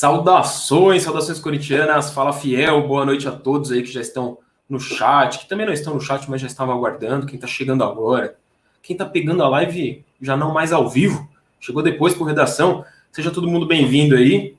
Saudações, saudações corintianas, fala fiel, boa noite a todos aí que já estão no chat, que também não estão no chat, mas já estavam aguardando, quem está chegando agora, quem está pegando a live já não mais ao vivo, chegou depois por redação, seja todo mundo bem-vindo aí,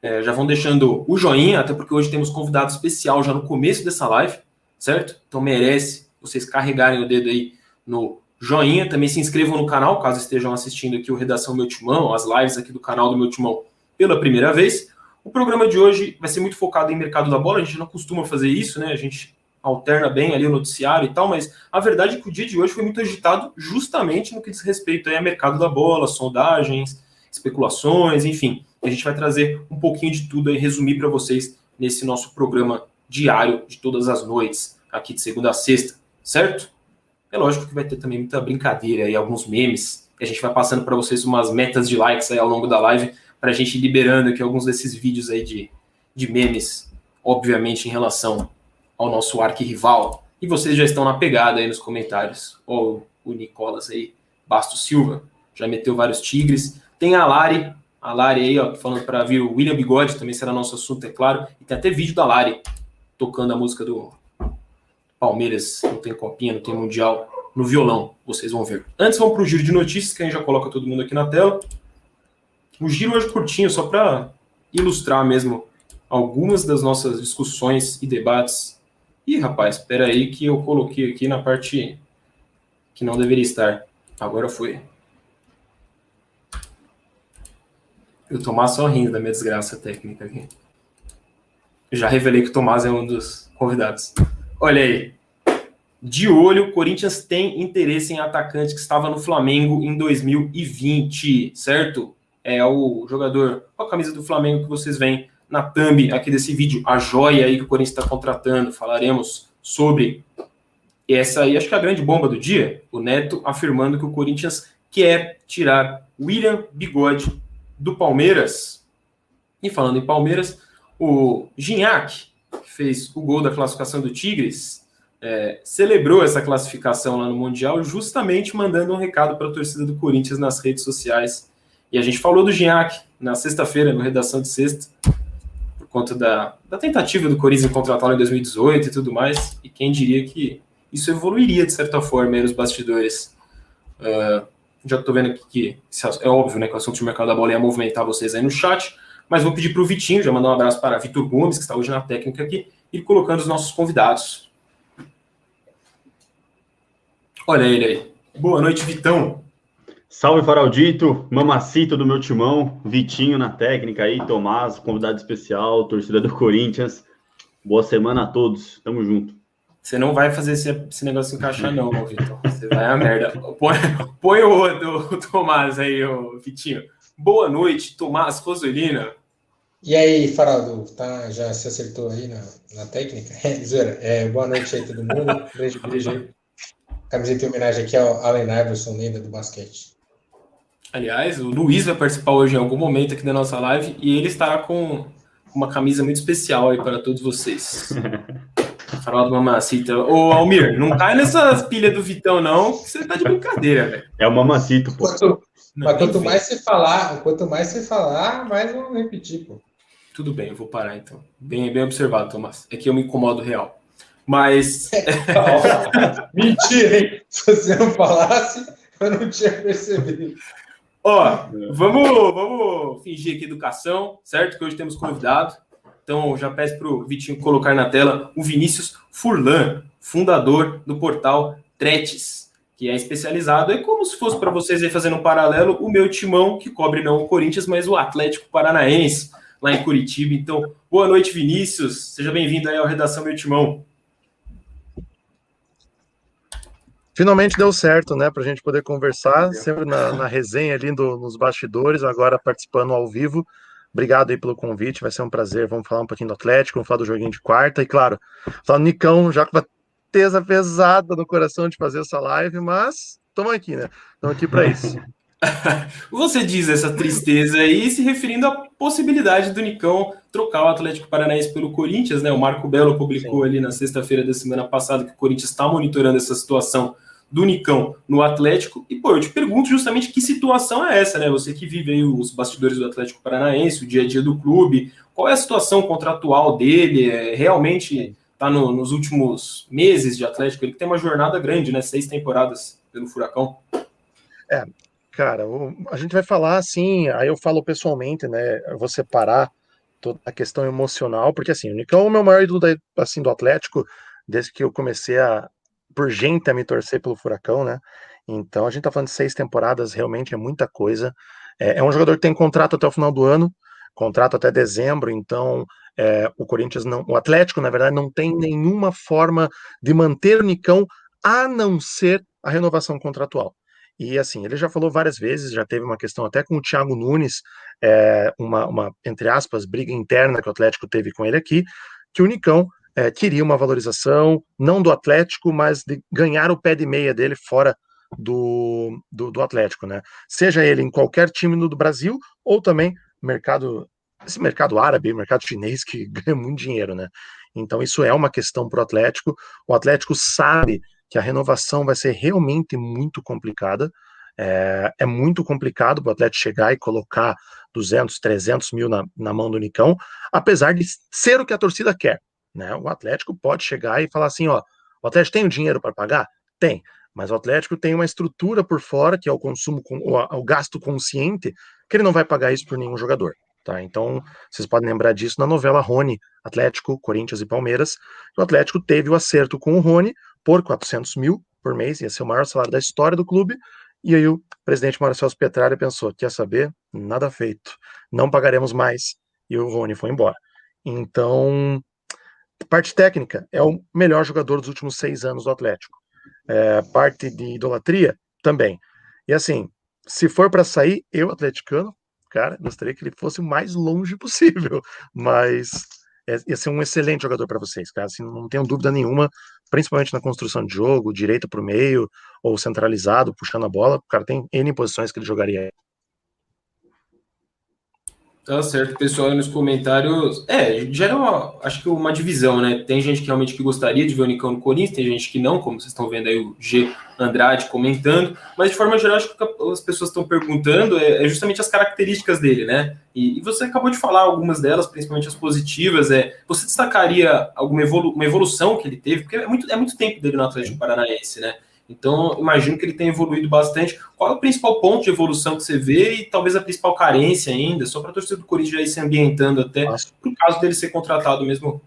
é, já vão deixando o joinha, até porque hoje temos convidado especial já no começo dessa live, certo? Então merece vocês carregarem o dedo aí no joinha, também se inscrevam no canal, caso estejam assistindo aqui o Redação Meu Timão, as lives aqui do canal do Meu Timão, pela primeira vez. O programa de hoje vai ser muito focado em mercado da bola, a gente não costuma fazer isso, né? A gente alterna bem ali o noticiário e tal, mas a verdade é que o dia de hoje foi muito agitado justamente no que diz respeito a mercado da bola, sondagens, especulações, enfim. A gente vai trazer um pouquinho de tudo e resumir para vocês nesse nosso programa diário de todas as noites, aqui de segunda a sexta, certo? É lógico que vai ter também muita brincadeira e alguns memes. A gente vai passando para vocês umas metas de likes aí ao longo da live para a gente liberando aqui alguns desses vídeos aí de, de memes, obviamente em relação ao nosso arquirrival. E vocês já estão na pegada aí nos comentários. Ó, o Nicolas aí, Bastos Silva, já meteu vários tigres. Tem a Lari, a Lari aí, ó, falando para vir o William Bigode, também será nosso assunto, é claro. E tem até vídeo da Lari tocando a música do Palmeiras, não tem copinha, não tem mundial, no violão, vocês vão ver. Antes vamos para o giro de notícias, que a gente já coloca todo mundo aqui na tela. O giro hoje curtinho, só para ilustrar mesmo algumas das nossas discussões e debates. Ih, rapaz, espera aí que eu coloquei aqui na parte que não deveria estar. Agora foi. Eu Tomás só rindo da minha desgraça técnica aqui. Já revelei que o Tomás é um dos convidados. Olha aí. De olho, Corinthians tem interesse em atacante que estava no Flamengo em 2020, certo? É o jogador com a camisa do Flamengo que vocês veem na thumb aqui desse vídeo, a joia aí que o Corinthians está contratando. Falaremos sobre essa aí, acho que é a grande bomba do dia, o Neto afirmando que o Corinthians quer tirar William Bigode do Palmeiras. E falando em Palmeiras, o Gignac, que fez o gol da classificação do Tigres, é, celebrou essa classificação lá no Mundial, justamente mandando um recado para a torcida do Corinthians nas redes sociais e a gente falou do Gignac na sexta-feira, no Redação de Sexta, por conta da, da tentativa do Corinthians contratá-lo em 2018 e tudo mais. E quem diria que isso evoluiria de certa forma aí nos bastidores. Uh, já estou vendo aqui que é óbvio né, que o assunto de mercado da bola ia movimentar vocês aí no chat, mas vou pedir para o Vitinho, já mandar um abraço para Vitor Gomes, que está hoje na técnica aqui, e colocando os nossos convidados. Olha ele aí. Boa noite, Vitão. Salve Faraldito, mamacito do meu timão, Vitinho na técnica aí, Tomás, convidado especial, torcida do Corinthians. Boa semana a todos, tamo junto. Você não vai fazer esse, esse negócio encaixar, não, Vitor. Você vai a merda. Põe, põe o, o Tomás aí, o Vitinho. Boa noite, Tomás Rosolina. E aí, Faraldo, tá, já se acertou aí na, na técnica? É, boa noite aí, todo mundo. Beijo, beijo aí. Camiseta em homenagem aqui ao Allen Iverson, lenda do basquete. Aliás, o Luiz vai participar hoje em algum momento aqui da nossa live e ele estará com uma camisa muito especial aí para todos vocês. Farol do Mamacita. Ô, Almir, não cai nessas pilhas do Vitão, não, que você tá de brincadeira, velho. É o Mamacito, pô. Quanto, mas quanto mais você falar, quanto mais você falar, mais vão repetir, pô. Tudo bem, eu vou parar então. Bem, bem observado, Tomás. É que eu me incomodo real. Mas. Mentira, hein? Se você não falasse, eu não tinha percebido. Ó, vamos, vamos fingir aqui educação, certo? Que hoje temos convidado. Então, já peço para o Vitinho colocar na tela o Vinícius Furlan, fundador do portal Tretes, que é especializado. É como se fosse para vocês aí fazendo um paralelo, o meu timão, que cobre não o Corinthians, mas o Atlético Paranaense, lá em Curitiba. Então, boa noite, Vinícius. Seja bem-vindo aí ao Redação Meu Timão. Finalmente deu certo, né, para a gente poder conversar, sempre na, na resenha ali do, nos bastidores, agora participando ao vivo. Obrigado aí pelo convite, vai ser um prazer. Vamos falar um pouquinho do Atlético, vamos falar do joguinho de quarta e, claro, falar do Nicão, já com uma tesa pesada no coração de fazer essa live, mas estamos aqui, né? Estamos aqui para isso. Você diz essa tristeza aí se referindo à possibilidade do Nicão trocar o Atlético Paranaense pelo Corinthians, né? O Marco Belo publicou Sim. ali na sexta-feira da semana passada que o Corinthians está monitorando essa situação do Nicão no Atlético. E, pô, eu te pergunto justamente que situação é essa, né? Você que vive aí os bastidores do Atlético Paranaense, o dia a dia do clube, qual é a situação contratual dele? É, realmente está no, nos últimos meses de Atlético? Ele tem uma jornada grande, né? Seis temporadas pelo Furacão. É, cara, a gente vai falar assim, aí eu falo pessoalmente, né? Eu vou separar toda a questão emocional, porque assim, o Nicão é o meu maior ídolo assim, do Atlético, desde que eu comecei a, por gente, a me torcer pelo Furacão, né? Então a gente tá falando de seis temporadas, realmente é muita coisa. É, é um jogador que tem contrato até o final do ano, contrato até dezembro, então é, o Corinthians não, o Atlético, na verdade, não tem nenhuma forma de manter o Nicão a não ser a renovação contratual. E assim, ele já falou várias vezes, já teve uma questão até com o Thiago Nunes, é, uma, uma, entre aspas, briga interna que o Atlético teve com ele aqui, que o Nicão é, queria uma valorização, não do Atlético, mas de ganhar o pé de meia dele fora do, do, do Atlético, né? Seja ele em qualquer time do Brasil ou também mercado, esse mercado árabe, mercado chinês que ganha muito dinheiro, né? Então isso é uma questão para o Atlético. O Atlético sabe que a renovação vai ser realmente muito complicada. É, é muito complicado para o Atlético chegar e colocar 200, 300 mil na, na mão do Nicão, apesar de ser o que a torcida quer. Né? O Atlético pode chegar e falar assim: ó, o Atlético tem o dinheiro para pagar? Tem. Mas o Atlético tem uma estrutura por fora, que é o consumo, o, gasto consciente, que ele não vai pagar isso por nenhum jogador. Tá? Então, vocês podem lembrar disso na novela Rony, Atlético, Corinthians e Palmeiras. O Atlético teve o acerto com o Rony por 400 mil por mês, ia ser o maior salário da história do clube. E aí o presidente Marcelo Petralha pensou: quer saber? Nada feito, não pagaremos mais. E o Rony foi embora. Então, parte técnica, é o melhor jogador dos últimos seis anos do Atlético. É, parte de idolatria, também. E assim, se for para sair, eu, atleticano, cara, gostaria que ele fosse o mais longe possível, mas é, ia ser um excelente jogador para vocês, cara, assim, não tenho dúvida nenhuma, principalmente na construção de jogo, direita para o meio, ou centralizado, puxando a bola, o cara tem N posições que ele jogaria. Tá certo, pessoal nos comentários. É, gera uma, acho que uma divisão, né? Tem gente que realmente que gostaria de ver o Nicão no Corinthians, tem gente que não, como vocês estão vendo aí o G Andrade comentando, mas de forma geral, acho que as pessoas estão perguntando é, é justamente as características dele, né? E, e, você acabou de falar algumas delas, principalmente as positivas. É, você destacaria alguma evolu uma evolução que ele teve? Porque é muito, é muito tempo dele no Atlético Paranaense, né? Então, imagino que ele tenha evoluído bastante. Qual é o principal ponto de evolução que você vê e talvez a principal carência ainda, só para a torcida do Corinthians já ir se ambientando até, no caso dele ser contratado mesmo?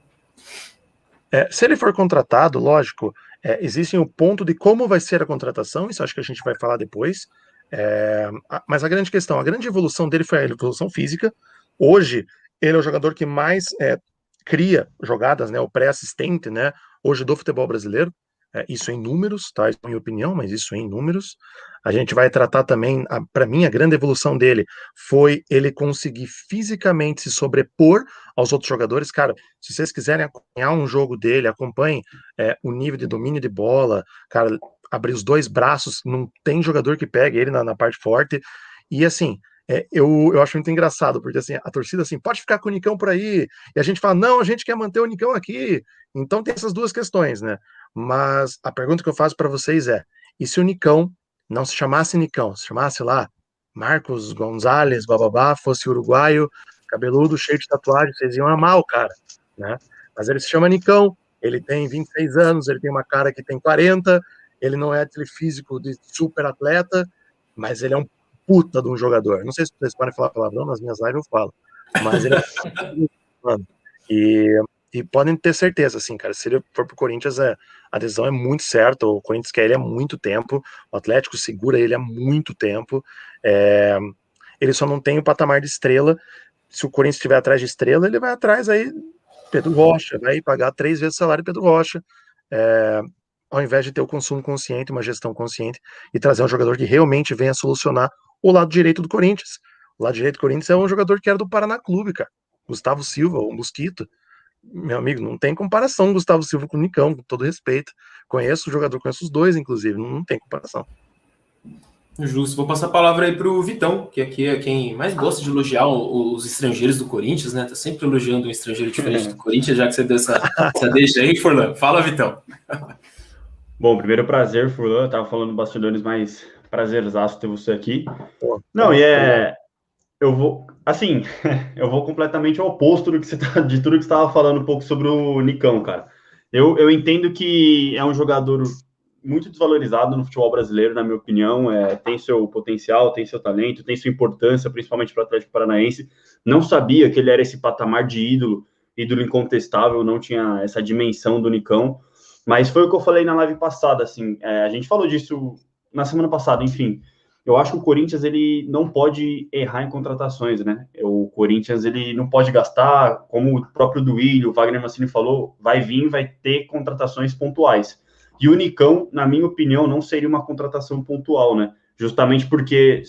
É, se ele for contratado, lógico, é, existe o ponto de como vai ser a contratação, isso acho que a gente vai falar depois. É, mas a grande questão, a grande evolução dele foi a evolução física. Hoje, ele é o jogador que mais é, cria jogadas, né, o pré-assistente, né, hoje do futebol brasileiro é, isso em números, tá? Isso é minha opinião, mas isso em números. A gente vai tratar também, para mim, a grande evolução dele foi ele conseguir fisicamente se sobrepor aos outros jogadores. Cara, se vocês quiserem acompanhar um jogo dele, acompanhem é, o nível de domínio de bola, cara, abrir os dois braços, não tem jogador que pegue ele na, na parte forte. E assim, é, eu, eu acho muito engraçado, porque assim, a torcida assim, pode ficar com o Nicão por aí, e a gente fala, não, a gente quer manter o Nicão aqui. Então tem essas duas questões, né? Mas a pergunta que eu faço para vocês é: e se o Nicão não se chamasse Nicão, se chamasse lá Marcos Gonzalez, bababá, fosse uruguaio, cabeludo, cheio de tatuagem, vocês iam amar o cara, né? Mas ele se chama Nicão, ele tem 26 anos, ele tem uma cara que tem 40, ele não é aquele físico de super atleta, mas ele é um puta de um jogador. Não sei se vocês podem falar palavrão, nas minhas lives eu falo, mas ele é um e e podem ter certeza, assim, cara, se ele for pro Corinthians, é, a decisão é muito certa, o Corinthians quer ele há muito tempo, o Atlético segura ele há muito tempo, é, ele só não tem o patamar de estrela, se o Corinthians estiver atrás de estrela, ele vai atrás aí, Pedro Rocha, vai pagar três vezes o salário de Pedro Rocha, é, ao invés de ter o consumo consciente, uma gestão consciente, e trazer um jogador que realmente venha solucionar o lado direito do Corinthians. O lado direito do Corinthians é um jogador que era do Paraná Clube, cara. Gustavo Silva, o Mosquito meu amigo, não tem comparação Gustavo Silva com o Nicão, com todo respeito. Conheço o jogador, conheço os dois, inclusive, não tem comparação. Justo. Vou passar a palavra aí para o Vitão, que aqui é quem mais gosta de elogiar os estrangeiros do Corinthians, né? Tá sempre elogiando um estrangeiro diferente do Corinthians, já que você deu essa, essa deixa aí, Forlan. Fala, Vitão. Bom, primeiro prazer, Furlan. Eu tava falando bastidores, mas prazerzaço ter você aqui. Não, e é. Eu vou. Assim, eu vou completamente ao oposto do que você tá, de tudo que você estava falando um pouco sobre o Nicão, cara. Eu, eu entendo que é um jogador muito desvalorizado no futebol brasileiro, na minha opinião. É, tem seu potencial, tem seu talento, tem sua importância, principalmente para o Atlético Paranaense. Não sabia que ele era esse patamar de ídolo, ídolo incontestável, não tinha essa dimensão do Nicão. Mas foi o que eu falei na live passada, assim, é, a gente falou disso na semana passada, enfim. Eu acho que o Corinthians ele não pode errar em contratações, né? O Corinthians ele não pode gastar, como o próprio Duílio, o Wagner Massini falou, vai vir, vai ter contratações pontuais. E o Nicão, na minha opinião, não seria uma contratação pontual, né? Justamente porque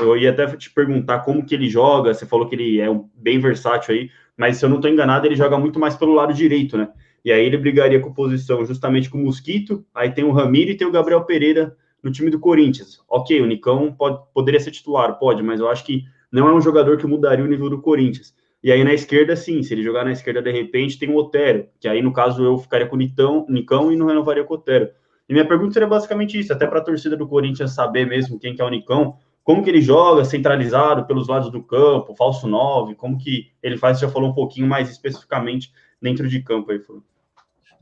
eu ia até te perguntar como que ele joga, você falou que ele é bem versátil aí, mas se eu não estou enganado, ele joga muito mais pelo lado direito, né? E aí ele brigaria com posição justamente com o Mosquito, aí tem o Ramiro e tem o Gabriel Pereira no time do Corinthians. Ok, o Nicão pode, poderia ser titular, pode, mas eu acho que não é um jogador que mudaria o nível do Corinthians. E aí na esquerda, sim, se ele jogar na esquerda de repente, tem o Otero, que aí no caso eu ficaria com o Nitão, Nicão e não renovaria com o Otero. E minha pergunta seria basicamente isso, até para a torcida do Corinthians saber mesmo quem que é o Nicão, como que ele joga centralizado pelos lados do campo, falso 9, como que ele faz, você já falou um pouquinho mais especificamente dentro de campo aí, Fru.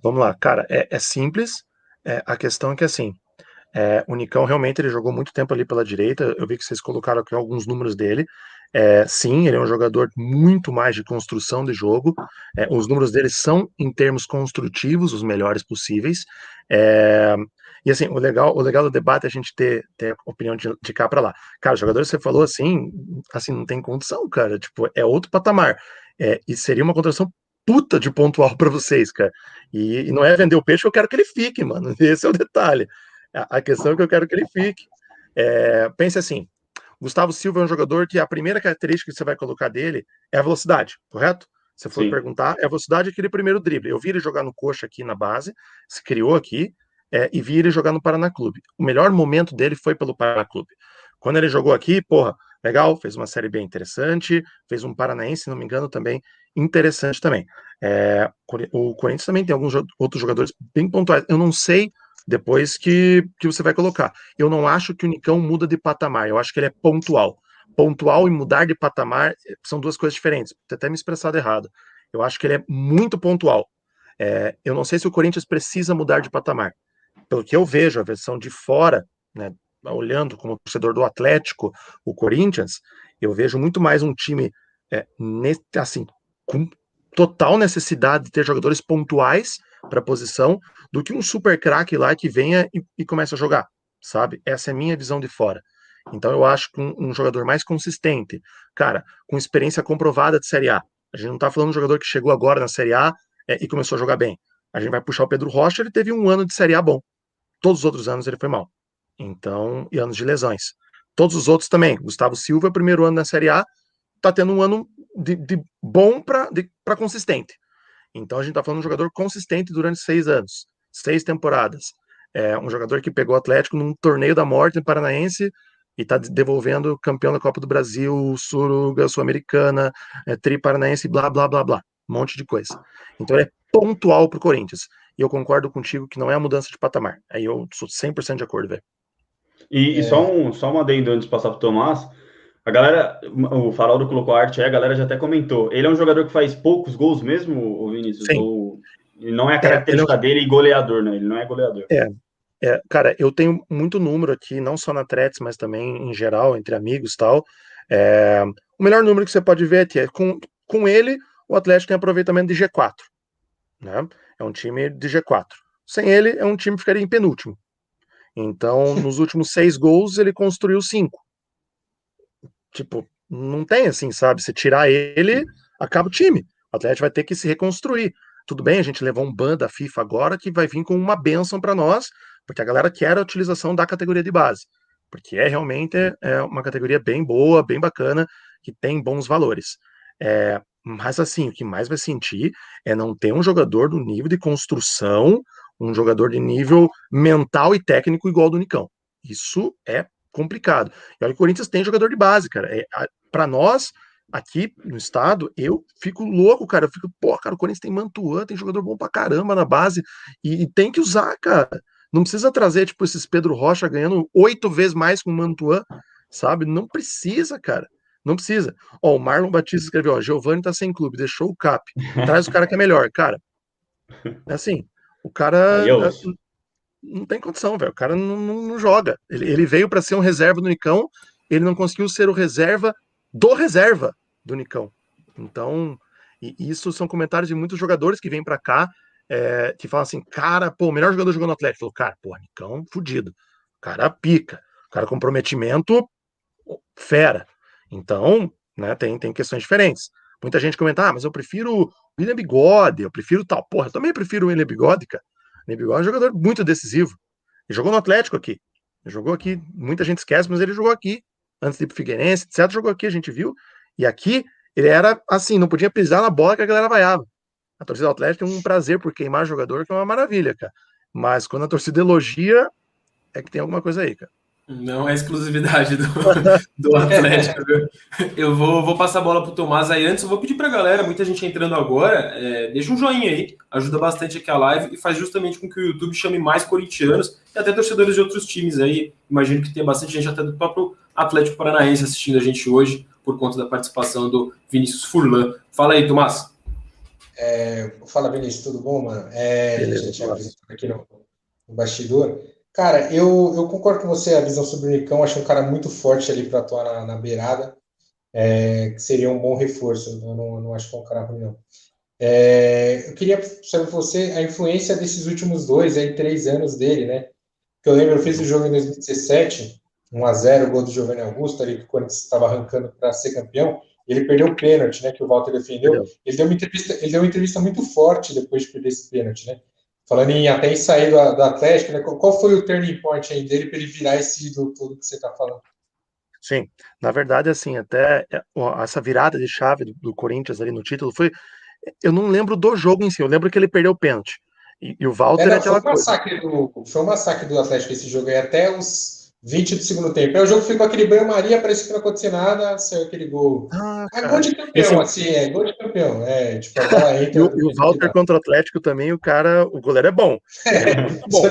Vamos lá, cara, é, é simples, é, a questão é que assim, é, o Nicão realmente ele jogou muito tempo ali pela direita. Eu vi que vocês colocaram aqui alguns números dele. É, sim, ele é um jogador muito mais de construção de jogo. É, os números dele são, em termos construtivos, os melhores possíveis. É, e assim, o legal, o legal do debate é a gente ter, ter opinião de, de cá para lá. Cara, o jogador você falou assim, assim, não tem condição, cara. Tipo, é outro patamar. É, e seria uma contratação puta de pontual para vocês, cara. E, e, não é vender o peixe, eu quero que ele fique, mano. Esse é o detalhe. A, questão é que eu quero que ele fique. É, pense assim, Gustavo Silva é um jogador que a primeira característica que você vai colocar dele é a velocidade, correto? Você for Sim. perguntar, é a velocidade aquele primeiro drible. Eu vi ele jogar no coxa aqui na base, se criou aqui, é, e vi ele jogar no Paraná Clube. O melhor momento dele foi pelo Paraná Clube. Quando ele jogou aqui, porra, legal, fez uma série bem interessante, fez um Paranaense, se não me engano, também interessante também. É, o Corinthians também tem alguns outros jogadores bem pontuais. Eu não sei depois que, que você vai colocar. Eu não acho que o Nicão muda de patamar, eu acho que ele é pontual. Pontual e mudar de patamar eh, são duas coisas diferentes. Pode até me expressado errado. Eu acho que ele é muito pontual. É, eu não sei se o Corinthians precisa mudar de patamar. Pelo que eu vejo, a versão de fora, né, olhando como torcedor do Atlético, o Corinthians, eu vejo muito mais um time é, assim, com total necessidade de ter jogadores pontuais para a posição do que um super craque lá que venha e, e a jogar, sabe? Essa é a minha visão de fora. Então eu acho que um, um, jogador mais consistente, cara, com experiência comprovada de Série A. A gente não tá falando de um jogador que chegou agora na Série A é, e começou a jogar bem. A gente vai puxar o Pedro Rocha, ele teve um ano de Série A bom. Todos os outros anos ele foi mal. Então, e anos de lesões. Todos os outros também. Gustavo Silva, primeiro ano na Série A, tá tendo um ano de, de bom para consistente. Então a gente está falando de um jogador consistente durante seis anos, seis temporadas. É um jogador que pegou o Atlético num torneio da morte em Paranaense e está devolvendo campeão da Copa do Brasil, Suruga, Sul-Americana, é, Tri Paranaense, blá, blá, blá, blá. Um monte de coisa. Então é pontual para o Corinthians. E eu concordo contigo que não é a mudança de patamar. Aí eu sou 100% de acordo, velho. E, é... e, só, um, só uma adendo antes de passar para o Tomás. A galera, o Faraldo colocou a arte aí, a galera já até comentou. Ele é um jogador que faz poucos gols mesmo, Vinícius? Sim. Ou não é a característica é, dele goleador, né? Ele não é goleador. É, é, cara, eu tenho muito número aqui, não só na Tretes, mas também em geral, entre amigos e tal. É, o melhor número que você pode ver é com, com ele, o Atlético tem aproveitamento de G4. Né? É um time de G4. Sem ele, é um time que ficaria em penúltimo. Então, nos últimos seis gols, ele construiu cinco. Tipo, não tem assim, sabe? Se tirar ele, acaba o time. O Atlético vai ter que se reconstruir. Tudo bem, a gente levou um ban da FIFA agora que vai vir com uma benção para nós, porque a galera quer a utilização da categoria de base. Porque é realmente é uma categoria bem boa, bem bacana, que tem bons valores. É, mas assim, o que mais vai sentir é não ter um jogador do nível de construção, um jogador de nível mental e técnico igual ao do Nicão. Isso é complicado. E olha o Corinthians tem jogador de base, cara. É, para nós, aqui no estado, eu fico louco, cara. Eu fico, pô, cara, o Corinthians tem Mantuan, tem jogador bom pra caramba na base, e, e tem que usar, cara. Não precisa trazer, tipo, esses Pedro Rocha ganhando oito vezes mais com o Mantuan, sabe? Não precisa, cara. Não precisa. Ó, o Marlon Batista escreveu, ó, Giovanni tá sem clube, deixou o cap. Traz o cara que é melhor. Cara, é assim, o cara não tem condição, velho. O cara não, não, não joga. Ele, ele veio para ser um reserva do Nicão, ele não conseguiu ser o reserva do reserva do Nicão. Então, isso são comentários de muitos jogadores que vêm para cá, é, que falam assim, cara, pô, o melhor jogador jogou no Atlético. Falou, cara, pô, Nicão, fudido. O cara pica. O cara comprometimento, fera. Então, né, tem, tem questões diferentes. Muita gente comenta, ah, mas eu prefiro o William Bigode, eu prefiro tal. Porra, eu também prefiro o William Bigode, cara. Bigode é um jogador muito decisivo. Ele jogou no Atlético aqui. Ele jogou aqui, muita gente esquece, mas ele jogou aqui. Antes de ir pro Figueirense, etc. Jogou aqui, a gente viu. E aqui, ele era assim, não podia pisar na bola que a galera vaiava. A torcida do Atlético tem um prazer por queimar jogador, que é uma maravilha, cara. Mas quando a torcida elogia, é que tem alguma coisa aí, cara. Não é exclusividade do, do Atlético. eu vou, vou passar a bola para o Tomás aí. Antes, eu vou pedir para a galera, muita gente entrando agora, é, deixa um joinha aí, ajuda bastante aqui a live e faz justamente com que o YouTube chame mais corintianos e até torcedores de outros times aí. Imagino que tem bastante gente até do próprio Atlético Paranaense assistindo a gente hoje por conta da participação do Vinícius Furlan. Fala aí, Tomás. É, fala, Vinícius, tudo bom, mano? É, Beleza, a gente aqui no, no bastidor. Cara, eu, eu concordo com você, a visão sobre o Nicão, acho um cara muito forte ali para atuar na, na beirada, é, que seria um bom reforço, eu não, não acho que é um cara ruim, não. É, eu queria saber você a influência desses últimos dois, aí, três anos dele, né? Que eu lembro, eu fiz o jogo em 2017, 1x0, gol do Giovanni Augusto, ali que o Corinthians estava arrancando para ser campeão, ele perdeu o pênalti, né? Que o Walter defendeu. Ele deu uma entrevista, ele deu uma entrevista muito forte depois de perder esse pênalti, né? Falando em até em sair do, do Atlético, né? qual foi o turning point aí dele para ele virar esse ídolo todo que você está falando? Sim, na verdade, assim, até é, essa virada de chave do, do, Corinthians ali no título foi. Eu não lembro do jogo em si, eu lembro que ele perdeu o pênalti. E, e o Walter é, não, é aquela foi um coisa. Do, foi um massacre do Atlético esse jogo aí, até os 20 do segundo tempo. Aí o jogo ficou aquele banho-maria, parece que não aconteceu nada, saiu aquele gol. Ah, é gol de campeão, Esse... assim, é gol de campeão. É, tipo, a bola entra. e, o, e o Walter contra o Atlético também, o cara, o goleiro é bom. Ele é muito bom.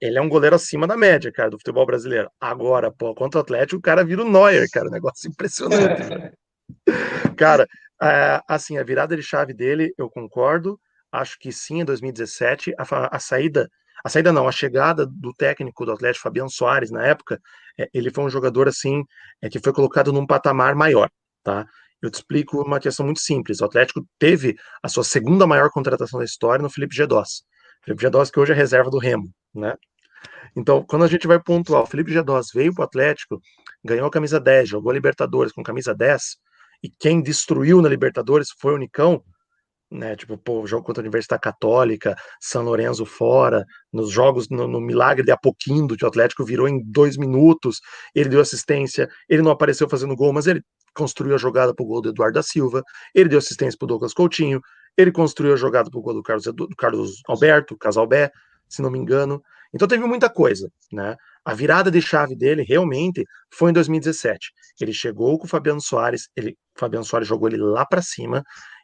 Ele é um goleiro acima da média, cara, do futebol brasileiro. Agora, pô, contra o Atlético, o cara vira o Neuer, cara, negócio impressionante. cara, assim, a virada de chave dele, eu concordo. Acho que sim, em 2017, a, a saída a saída não, a chegada do técnico do Atlético, Fabiano Soares, na época, é, ele foi um jogador assim, é, que foi colocado num patamar maior, tá? Eu te explico uma questão muito simples. O Atlético teve a sua segunda maior contratação da história no Felipe Gedós. Felipe Gedós, que hoje é reserva do Remo, né? Então, quando a gente vai pontuar, o Felipe Gedós veio para o Atlético, ganhou a camisa 10, jogou a Libertadores com camisa 10, e quem destruiu na Libertadores foi o Nicão, né? Tipo, pô, jogo contra a Universidade Católica, São Lourenço fora, nos jogos no, no milagre de Apoquindo, que o Atlético virou em dois minutos, ele deu assistência, ele não apareceu fazendo gol, mas ele construiu a jogada para o gol do Eduardo da Silva, ele deu assistência para o Douglas Coutinho, ele construiu a jogada para o gol do Carlos, do Carlos Alberto, Casalbé, se não me engano. Então teve muita coisa, né? A virada de chave dele realmente foi em 2017. Ele chegou com o Fabiano Soares, ele, Fabiano Soares jogou ele lá para cima,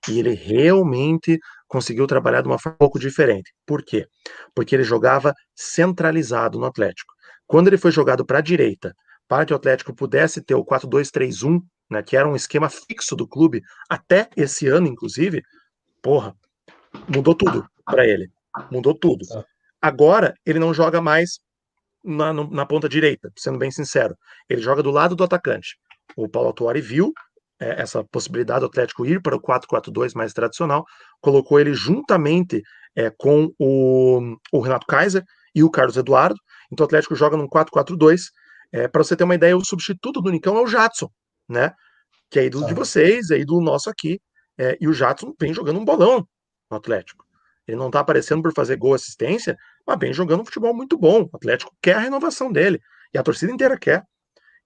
e ele realmente conseguiu trabalhar de uma forma um pouco diferente. Por quê? Porque ele jogava centralizado no Atlético. Quando ele foi jogado para a direita, para que o Atlético pudesse ter o 4-2-3-1, né, que era um esquema fixo do clube, até esse ano, inclusive, porra, mudou tudo para ele. Mudou tudo. Tá. Agora, ele não joga mais na, na, ponta direita, sendo bem sincero. Ele joga do lado do atacante. O Paulo Autuari viu é, essa possibilidade do Atlético ir para o 4-4-2 mais tradicional, colocou ele juntamente é, com o, o, Renato Kaiser e o Carlos Eduardo. Então o Atlético joga num 4-4-2. É, para você ter uma ideia, o substituto do Nicão é o Jadson, né? Que é ídolo ah. de vocês, é ídolo nosso aqui. É, e o Jadson vem jogando um bolão no Atlético. Ele não está aparecendo por fazer gol assistência, mas vem jogando um futebol muito bom. O Atlético quer a renovação dele. E a torcida inteira quer.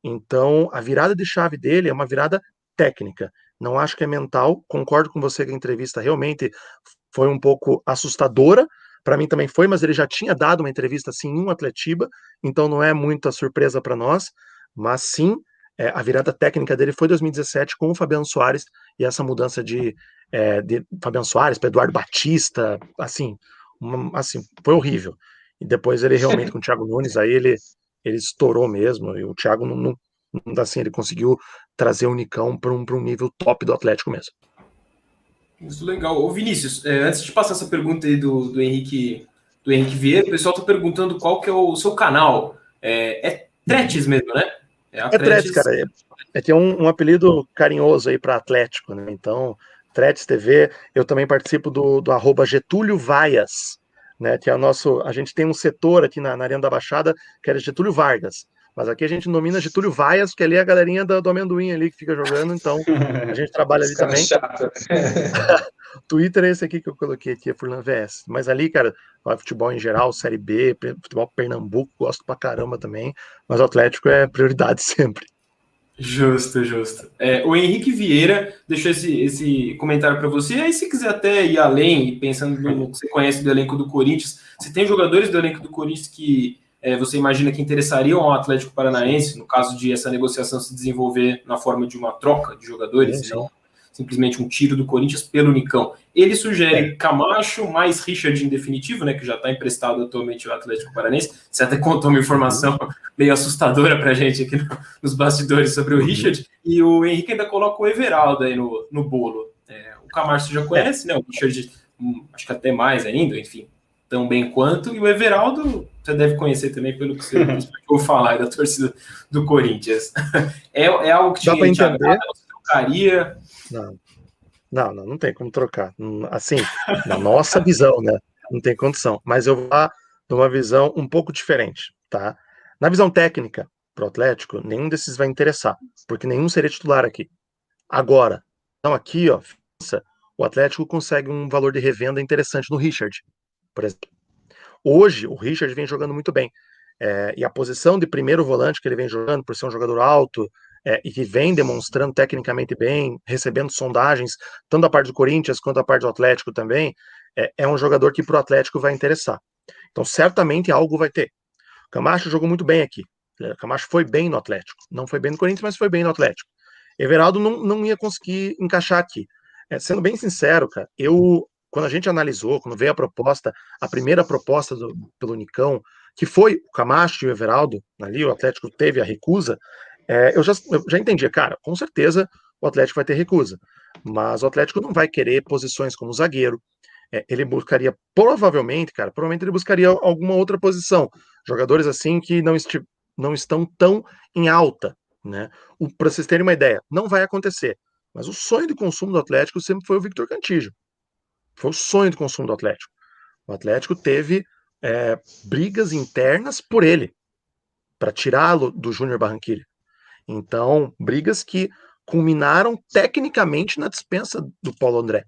Então, a virada de chave dele é uma virada técnica. Não acho que é mental. Concordo com você que a entrevista realmente foi um pouco assustadora. Para mim também foi, mas ele já tinha dado uma entrevista assim em um Atletiba, então não é muita surpresa para nós. Mas sim, é, a virada técnica dele foi 2017 com o Fabiano Soares e essa mudança de, é, de Fabiano Soares para Eduardo Batista, assim, uma, assim, foi horrível. E depois ele realmente, com o Thiago Nunes, aí ele, ele estourou mesmo. E o Thiago não, não, não assim, ele conseguiu trazer o Nicão para um, um nível top do Atlético mesmo. Isso legal. Ô Vinícius, é, antes de passar essa pergunta aí do, do Henrique do Henrique Vieira, o pessoal está perguntando qual que é o seu canal. É, é Tretes mesmo, né? É, é Tretes, cara. É, é, tem um, um apelido carinhoso aí para Atlético, né? Então, Tretes TV, eu também participo do, do arroba Getúlio Vaias, né? Que é o nosso. A gente tem um setor aqui na, na Arena da Baixada que era Getúlio Vargas. Mas aqui a gente nomina Getúlio Vaias, porque ali é a galerinha do, do amendoim ali que fica jogando, então a gente trabalha ali também. Twitter é esse aqui que eu coloquei aqui, é Furlan VS. Mas ali, cara, futebol em geral, Série B, futebol Pernambuco, gosto pra caramba também. Mas o Atlético é prioridade sempre. Justo, justo. É, o Henrique Vieira deixou esse, esse comentário para você. Aí, se quiser até ir além, pensando no que você conhece do elenco do Corinthians, se tem jogadores do elenco do Corinthians que é, você imagina que interessariam ao Atlético Paranaense, no caso de essa negociação se desenvolver na forma de uma troca de jogadores, não simplesmente um tiro do Corinthians pelo Nicão. Ele sugere é. Camacho mais Richard em definitivo, né, que já está emprestado atualmente ao Atlético Paranaense. Você até contou uma informação meio assustadora para a gente aqui no, nos bastidores sobre o uhum. Richard. E o Henrique ainda coloca o Everaldo aí no, no bolo. É, o Camacho você já conhece, né? O Richard, hum, acho que até mais ainda, enfim, tão bem quanto. E o Everaldo você deve conhecer também pelo que você explicou falar da torcida do Corinthians. É, é algo que te, te agrada, você trocaria? Não. não, não, não tem como trocar. Assim, na nossa visão, né? Não tem condição. Mas eu vou lá de uma visão um pouco diferente, tá? Na visão técnica, pro Atlético, nenhum desses vai interessar, porque nenhum seria titular aqui. Agora, então aqui, ó, o Atlético consegue um valor de revenda interessante no Richard, por exemplo. Hoje, o Richard vem jogando muito bem. É, e a posição de primeiro volante que ele vem jogando, por ser um jogador alto é, e que vem demonstrando tecnicamente bem, recebendo sondagens, tanto da parte do Corinthians quanto da parte do Atlético também, é, é um jogador que para o Atlético vai interessar. Então, certamente algo vai ter. O Camacho jogou muito bem aqui. O Camacho foi bem no Atlético. Não foi bem no Corinthians, mas foi bem no Atlético. Everaldo não, não ia conseguir encaixar aqui. É, sendo bem sincero, cara, eu quando a gente analisou, quando veio a proposta, a primeira proposta do, pelo Nicão, que foi o Camacho e o Everaldo, ali o Atlético teve a recusa, é, eu, já, eu já entendia, cara, com certeza o Atlético vai ter recusa, mas o Atlético não vai querer posições como zagueiro, é, ele buscaria, provavelmente, cara, provavelmente ele buscaria alguma outra posição, jogadores assim que não, esti não estão tão em alta, né? Para vocês terem uma ideia, não vai acontecer, mas o sonho de consumo do Atlético sempre foi o Victor Cantillo. Foi o sonho de consumo do Atlético. O Atlético teve é, brigas internas por ele, para tirá-lo do Júnior Barranquilla. Então, brigas que culminaram tecnicamente na dispensa do Paulo André,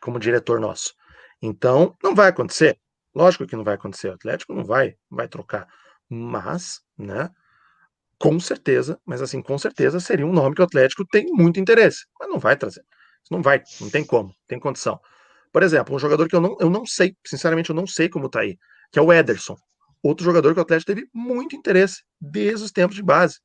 como diretor nosso. Então, não vai acontecer. Lógico que não vai acontecer. O Atlético não vai, vai trocar. Mas, né? Com certeza, mas assim, com certeza seria um nome que o Atlético tem muito interesse. Mas não vai trazer. Não vai, não tem como, tem condição. Por exemplo, um jogador que eu não, eu não sei, sinceramente, eu não sei como tá aí, que é o Ederson. Outro jogador que o Atlético teve muito interesse desde os tempos de base.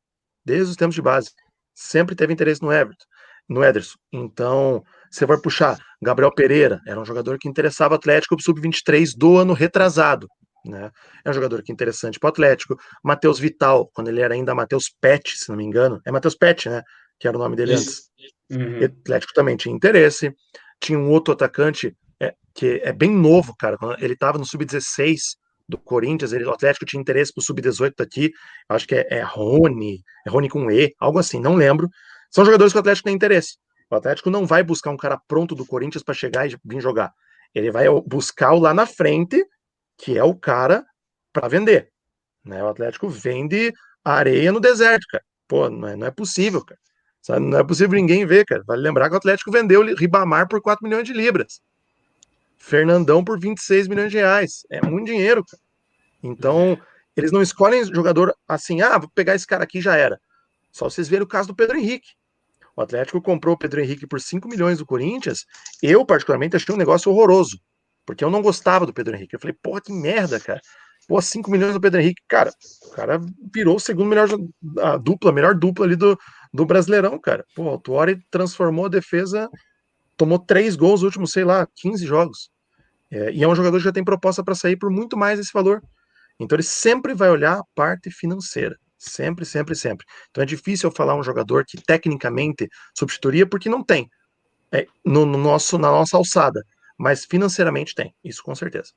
Desde os tempos de base. Sempre teve interesse no Everton, no Ederson. Então, você vai puxar Gabriel Pereira, era um jogador que interessava o Atlético pro sub-23 do ano retrasado. Né? É um jogador que é interessante para o Atlético. Matheus Vital, quando ele era ainda Matheus Pet, se não me engano, é Matheus Pet, né? Que era o nome dele Isso. antes. Uhum. Atlético também tinha interesse tinha um outro atacante é, que é bem novo, cara. Ele estava no sub-16 do Corinthians, ele, o Atlético tinha interesse pro sub-18 daqui, acho que é, é Rony, é Rony com E, algo assim, não lembro. São jogadores que o Atlético tem interesse. O Atlético não vai buscar um cara pronto do Corinthians para chegar e vir jogar. Ele vai buscar o lá na frente, que é o cara para vender. Né? O Atlético vende areia no deserto, cara. Pô, não é, não é possível, cara. Sabe? Não é possível ninguém ver, cara. Vale lembrar que o Atlético vendeu Ribamar por 4 milhões de libras. Fernandão por 26 milhões de reais. É muito dinheiro, cara. Então, eles não escolhem jogador assim, ah, vou pegar esse cara aqui já era. Só vocês verem o caso do Pedro Henrique. O Atlético comprou o Pedro Henrique por 5 milhões do Corinthians. Eu, particularmente, achei um negócio horroroso. Porque eu não gostava do Pedro Henrique. Eu falei, porra, que merda, cara. Pô, 5 milhões do Pedro Henrique. Cara, o cara virou o segundo melhor a dupla, a melhor dupla ali do, do Brasileirão, cara. Pô, o Tuori transformou a defesa, tomou três gols nos últimos, sei lá, 15 jogos. É, e é um jogador que já tem proposta para sair por muito mais esse valor. Então ele sempre vai olhar a parte financeira. Sempre, sempre, sempre. Então é difícil eu falar um jogador que tecnicamente substituiria, porque não tem. É, no, no, nosso, na nossa alçada. Mas financeiramente tem, isso com certeza.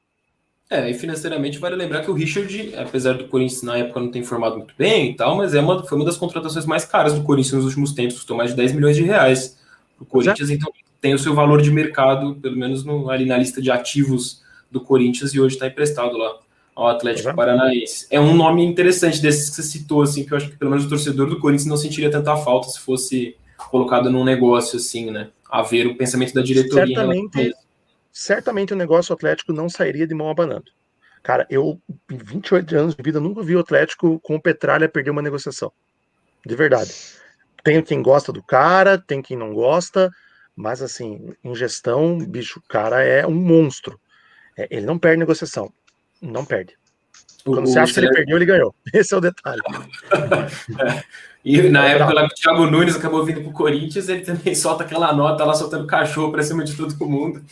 É, e financeiramente vale lembrar que o Richard, apesar do Corinthians na época não ter informado muito bem e tal, mas é uma, foi uma das contratações mais caras do Corinthians nos últimos tempos, custou mais de 10 milhões de reais. O Corinthians, é. então, tem o seu valor de mercado, pelo menos no, ali na lista de ativos do Corinthians, e hoje está emprestado lá ao Atlético Paranaense. É um nome interessante desses que você citou, assim, que eu acho que pelo menos o torcedor do Corinthians não sentiria tanta falta se fosse colocado num negócio assim, né? A ver o pensamento da diretoria. Certamente, certamente o negócio Atlético não sairia de mão abanando. Cara, eu, em 28 anos de vida, nunca vi o Atlético com o Petralha perder uma negociação. De verdade. Tem quem gosta do cara, tem quem não gosta, mas assim, em gestão, bicho, o cara é um monstro. É, ele não perde negociação não perde. Quando o, você acha que ele perdeu, ele ganhou. Esse é o detalhe. é. E na é época lá que o Thiago Nunes acabou vindo pro Corinthians, ele também solta aquela nota lá soltando cachorro para cima de todo mundo.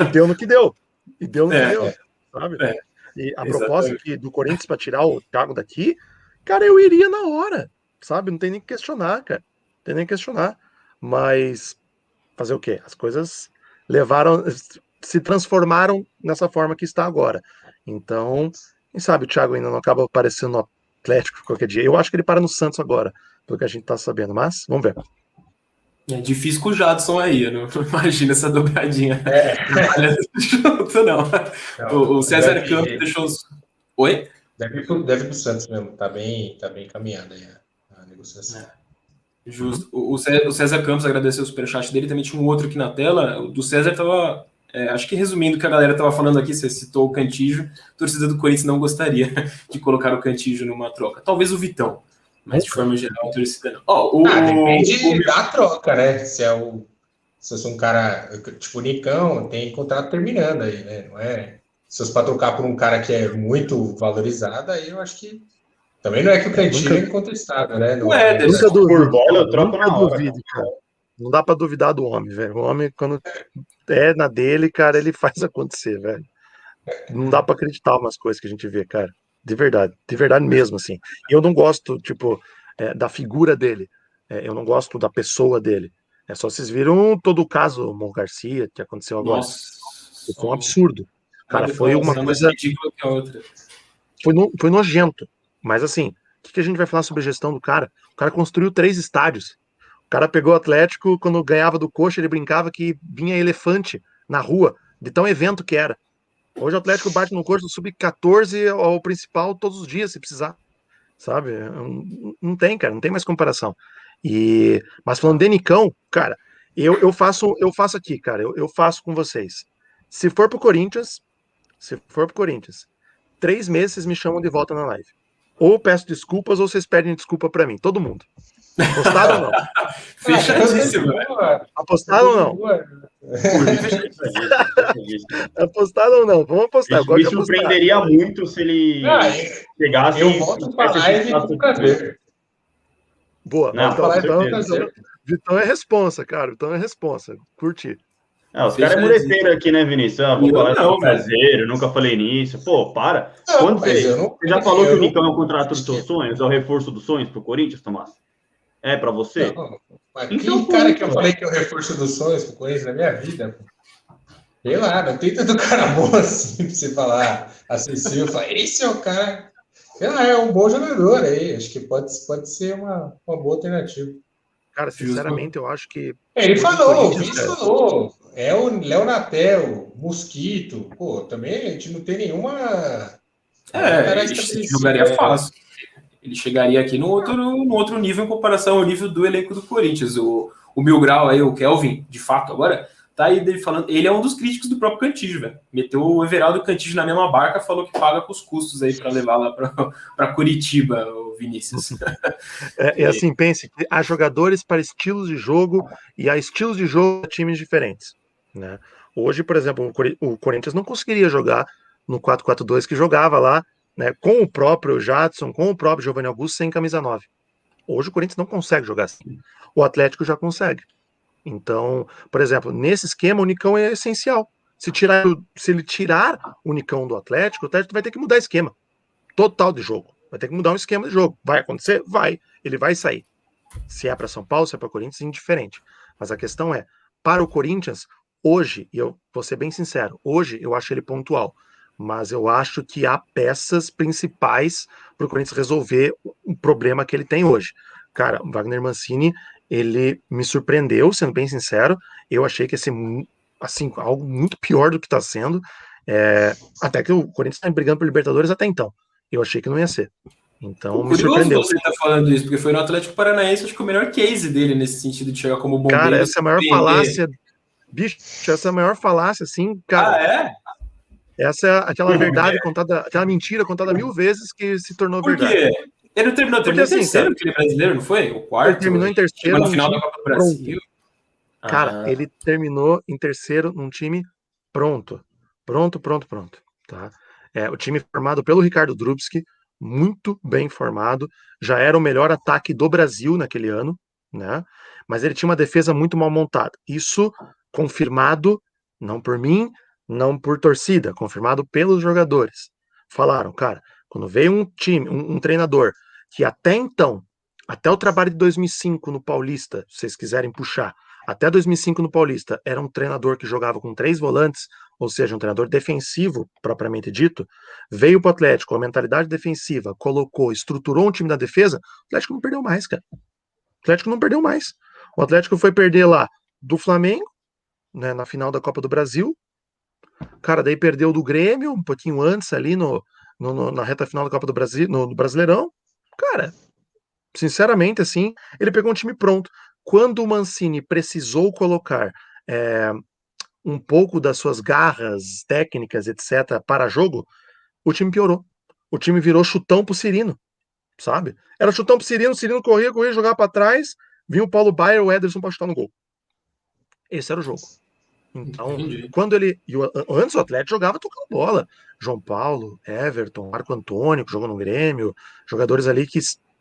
E deu no que deu. E deu no é, que deu, é. sabe? É. E a propósito que, do Corinthians para tirar o Thiago daqui, cara, eu iria na hora, sabe? Não tem nem que questionar, cara. Não tem nem que questionar. Mas fazer o quê? As coisas levaram, se transformaram nessa forma que está agora. Então, quem sabe o Thiago ainda não acaba aparecendo no Atlético qualquer dia. Eu acho que ele para no Santos agora, pelo que a gente está sabendo, mas vamos ver. É difícil com o Jadson aí, eu não imagino essa dobradinha. É. junto, não. não. O, o César Campos deixou os. Oi? Deve ir, pro, deve pro Santos mesmo, tá bem, tá bem encaminhada aí a, a negociação. É. Justo. O, o César Campos agradeceu o superchat dele, também tinha um outro aqui na tela. O do César tava é, acho que resumindo o que a galera estava falando aqui, você citou o Cantijo, a torcida do Corinthians não gostaria de colocar o Cantijo numa troca. Talvez o Vitão, mas de forma geral a torcida não. Oh, o, ah, depende o, da troca, né? Se é o se é um cara tipo Nicão, tem contrato terminando aí, né? Não é? Se fosse para trocar por um cara que é muito valorizado, aí eu acho que também não é que o Cantinho nunca... é incontestado, né? Não, não é, é nunca duvido, por bola eu troco na hora. Duvido, cara. Não dá para duvidar do homem, velho. O homem, quando é na dele, cara, ele faz acontecer, velho. Não dá para acreditar umas coisas que a gente vê, cara. De verdade, de verdade mesmo, assim. Eu não gosto, tipo, é, da figura dele. É, eu não gosto da pessoa dele. É só vocês viram todo o caso Mon Garcia que aconteceu agora. Nossa. Foi um absurdo. Cara, foi uma coisa. Foi, no... foi nojento. Mas assim, o que, que a gente vai falar sobre a gestão do cara? O cara construiu três estádios. O cara pegou o Atlético, quando ganhava do coxa, ele brincava que vinha elefante na rua, de tão evento que era. Hoje o Atlético bate no do sub-14 ao principal todos os dias, se precisar. Sabe? Não tem, cara, não tem mais comparação. E, mas falando de Nicão, cara, eu, eu faço eu faço aqui, cara, eu, eu faço com vocês. Se for pro Corinthians, se for pro Corinthians, três meses me chamam de volta na live. Ou peço desculpas, ou vocês pedem desculpa para mim, todo mundo. Apostaram ou não? Fechadíssimo. Apostaram ou não? Apostaram ou não? Vamos apostar. Isso me surpreenderia apostar. muito se ele ah, chegasse. Eu volto para a live ver. Boa. Não, então, Vitão, Vitão, Vitão é responsa, cara. Vitão é responsa. Curti. Ah, os caras é mureceram aqui, né, Vinícius? Ah, vou falar sobre prazer, nunca falei nisso. Pô, para. Não, Quando você, não, você já falou que o Nicão é o contrato dos seus sonhos, é o reforço dos sonhos pro Corinthians, Tomás? É para você? Não, mas então, cara que eu falei que é o reforço dos sonhos que eu conheço na minha vida. Sei lá, não tem tanto cara bom assim pra você falar acessível. Falar, esse é o cara. Sei lá, é um bom jogador aí. Acho que pode, pode ser uma, uma boa alternativa. Cara, sinceramente, eu acho que. É, ele falou, o Vinícius falou. É o Léo Natel, Mosquito. Pô, também a gente não tem nenhuma. É, ele jogaria fácil ele chegaria aqui no outro, no outro nível em comparação ao nível do elenco do Corinthians. O, o Mil Grau aí, o Kelvin, de fato, agora, tá aí dele falando. Ele é um dos críticos do próprio Cantígio, velho. Meteu o Everaldo Cantígio na mesma barca, falou que paga com os custos aí para levar lá para Curitiba, o Vinícius. É, e assim, pense que há jogadores para estilos de jogo e há estilos de jogo para times diferentes. Né? Hoje, por exemplo, o Corinthians não conseguiria jogar no 4-4-2 que jogava lá né, com o próprio Jadson, com o próprio Giovanni Augusto sem camisa 9. Hoje o Corinthians não consegue jogar assim. O Atlético já consegue. Então, por exemplo, nesse esquema, o Nicão é essencial. Se, tirar, se ele tirar o Nicão do Atlético, o Atlético vai ter que mudar esquema. total de jogo. Vai ter que mudar um esquema de jogo. Vai acontecer? Vai. Ele vai sair. Se é para São Paulo, se é para Corinthians, indiferente. Mas a questão é, para o Corinthians, hoje, e eu vou ser bem sincero, hoje eu acho ele pontual. Mas eu acho que há peças principais para o Corinthians resolver o problema que ele tem hoje. Cara, o Wagner Mancini, ele me surpreendeu, sendo bem sincero. Eu achei que ia ser assim, algo muito pior do que está sendo. É, até que o Corinthians está brigando por Libertadores até então. Eu achei que não ia ser. Então, o me surpreendeu. você tá falando isso, porque foi no Atlético Paranaense, acho que o melhor case dele nesse sentido de chegar como bombeiro. Cara, essa é a maior falácia. Bicho, essa é a maior falácia, assim, cara. Ah, é? Essa é aquela verdade contada, aquela mentira contada mil vezes que se tornou Por verdade. Quê? Ele não terminou, terminou assim, terceiro, aquele brasileiro, não foi? O quarto? Ele terminou em terceiro. No final da Copa do Brasil. Cara, ah. ele terminou em terceiro num time pronto. Pronto, pronto, pronto. Tá? É, o time formado pelo Ricardo Drubski, muito bem formado, já era o melhor ataque do Brasil naquele ano, né? Mas ele tinha uma defesa muito mal montada. Isso confirmado não por mim, não por torcida, confirmado pelos jogadores. Falaram, cara, quando veio um time, um, um treinador que até então, até o trabalho de 2005 no Paulista, se vocês quiserem puxar, até 2005 no Paulista, era um treinador que jogava com três volantes, ou seja, um treinador defensivo, propriamente dito, veio para o Atlético, a mentalidade defensiva, colocou, estruturou um time da defesa, o Atlético não perdeu mais, cara. O Atlético não perdeu mais. O Atlético foi perder lá do Flamengo, né, na final da Copa do Brasil. Cara, daí perdeu do Grêmio, um pouquinho antes ali no, no, no na reta final da Copa do Brasil, no, no Brasileirão. Cara, sinceramente, assim, ele pegou um time pronto. Quando o Mancini precisou colocar é, um pouco das suas garras técnicas, etc., para jogo, o time piorou. O time virou chutão pro Cirino, sabe? Era chutão pro Cirino, o Cirino corria, corria, jogava para trás, vinha o Paulo Baier, o Ederson para chutar no gol. Esse era o jogo. Então, Entendi. quando ele. antes o Atlético jogava tocando bola. João Paulo, Everton, Marco Antônio, que jogou no Grêmio, jogadores ali que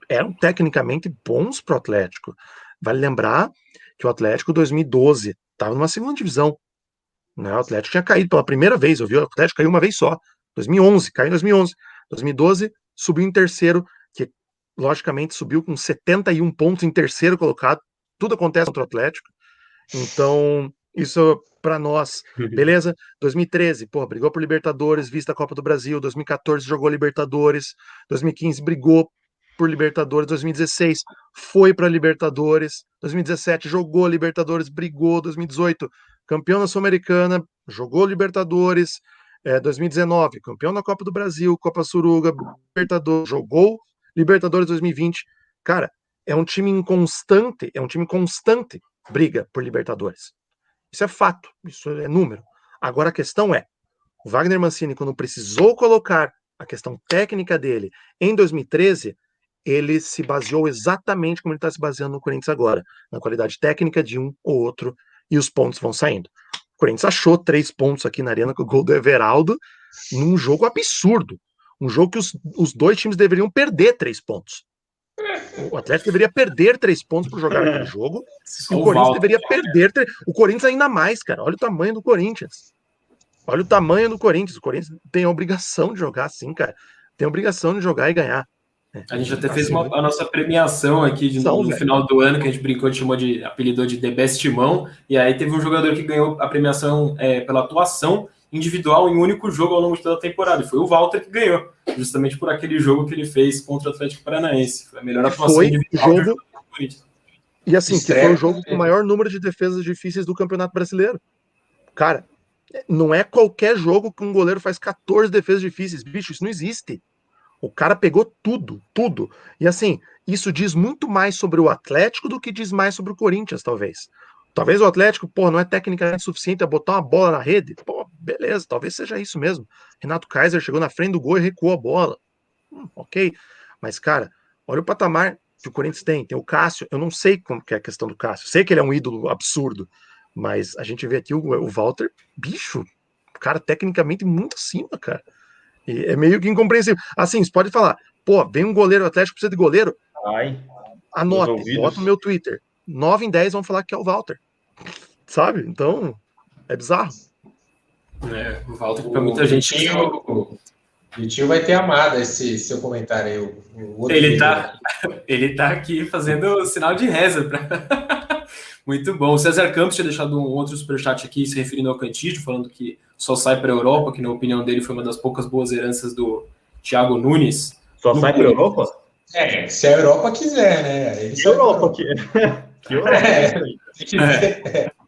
eram tecnicamente bons pro Atlético. Vale lembrar que o Atlético 2012 estava numa segunda divisão. Né? O Atlético tinha caído pela primeira vez, eu vi o Atlético caiu uma vez só. 2011, caiu em 2011. 2012 subiu em terceiro, que logicamente subiu com 71 pontos em terceiro colocado. Tudo acontece contra o Atlético. Então, isso para nós, beleza? 2013, pô, brigou por Libertadores, vista a Copa do Brasil. 2014 jogou Libertadores. 2015 brigou por Libertadores. 2016 foi para Libertadores. 2017 jogou Libertadores, brigou. 2018 campeão da Sul-Americana, jogou Libertadores. É, 2019 campeão da Copa do Brasil, Copa Suruga, Libertadores, jogou Libertadores 2020. Cara, é um time inconstante, é um time constante briga por Libertadores. Isso é fato, isso é número. Agora a questão é, o Wagner Mancini, quando precisou colocar a questão técnica dele em 2013, ele se baseou exatamente como ele está se baseando no Corinthians agora, na qualidade técnica de um ou outro, e os pontos vão saindo. O Corinthians achou três pontos aqui na arena com o gol do Everaldo, num jogo absurdo. Um jogo que os, os dois times deveriam perder três pontos. O Atlético deveria perder três pontos para jogar aquele jogo. E o Corinthians deveria perder. O Corinthians ainda mais, cara. Olha o tamanho do Corinthians. Olha o tamanho do Corinthians. O Corinthians tem a obrigação de jogar assim, cara. Tem a obrigação de jogar e ganhar. É. A gente até fez uma, a nossa premiação aqui de, no, no final do ano, que a gente brincou, de chamou de apelidou de The Best Timão, e aí teve um jogador que ganhou a premiação é, pela atuação individual em um único jogo ao longo de toda a temporada. E foi o Walter que ganhou, justamente por aquele jogo que ele fez contra o Atlético Paranaense. Foi a melhor atuação foi individual jogo... E assim, que foi o jogo com o maior número de defesas difíceis do Campeonato Brasileiro. Cara, não é qualquer jogo que um goleiro faz 14 defesas difíceis. Bicho, isso não existe. O cara pegou tudo, tudo. E assim, isso diz muito mais sobre o Atlético do que diz mais sobre o Corinthians, talvez. Talvez o Atlético, pô, não é tecnicamente suficiente a botar uma bola na rede. Pô, beleza, talvez seja isso mesmo. Renato Kaiser chegou na frente do gol e recuou a bola. Hum, ok. Mas, cara, olha o patamar que o Corinthians tem. Tem o Cássio, eu não sei como que é a questão do Cássio. Sei que ele é um ídolo absurdo, mas a gente vê aqui o, o Walter, bicho, cara, tecnicamente muito acima, cara. E é meio que incompreensível. Assim, você pode falar, pô, vem um goleiro, o Atlético precisa de goleiro. Ai, Anote, bota no meu Twitter. 9 em 10 vão falar que é o Walter. Sabe? Então, é bizarro. É, o Walter, para muita gente. O, E o tio vai ter amado esse seu comentário aí. O, o ele, tá, ele tá aqui fazendo sinal de reza. Pra... Muito bom. O César Campos tinha deixado um outro superchat aqui se referindo ao Cantígio, falando que só sai para a Europa, que na opinião dele foi uma das poucas boas heranças do Thiago Nunes. Só sai para a Europa? É, se a Europa quiser, né? Ele que Europa, que... que Europa. É, se quiser. É.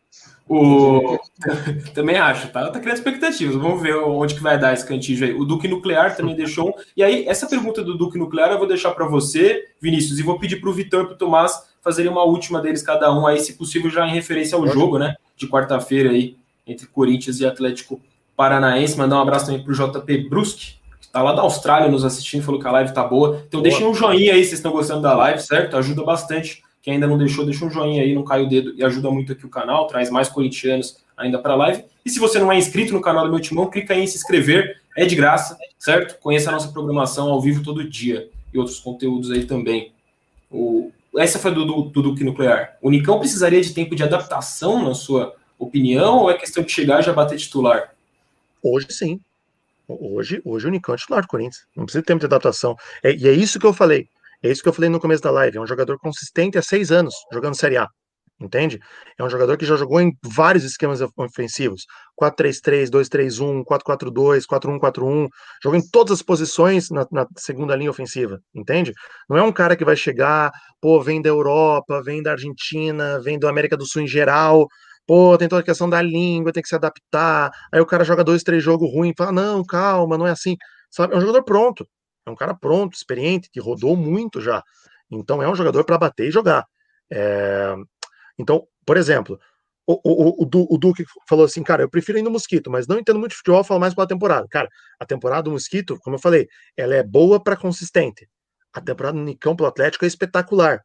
O... também acho, tá? Tá criando expectativas. Vamos ver onde que vai dar esse cantígio aí. O Duque Nuclear também deixou um. E aí, essa pergunta do Duque Nuclear eu vou deixar para você, Vinícius, e vou pedir para o Vitão e para o Tomás fazerem uma última deles cada um aí, se possível, já em referência ao jogo, né? De quarta-feira aí, entre Corinthians e Atlético Paranaense. Mandar um abraço também para o JP Brusque, que está lá da Austrália nos assistindo, falou que a live tá boa. Então boa. deixem um joinha aí se vocês estão gostando da live, certo? Ajuda bastante quem ainda não deixou, deixa um joinha aí, não cai o dedo e ajuda muito aqui o canal, traz mais corintianos ainda para a live. E se você não é inscrito no canal do meu timão, clica aí em se inscrever, é de graça, certo? Conheça a nossa programação ao vivo todo dia e outros conteúdos aí também. O... Essa foi do, do, do Duque Nuclear. O Nicão precisaria de tempo de adaptação, na sua opinião, ou é questão de chegar e já bater titular? Hoje sim. Hoje, hoje o Nicão é titular do Corinthians. Não precisa de tempo de adaptação. É, e é isso que eu falei. É isso que eu falei no começo da live. É um jogador consistente há seis anos jogando Série A. Entende? É um jogador que já jogou em vários esquemas ofensivos: 4-3-3, 2-3-1, 4-4-2, 4-1-4-1. Jogou em todas as posições na, na, segunda linha ofensiva. Entende? Não é um cara que vai chegar, pô, vem da Europa, vem da Argentina, vem da América do Sul em geral. Pô, tem toda a questão da língua, tem que se adaptar. Aí o cara joga dois, três jogos ruins, fala: não, calma, não é assim. Sabe? É um jogador pronto. É um cara pronto, experiente, que rodou muito já. Então é um jogador para bater e jogar. É... Então, por exemplo, o, o, o, o, Duque falou assim, cara, eu prefiro ir no Mosquito, mas não entendo muito futebol, falo mais pela temporada. Cara, a temporada do Mosquito, como eu falei, ela é boa para consistente. A temporada do Nicão pelo Atlético é espetacular.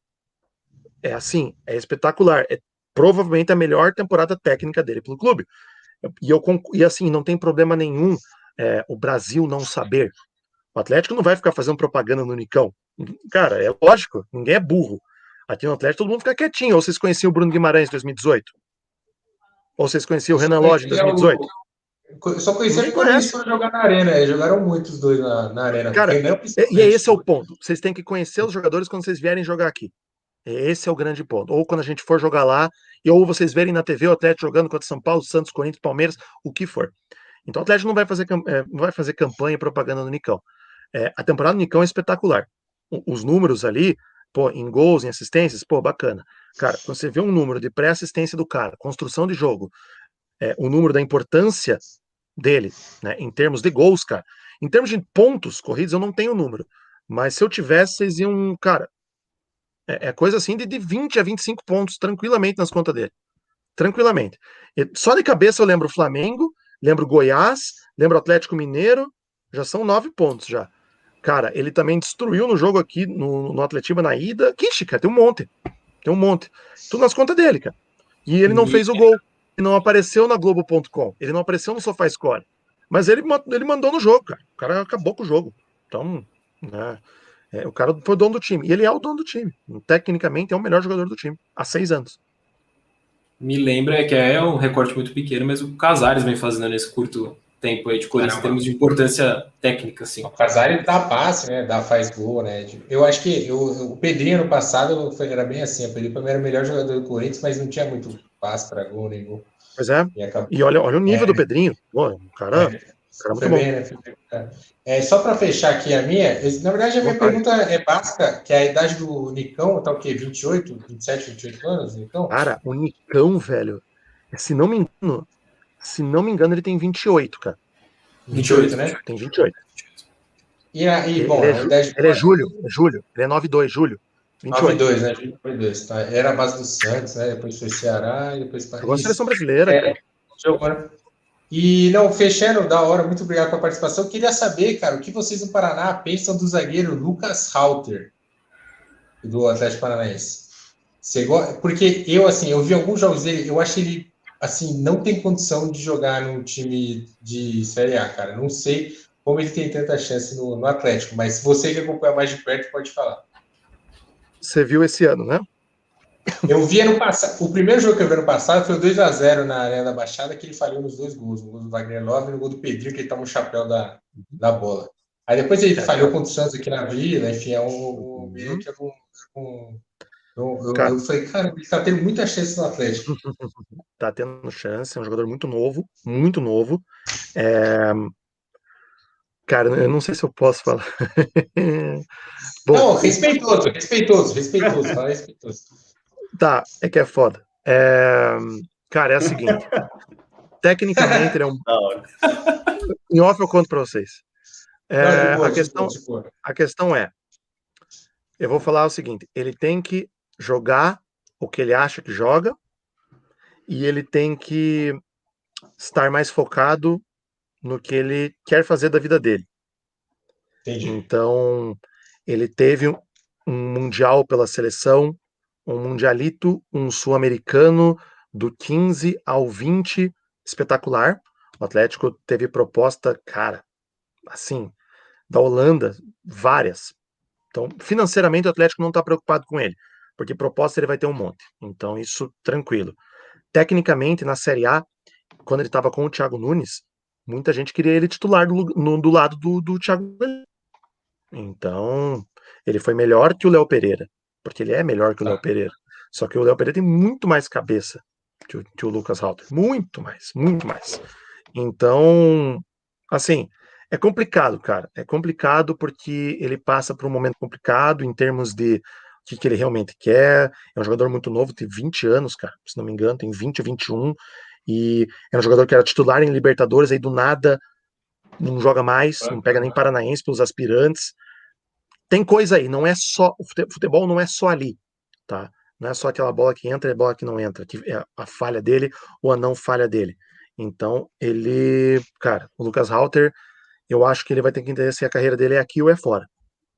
É assim, é espetacular. É provavelmente a melhor temporada técnica dele pelo clube. E, eu, e assim, não tem problema nenhum é, o Brasil não saber. O Atlético não vai ficar fazendo propaganda no Nicão. Cara, é lógico, ninguém é burro. Aqui no Atlético todo mundo fica quietinho. Ou vocês conheciam o Bruno Guimarães em 2018? Ou vocês conheciam o Renan Lodge em 2018? Eu só conhecia o Corinthians para jogar na arena. Eles jogaram muitos dois na, na arena. Cara, e, e esse é o ponto. Vocês têm que conhecer os jogadores quando vocês vierem jogar aqui. Esse é o grande ponto. Ou quando a gente for jogar lá, e ou vocês verem na TV o Atlético jogando contra São Paulo, Santos, Corinthians, Palmeiras, o que for. Então o Atlético não vai fazer, é, não vai fazer campanha e propaganda no Nicão. É, a temporada do Nicão é espetacular. Os números ali, pô, em gols, em assistências, pô, bacana. Cara, quando você vê um número de pré-assistência do cara, construção de jogo, é, o número da importância dele, né, em termos de gols, cara, em termos de pontos corridos, eu não tenho número. Mas se eu tivesse, vocês iam, cara, é, é coisa assim de, de 20 a 25 pontos tranquilamente nas contas dele. Tranquilamente. E só de cabeça eu lembro o Flamengo, lembro Goiás, lembro Atlético Mineiro, já são nove pontos já. Cara, ele também destruiu no jogo aqui no, no Atletiba na ida. Ixi, cara, tem um monte. Tem um monte. Tudo nas contas dele, cara. E ele não fez o gol. Ele não apareceu na Globo.com. Ele não apareceu no SofaScore. Mas ele, ele mandou no jogo, cara. O cara acabou com o jogo. Então, né, é, o cara foi dono do time. E ele é o dono do time. Tecnicamente, é o melhor jogador do time. Há seis anos. Me lembra que é um recorte muito pequeno, mas o Casares vem fazendo nesse curto tempo aí de Corinthians em termos de importância técnica, assim. O Casares dá passe, né? Dá, faz gol, né? Eu acho que eu, o Pedrinho no passado era bem assim. O Pedrinho era o melhor jogador do Corinthians, mas não tinha muito passe para gol nem gol. Pois é. E, acabou... e olha, olha o nível é. do Pedrinho. Pô, o cara, é. cara muito bom. Né? É, só para fechar aqui a minha, na verdade a minha pergunta é básica, que é a idade do Nicão, tá o quê? 28, 27, 28 anos, Nicão? Cara, o Nicão, velho, se não me engano, se não me engano, ele tem 28, cara. 28, né? Tem 28. E aí, bom, ele, é, de... ele é julho, é julho, ele é 9-2, julho. 9-2, né? 22, tá? Era a base do Santos, né? Depois foi Ceará e depois Paris. Jogou a seleção brasileira, é, cara. E, não, fechando, da hora, muito obrigado pela participação. queria saber, cara, o que vocês no Paraná pensam do zagueiro Lucas Halter, do Atlético Paranaense. Você Porque eu, assim, eu vi alguns jogos dele, eu acho ele assim, não tem condição de jogar num time de Série A, cara. Não sei como ele tem tanta chance no, no Atlético, mas você que acompanha mais de perto pode falar. Você viu esse ano, né? Eu vi ano passado. O primeiro jogo que eu vi ano passado foi o 2x0 na Arena da Baixada, que ele falhou nos dois gols, no gol do Wagner Love e no gol do Pedrinho, que ele toma o chapéu da, da bola. Aí depois ele falhou contra o Santos aqui na Vila, enfim, é um, um meio que é um, eu, eu, eu, falei, cara, ele tá tendo muita chance no Atlético. tá tendo chance, é um jogador muito novo, muito novo. É... Cara, eu não sei se eu posso falar. Bom, não, respeitoso, respeitoso, respeitoso, fala respeitoso. Tá, é que é foda. É... Cara, é o seguinte. Tecnicamente, ele é um. em off eu conto pra vocês. É, não, a, questão, a questão é: eu vou falar o seguinte: ele tem que jogar o que ele acha que joga e ele tem que estar mais focado no que ele quer fazer da vida dele. Entendi. Então, ele teve um mundial pela seleção, um mundialito, um sul-americano do 15 ao 20, espetacular. O Atlético teve proposta, cara, assim, da Holanda, várias. Então, financeiramente, o Atlético não está preocupado com ele porque proposta ele vai ter um monte. Então, isso tranquilo. Tecnicamente, na Série A, quando ele estava com o Thiago Nunes, muita gente queria ele titular do, no, do lado do, do Thiago Então, ele foi melhor que o Léo Pereira, porque ele é melhor que o Léo ah. Pereira. Só que o Léo Pereira tem muito mais cabeça que o, que o Lucas Halter. Muito mais, muito mais. Então, assim, é complicado, cara. É complicado porque ele passa por um momento complicado em termos de o que, que ele realmente quer. É um jogador muito novo, tem 20 anos, cara, se não me engano, tem 20 ou 21. E é um jogador que era titular em Libertadores, aí do nada não joga mais, não pega nem Paranaense pelos aspirantes. Tem coisa aí, não é só. O futebol não é só ali, tá? Não é só aquela bola que entra e a bola que não entra, que é a falha dele ou a não falha dele. Então, ele, cara, o Lucas Halter, eu acho que ele vai ter que entender se a carreira dele é aqui ou é fora.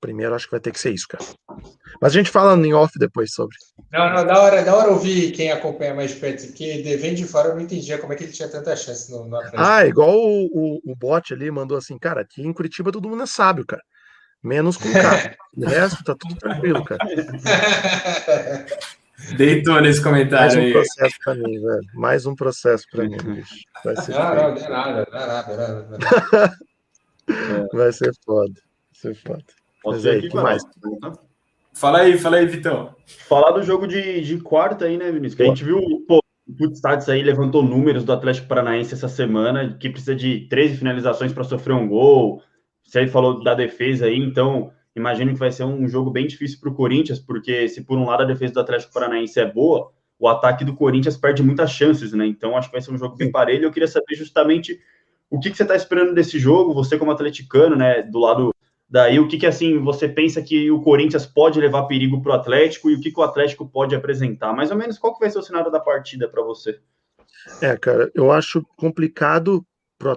Primeiro, acho que vai ter que ser isso, cara. Mas a gente fala em off depois sobre. Não, não, da hora, da hora ouvir quem acompanha mais perto, porque vem de fora eu não entendia como é que ele tinha tanta chance no, no. Ah, igual o, o, o bot ali mandou assim, cara, aqui em Curitiba todo mundo é sábio, cara. Menos com o cara. o resto tá tudo tranquilo, cara. Deitou nesse comentário Mais um processo pra mim, velho. Mais um processo pra mim, bicho. Vai ser não, não, não é nada, não é nada, não é nada. Vai ser foda. Vai ser foda. Mas aí, que mais? Fala aí, fala aí, Vitão. Falar do jogo de, de quarta aí, né, Vinícius? Que a gente viu, pô, o Putstats aí levantou números do Atlético Paranaense essa semana, que precisa de 13 finalizações para sofrer um gol. Você aí falou da defesa aí, então imagino que vai ser um jogo bem difícil para o Corinthians, porque se por um lado a defesa do Atlético Paranaense é boa, o ataque do Corinthians perde muitas chances, né? Então acho que vai ser um jogo bem parelho. Eu queria saber justamente o que, que você está esperando desse jogo, você como atleticano, né, do lado Daí, o que, que assim você pensa que o Corinthians pode levar perigo para o Atlético e o que, que o Atlético pode apresentar? Mais ou menos qual que vai ser o cenário da partida para você? É, cara, eu acho complicado,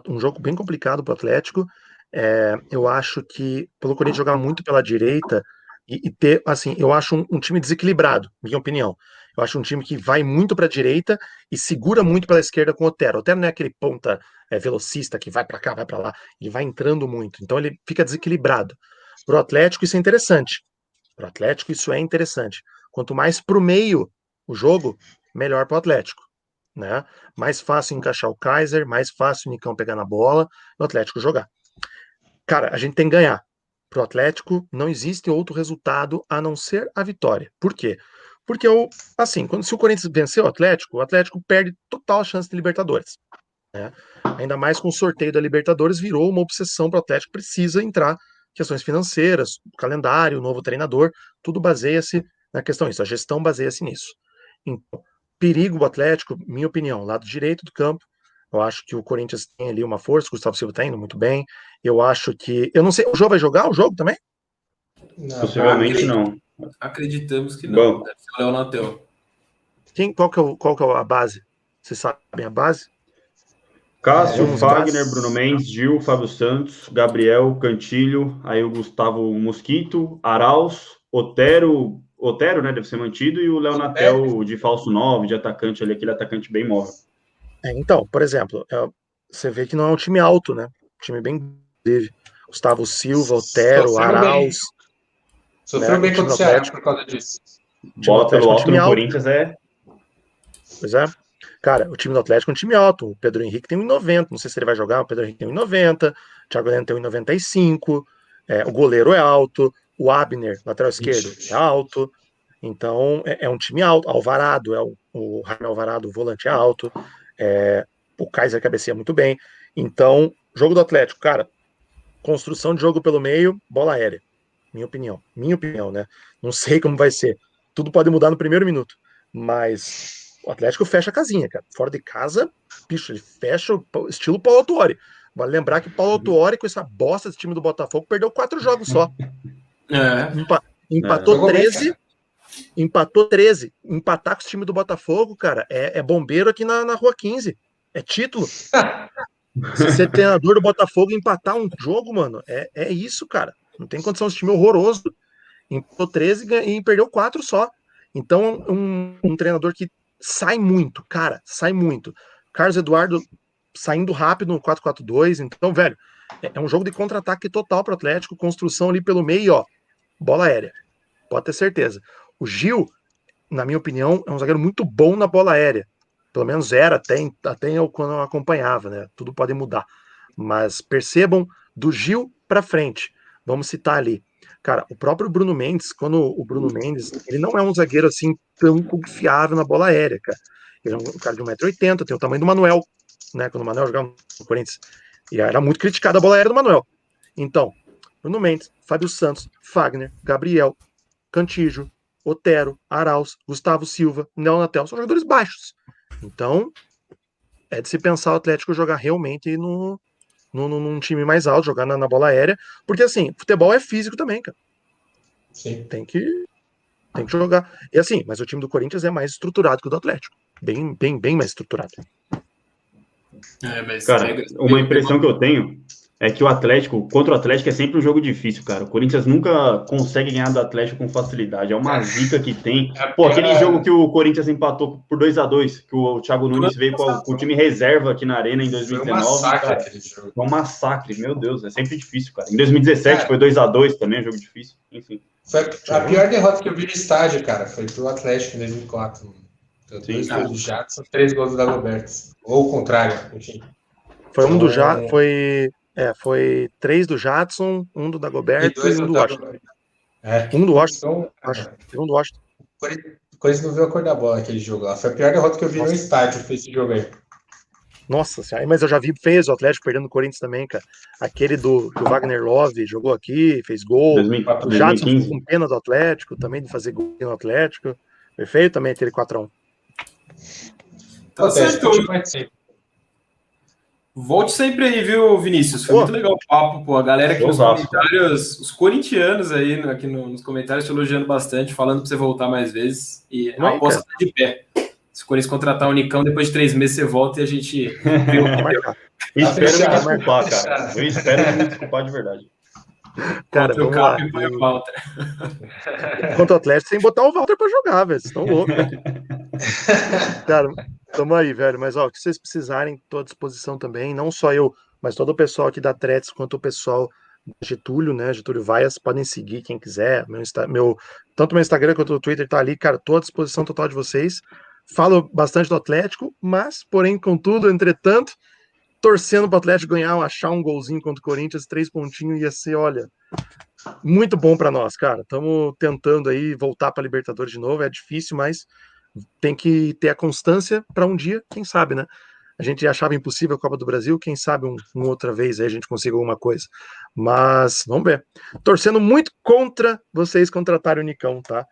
um jogo bem complicado para o Atlético. É, eu acho que pelo Corinthians jogar muito pela direita e, e ter, assim, eu acho um, um, time desequilibrado, minha opinião. Eu acho um time que vai muito para a direita e segura muito pela esquerda com o Otero. O Otero não é aquele ponta é, velocista que vai para cá, vai para lá, ele vai entrando muito, então ele fica desequilibrado. Para o Atlético, isso é interessante. Para o Atlético, isso é interessante. Quanto mais para o meio o jogo, melhor para o Atlético. Né? Mais fácil encaixar o Kaiser, mais fácil o Nicão pegar na bola e o Atlético jogar. Cara, a gente tem que ganhar. Para o Atlético, não existe outro resultado a não ser a vitória. Por quê? Porque, o, assim, quando, se o Corinthians vencer o Atlético, o Atlético perde total chance de Libertadores. Né? Ainda mais com o sorteio da Libertadores, virou uma obsessão para o Atlético, precisa entrar questões financeiras, calendário, novo treinador, tudo baseia-se na questão disso, a gestão baseia-se nisso. Então, perigo o Atlético, minha opinião, lado direito do campo, eu acho que o Corinthians tem ali uma força, o Gustavo Silva está indo muito bem. Eu acho que. Eu não sei, o João vai jogar o jogo também? Não, Possivelmente não. Acreditamos que não. Bom. Deve ser o Leonatel. Quem, qual, que é, qual que é a base? Vocês sabem a base? Cássio, é, Fagner, Bruno Mendes, Gil, Fábio Santos, Gabriel, Cantilho, aí o Gustavo Mosquito, Arauz, Otero, Otero, né, deve ser mantido, e o Leonatel de falso 9, de atacante ali, aquele atacante bem móvel. É, então, por exemplo, é, você vê que não é um time alto, né? Um time bem. Gustavo Silva, Otero, Arauz. Sofreu né? bem contra o Ceará por causa disso. Bola pelo alto no Corinthians é. Pois é. Cara, o time do Atlético é um time alto. O Pedro Henrique tem 1,90. Não sei se ele vai jogar. O Pedro Henrique tem 1,90. O Thiago Heleno tem 1,95. É, o goleiro é alto, o Abner, lateral esquerdo, é alto. Então, é, é, um time alto. Alvarado, é o, o Jaime Alvarado, o volante é alto. É, o Kaiser cabeceia muito bem. Então, jogo do Atlético, cara, construção de jogo pelo meio, bola aérea. Minha opinião. Minha opinião, né? Não sei como vai ser. Tudo pode mudar no primeiro minuto. Mas o Atlético fecha a casinha, cara. Fora de casa, bicho, ele fecha o estilo Paulo Autuori. Vale lembrar que Paulo Autuori, com essa bosta desse time do Botafogo, perdeu quatro jogos só. É. Empa empatou é. 13. Empatou 13. Empatar com o time do Botafogo, cara, é, é bombeiro aqui na, na rua 15. É título. Se ser treinador do Botafogo empatar um jogo, mano, é, é isso, cara. Não tem condição, esse time é horroroso. Empatou 13 e perdeu 4 só. Então, um, um treinador que sai muito, cara, sai muito. Carlos Eduardo saindo rápido no 4-4-2. Então, velho, é, é um jogo de contra-ataque total para Atlético, construção ali pelo meio, ó, bola aérea. Pode ter certeza. O Gil, na minha opinião, é um zagueiro muito bom na bola aérea. Pelo menos era até, até eu, quando eu acompanhava, né? Tudo pode mudar. Mas percebam do Gil para frente. Vamos citar ali. Cara, o próprio Bruno Mendes, quando o Bruno Mendes, ele não é um zagueiro assim tão confiável na bola aérea, cara. Ele é um cara de 1,80m, tem o tamanho do Manuel, né? Quando o Manuel jogava no Corinthians. E era muito criticada a bola aérea do Manuel. Então, Bruno Mendes, Fábio Santos, Fagner, Gabriel, Cantijo, Otero, Arauz, Gustavo Silva, Neonatel, são jogadores baixos. Então, é de se pensar o Atlético jogar realmente no, no, num time mais alto, jogar na, na, bola aérea, porque assim, futebol é físico também, cara. Sim. Tem que tem que jogar. E assim, mas o time do Corinthians é mais estruturado que o do Atlético. Bem, bem, bem mais estruturado. É, cara, uma impressão que eu tenho é que o Atlético, contra o Atlético, é sempre um jogo difícil, cara. O Corinthians nunca consegue ganhar do Atlético com facilidade. É uma é. zica que tem. É, Pô, aquele é... jogo que o Corinthians empatou por 2 a 2 que o Thiago Nunes veio com, com, o time reserva aqui na Arena em 2019. Foi um massacre cara. aquele jogo. Foi um massacre, meu Deus, é sempre difícil, cara. Em 2017 é. foi 2 a 2 também, um jogo difícil. Enfim. Foi a pior derrota que eu vi no estádio, cara. Foi pro Atlético em 2004. Dois gols do Jadson, três gols do Dagoberto. Ou o contrário, enfim. Foi um do Jadson, então, foi é, foi três do Jadson, um do Dagoberto e, e um do Washington. É. Um do Washington. Então, é. um do Washington. Coisa não viu a cor da bola aquele jogo lá. Foi a pior derrota que eu vi Nossa. no estádio, foi esse jogo aí. Nossa senhora, mas eu já vi, fez o Atlético perdendo o Corinthians também, cara. Aquele do, do Wagner Love jogou aqui, fez gol. 2004, o Jadson ficou com pena do Atlético, também de fazer gol no Atlético. Perfeito também aquele 4x1. Tá certo. Volte sempre aí, viu, Vinícius? Foi pô. muito legal o papo, pô. A galera aqui nos comentários, os corintianos aí aqui nos comentários te elogiando bastante, falando para você voltar mais vezes. E a aposta tá de pé. Se o Corinthians contratar o Nicão, depois de três meses você volta e a gente vê o que Eu espero me desculpar, cara. Eu espero me desculpar de verdade. Cara, vamos lá. Contra o Atlético, sem botar o Walter para jogar, velho. Vocês estão loucos. cara, Tamo aí, velho. Mas, ó, o que vocês precisarem, tô à disposição também. Não só eu, mas todo o pessoal aqui da Tretes, quanto o pessoal Getúlio, né? Getúlio Vaias, podem seguir quem quiser. Meu, meu, tanto meu Instagram quanto o Twitter tá ali, cara. Tô à disposição total de vocês. Falo bastante do Atlético, mas, porém, contudo, entretanto, torcendo para o Atlético ganhar, achar um golzinho contra o Corinthians, três pontinhos, ia ser, olha, muito bom para nós, cara. Estamos tentando aí voltar para Libertadores de novo. É difícil, mas tem que ter a constância para um dia, quem sabe, né? A gente achava impossível a Copa do Brasil, quem sabe um, uma outra vez aí a gente consiga alguma coisa. Mas vamos ver. Torcendo muito contra vocês contratarem o Nicão, tá?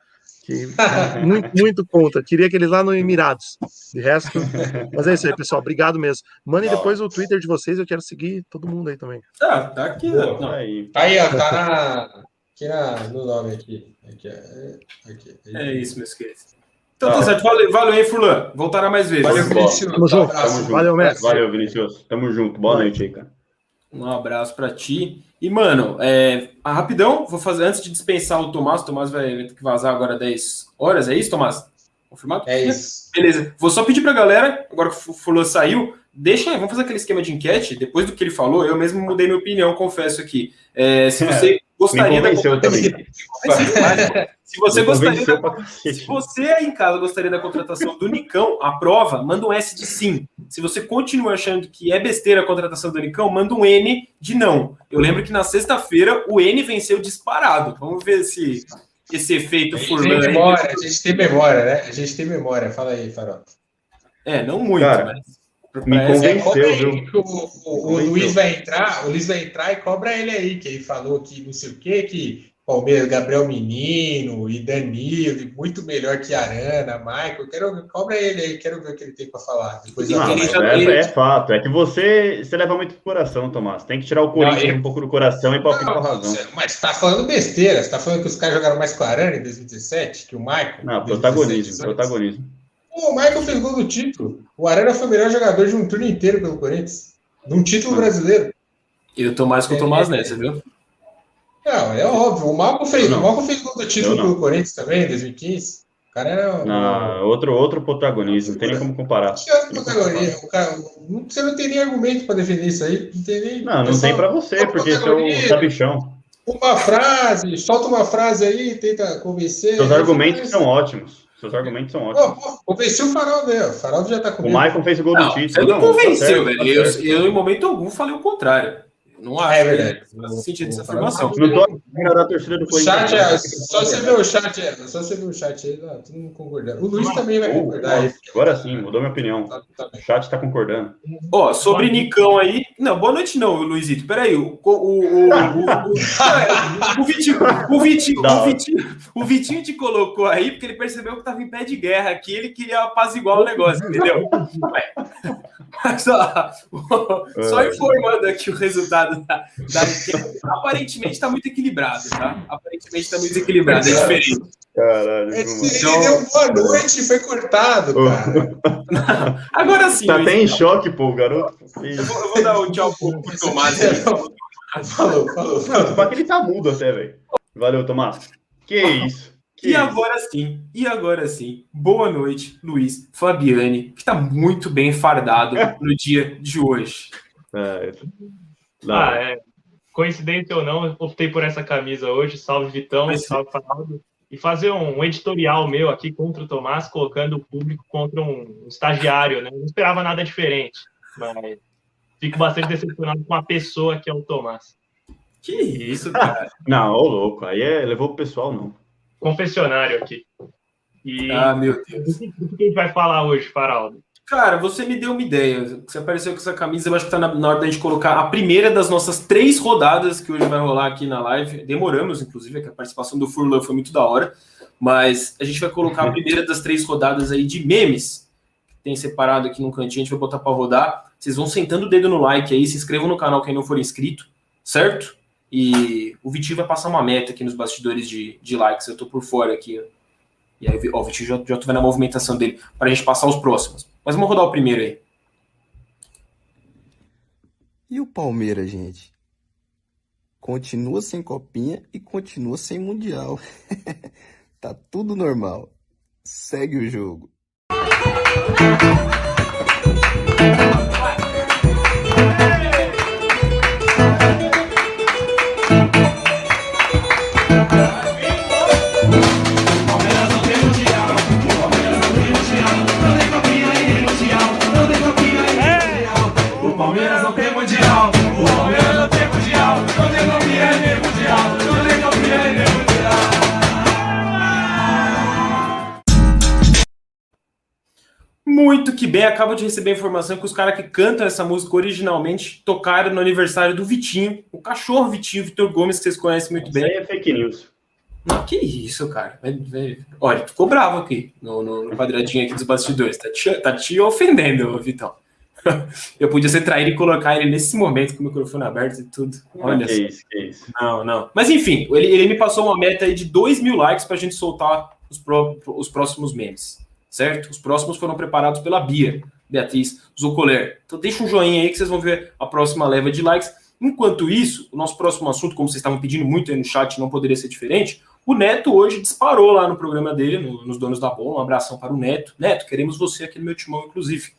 Que, muito, muito contra. Queria que ele lá no Emirados. De resto. Mas é isso aí, pessoal. Obrigado mesmo. Mandem depois o Twitter de vocês, eu quero seguir todo mundo aí também. Tá, tá aqui. Pô, tá aí. aí, ó, tá na, aqui na, no nome aqui. aqui, é, aqui, É isso, meus queridos. Então tá certo. Valeu, valeu, hein, Furlan. Voltará mais vezes. Valeu, Vinícius. Tamo junto. Tamo junto. Valeu, mestre. Valeu, Vinícius. Tamo junto. Boa noite aí, cara. Um abraço para ti. E, mano, é, rapidão, vou fazer antes de dispensar o Tomás. O Tomás vai, ter que vazar agora 10 horas. É isso, Tomás? Confirmado? É isso. Beleza. Vou só pedir pra galera, agora que o Furlan saiu, deixa aí, vamos fazer aquele esquema de enquete. Depois do que ele falou, eu mesmo mudei minha opinião, confesso aqui. É, se você gostaria Me convenceu da também. Se você gostaria da... Se você aí em casa gostaria da contratação do Nicão, aprova, manda um S de sim. Se você continua achando que é besteira a contratação do Nicão, manda um N de não. Eu lembro que na sexta-feira o N venceu disparado. Vamos ver se esse efeito Furlan. Memória, a gente tem memória, né? A gente tem memória. Fala aí, Farol. É, não muito, Cara, mas. Me convenceu, viu? O, o, o Luiz vai entrar, o Luiz vai entrar e cobra ele aí, que ele falou que não sei o quê, que Palmeiras, Gabriel Menino e Danilo, muito melhor que Arana, Michael. Quero, cobra ele aí, quero ver o que ele tem para falar. Depois não, é, é, fato, é que você, você leva muito pro coração, Tomás. Tem que tirar o Corinthians não, um pouco do coração e palpite com a razão. Mas você tá falando besteira, você tá falando que os caras jogaram mais com a Arana em 2017, que o Michael. Não, protagonismo, protagonismo. Pô, o Michael fez gol do título. O Arana foi o melhor jogador de um turno inteiro pelo Corinthians. De um título brasileiro. E o Tomás com o Tomás nessa, viu? Não, é óbvio. O Malco fez, o Malco fez gol do título pelo Corinthians também, em 2015. O cara era. Não, outro, outro protagonismo, não tem nem como comparar. Que outro protagonismo? Cara, você não tem nem argumento para defender isso aí. Não tem nem. Não, não tem para você, porque esse é o sabichão. Uma frase, solta uma frase aí, tenta convencer. Seus argumentos são ótimos. Seus argumentos são ótimos. Pô, convenceu o Farol, né? O Farol já tá com. O Michael fez o gol não, do título. Ele não, convenceu, tá velho. Eu, eu, em momento algum, falei o contrário. Não acho. É verdade. Faz sentido essa afirmação. Não tô da torcida do Corinthians. Chat, é, só você ver o chat, é, só você ver o chat aí, tá todo mundo concordando. O Luiz também vai concordar. Agora sim, mudou minha opinião. Tá, tá o chat tá concordando. Ó, oh, sobre Nicão aí. Não, boa noite não, Luizito. Peraí, o, o, o, o, o, o, Vitinho, o, Vitinho, o, Vitinho, o Vitinho te colocou aí porque ele percebeu que tava em pé de guerra aqui, ele queria apaziguar o negócio, entendeu? Mas, ó, só é. informando aqui o resultado da, da aparentemente está muito equilibrado, tá? Aparentemente está muito equilibrado, é diferente. Caralho, Esse ele deu boa noite e foi cortado, cara. agora sim. Tá até em choque, pô, garoto. Eu vou, eu vou dar um tchau pro, pro Tomás. falou, falou. Não, pra que ele tá mudo até, velho. Valeu, Tomás. Que isso. E agora sim, e agora sim, boa noite, Luiz Fabiani, que está muito bem fardado no dia de hoje. É, ah, é. Coincidência ou não, eu optei por essa camisa hoje. Salve Vitão, Mas... salve Fernando. E fazer um editorial meu aqui contra o Tomás, colocando o público contra um estagiário, né? Não esperava nada diferente, mas fico bastante decepcionado com a pessoa que é o Tomás. Que isso, cara? não, ô louco, aí é, levou pro pessoal, não confessionário aqui. E ah, meu Deus. O que a gente vai falar hoje, Faraldo? Cara, você me deu uma ideia. Você apareceu com essa camisa, eu acho que tá na, na hora da gente colocar a primeira das nossas três rodadas que hoje vai rolar aqui na live. Demoramos, inclusive, que a participação do Furlan foi muito da hora. Mas a gente vai colocar a primeira das três rodadas aí de memes. Que tem separado aqui no cantinho, a gente vai botar para rodar. Vocês vão sentando o dedo no like aí, se inscrevam no canal quem não for inscrito, certo? E o Vitinho vai passar uma meta aqui nos bastidores de, de likes. Eu tô por fora aqui. E aí, ó, o Vitinho já, já tô vendo a movimentação dele para a gente passar os próximos. Mas vamos rodar o primeiro aí. E o Palmeiras, gente? Continua sem copinha e continua sem mundial. tá tudo normal. Segue o jogo. Muito que bem, acabo de receber a informação que os caras que cantam essa música originalmente tocaram no aniversário do Vitinho, o cachorro Vitinho, Vitor Gomes, que vocês conhecem muito isso bem. Isso aí é fake news. Não, que isso, cara. Olha, ficou bravo aqui no, no, quadradinho aqui dos bastidores. Tá te, tá te ofendendo, Vitão. Eu podia ser traído e colocar ele nesse momento com o microfone aberto e tudo. Olha que isso, que isso. Não, não. Mas enfim, ele, ele me passou uma meta aí de 2 mil likes pra gente soltar os, pro, os próximos memes certo? Os próximos foram preparados pela Bia, Beatriz Zucoler. Então deixa um joinha aí que vocês vão ver a próxima leva de likes. Enquanto isso, o nosso próximo assunto, como vocês estavam pedindo muito aí no chat, não poderia ser diferente. O Neto hoje disparou lá no programa dele, no, nos Donos da Bola. Um abração para o Neto. Neto, queremos você aqui no meu timão, inclusive.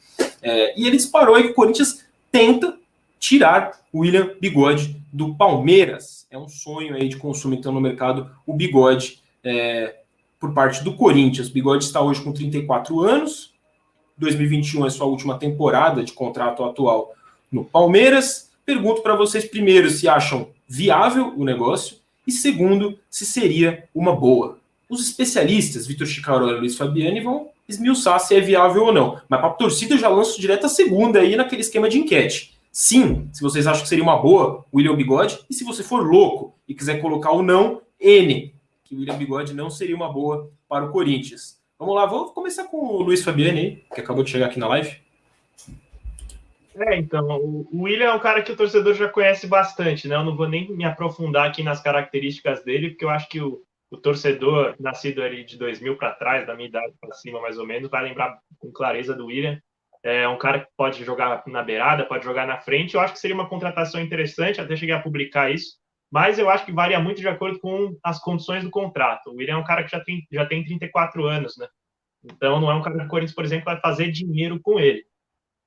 É, e ele disparou aí que o Corinthians tenta tirar o William Bigode do Palmeiras. É um sonho aí de consumo, então, no mercado, o Bigode é, por parte do Corinthians. Bigode está hoje com 34 anos, 2021 é sua última temporada de contrato atual no Palmeiras. Pergunto para vocês, primeiro, se acham viável o negócio e, segundo, se seria uma boa. Os especialistas, Vitor Chicarola e Luiz Fabiani, vão esmiuçar se é viável ou não. Mas para a torcida, eu já lanço direto a segunda aí naquele esquema de enquete. Sim, se vocês acham que seria uma boa, William Bigode. E se você for louco e quiser colocar o não, N, que o William Bigode não seria uma boa para o Corinthians. Vamos lá, vou começar com o Luiz Fabiani que acabou de chegar aqui na live. É, então, o William é um cara que o torcedor já conhece bastante, né? Eu não vou nem me aprofundar aqui nas características dele, porque eu acho que o, o torcedor nascido ali de 2000 para trás, da minha idade para cima mais ou menos, vai lembrar com clareza do William. É um cara que pode jogar na beirada, pode jogar na frente. Eu acho que seria uma contratação interessante, até cheguei a publicar isso. Mas eu acho que varia muito de acordo com as condições do contrato. O William é um cara que já tem, já tem 34 anos, né? Então não é um cara que o Corinthians, por exemplo, vai fazer dinheiro com ele.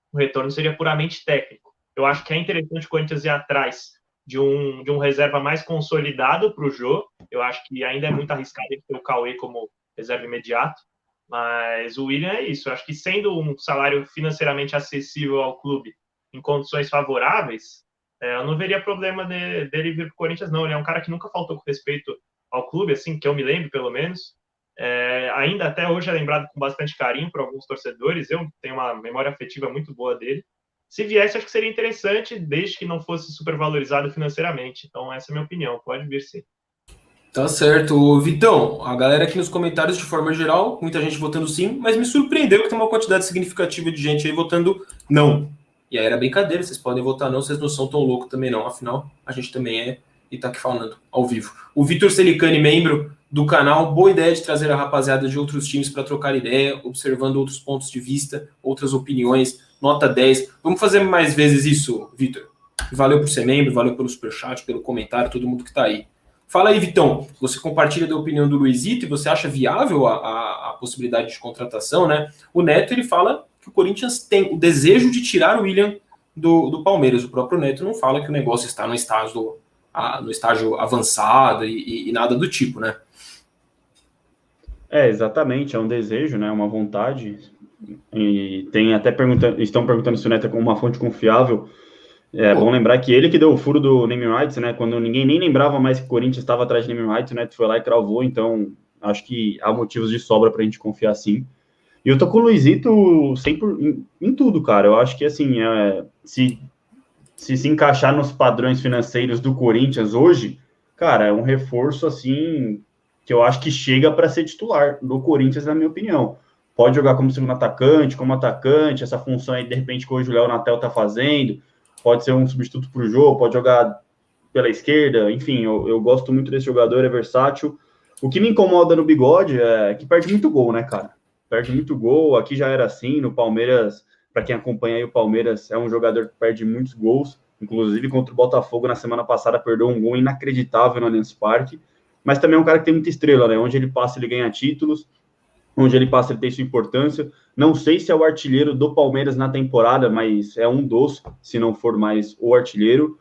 O retorno seria puramente técnico. Eu acho que é interessante o Corinthians ir atrás de um, de um reserva mais consolidado para o Jô. Eu acho que ainda é muito arriscado ter o Cauê como reserva imediato. Mas o William é isso. Eu acho que sendo um salário financeiramente acessível ao clube em condições favoráveis, é, eu não veria problema de, dele vir para o Corinthians, não. Ele é um cara que nunca faltou com respeito ao clube, assim, que eu me lembro, pelo menos. É, ainda até hoje é lembrado com bastante carinho por alguns torcedores. Eu tenho uma memória afetiva muito boa dele. Se viesse, acho que seria interessante, desde que não fosse supervalorizado financeiramente. Então, essa é a minha opinião. Pode vir sim. Tá certo. Vitão, a galera aqui nos comentários, de forma geral, muita gente votando sim, mas me surpreendeu que tem uma quantidade significativa de gente aí votando não. E aí era brincadeira, vocês podem votar não, vocês não são tão loucos também não, afinal, a gente também é e tá aqui falando ao vivo. O Vitor Celicani, membro do canal, boa ideia de trazer a rapaziada de outros times para trocar ideia, observando outros pontos de vista, outras opiniões, nota 10. Vamos fazer mais vezes isso, Vitor. Valeu por ser membro, valeu pelo superchat, pelo comentário, todo mundo que tá aí. Fala aí, Vitão. Você compartilha da opinião do Luizito e você acha viável a, a, a, possibilidade de contratação, né? O Neto ele fala que o Corinthians tem o desejo de tirar o William do, do Palmeiras. O próprio Neto não fala que o negócio está no estágio, no estágio avançado e, e, e, nada do tipo, né? É, exatamente. É um desejo, né? Uma vontade. E tem até perguntando, estão perguntando se o Neto é uma fonte confiável. É bom lembrar que ele que deu o furo do naming rights, né? Quando ninguém nem lembrava mais que o Corinthians estava atrás de naming rights, o Neto foi lá e cravou. Então, acho que há motivos de sobra para a gente confiar sim. E eu tô com o Luizito sempre em, em tudo, cara. Eu acho que assim, é, se, se se encaixar nos padrões financeiros do Corinthians hoje, cara, é um reforço assim que eu acho que chega para ser titular do Corinthians, na minha opinião. Pode jogar como segundo atacante, como atacante, essa função aí, de repente, que hoje o Léo Natel tá fazendo pode ser um substituto para o jogo, pode jogar pela esquerda, enfim, eu, eu gosto muito desse jogador, é versátil. O que me incomoda no bigode é que perde muito gol, né, cara? Perde muito gol, aqui já era assim, no Palmeiras, para quem acompanha aí o Palmeiras, é um jogador que perde muitos gols, inclusive contra o Botafogo na semana passada perdeu um gol inacreditável no Allianz Parque, mas também é um cara que tem muita estrela, né? Onde ele passa, ele ganha títulos, onde ele passa, ele tem sua importância. Não sei se é o artilheiro do Palmeiras na temporada, mas é um dos, se não for mais o artilheiro.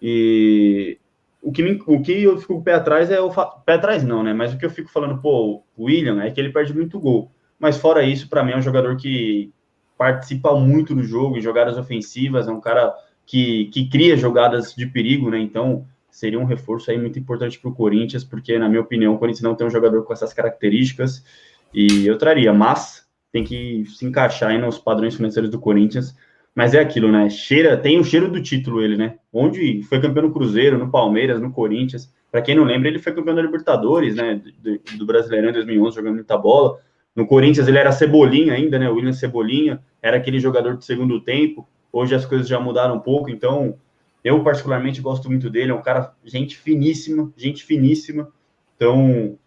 E o que, me, o que eu fico pé atrás é o. Pé atrás não, né? Mas o que eu fico falando, pô, o William é que ele perde muito gol. Mas fora isso, para mim é um jogador que participa muito do jogo, em jogadas ofensivas, é um cara que, que cria jogadas de perigo, né? Então seria um reforço aí muito importante para o Corinthians, porque, na minha opinião, o Corinthians não tem um jogador com essas características. E eu traria, mas tem que se encaixar aí nos padrões financeiros do Corinthians. Mas é aquilo, né? Cheira, tem o cheiro do título ele, né? Onde foi campeão no Cruzeiro, no Palmeiras, no Corinthians. Para quem não lembra, ele foi campeão da Libertadores, né? Do, do Brasileirão em 2011, jogando muita bola. No Corinthians ele era Cebolinha ainda, né? O William Cebolinha era aquele jogador de segundo tempo. Hoje as coisas já mudaram um pouco, então eu particularmente gosto muito dele. É um cara, gente finíssima, gente finíssima. Então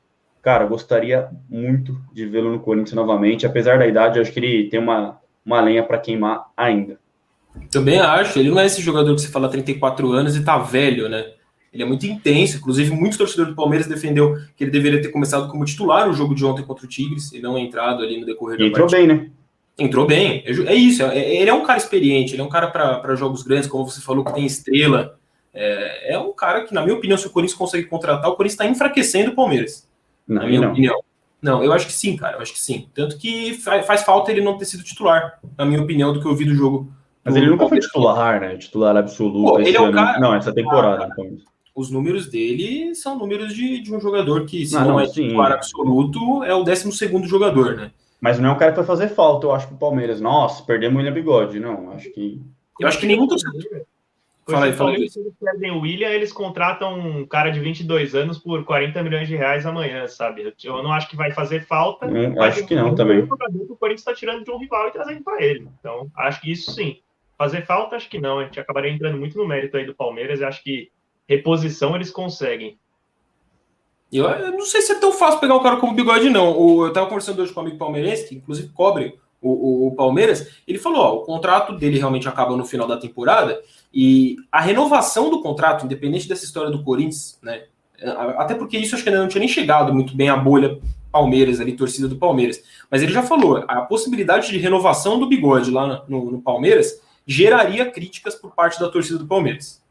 cara, gostaria muito de vê-lo no Corinthians novamente. Apesar da idade, acho que ele tem uma, uma lenha para queimar ainda. Também acho. Ele não é esse jogador que você fala 34 anos e tá velho, né? Ele é muito intenso. Inclusive, muitos torcedores do Palmeiras defendeu que ele deveria ter começado como titular o jogo de ontem contra o Tigres e não entrado ali no decorrer da Entrou partida. bem, né? Entrou bem, é, é isso. É, é, ele é um cara experiente, ele é um cara para jogos grandes, como você falou, que tem estrela. É, é, um cara que, na minha opinião, se o Corinthians consegue contratar, o Corinthians está enfraquecendo o Palmeiras. Não, na minha não. opinião. Não, eu acho que sim, cara. Eu acho que sim. Tanto que faz, falta ele não ter sido titular, na minha opinião, do que eu vi do jogo. Mas ele nunca foi titular, né? Titular absoluto. Pô, ele é o cara... Não, essa temporada. Ah. Os números dele são números de, de um jogador que, se ah, não, não, é titular absoluto, é o 12 jogador, né? Mas não é um cara que vai fazer falta, eu acho, pro Palmeiras. Nossa, perdemos o William Bigode. Não, acho que. Eu acho que nenhum torcedor. Fala aí, fala aí. Se eles perdem o William, eles contratam um cara de 22 anos por 40 milhões de reais amanhã, sabe? Eu não acho que vai fazer falta. Hum, acho que não também. O o Corinthians está tirando de um rival e trazendo para ele. Então, acho que isso sim. Fazer falta, acho que não. A gente acabaria entrando muito no mérito aí do Palmeiras e acho que reposição eles conseguem. Eu, eu, não sei se é tão fácil pegar um cara como bigode, não. O, eu estava conversando hoje com um amigo palmeirense, que inclusive cobre o, o, o, Palmeiras. Ele falou: ó, o contrato dele realmente acaba no final da temporada e a renovação do contrato, independente dessa história do Corinthians, né? Até porque isso acho que ainda não tinha nem chegado muito bem a bolha Palmeiras, ali, torcida do Palmeiras. Mas ele já falou: a possibilidade de renovação do bigode lá no, no Palmeiras geraria críticas por parte da torcida do Palmeiras.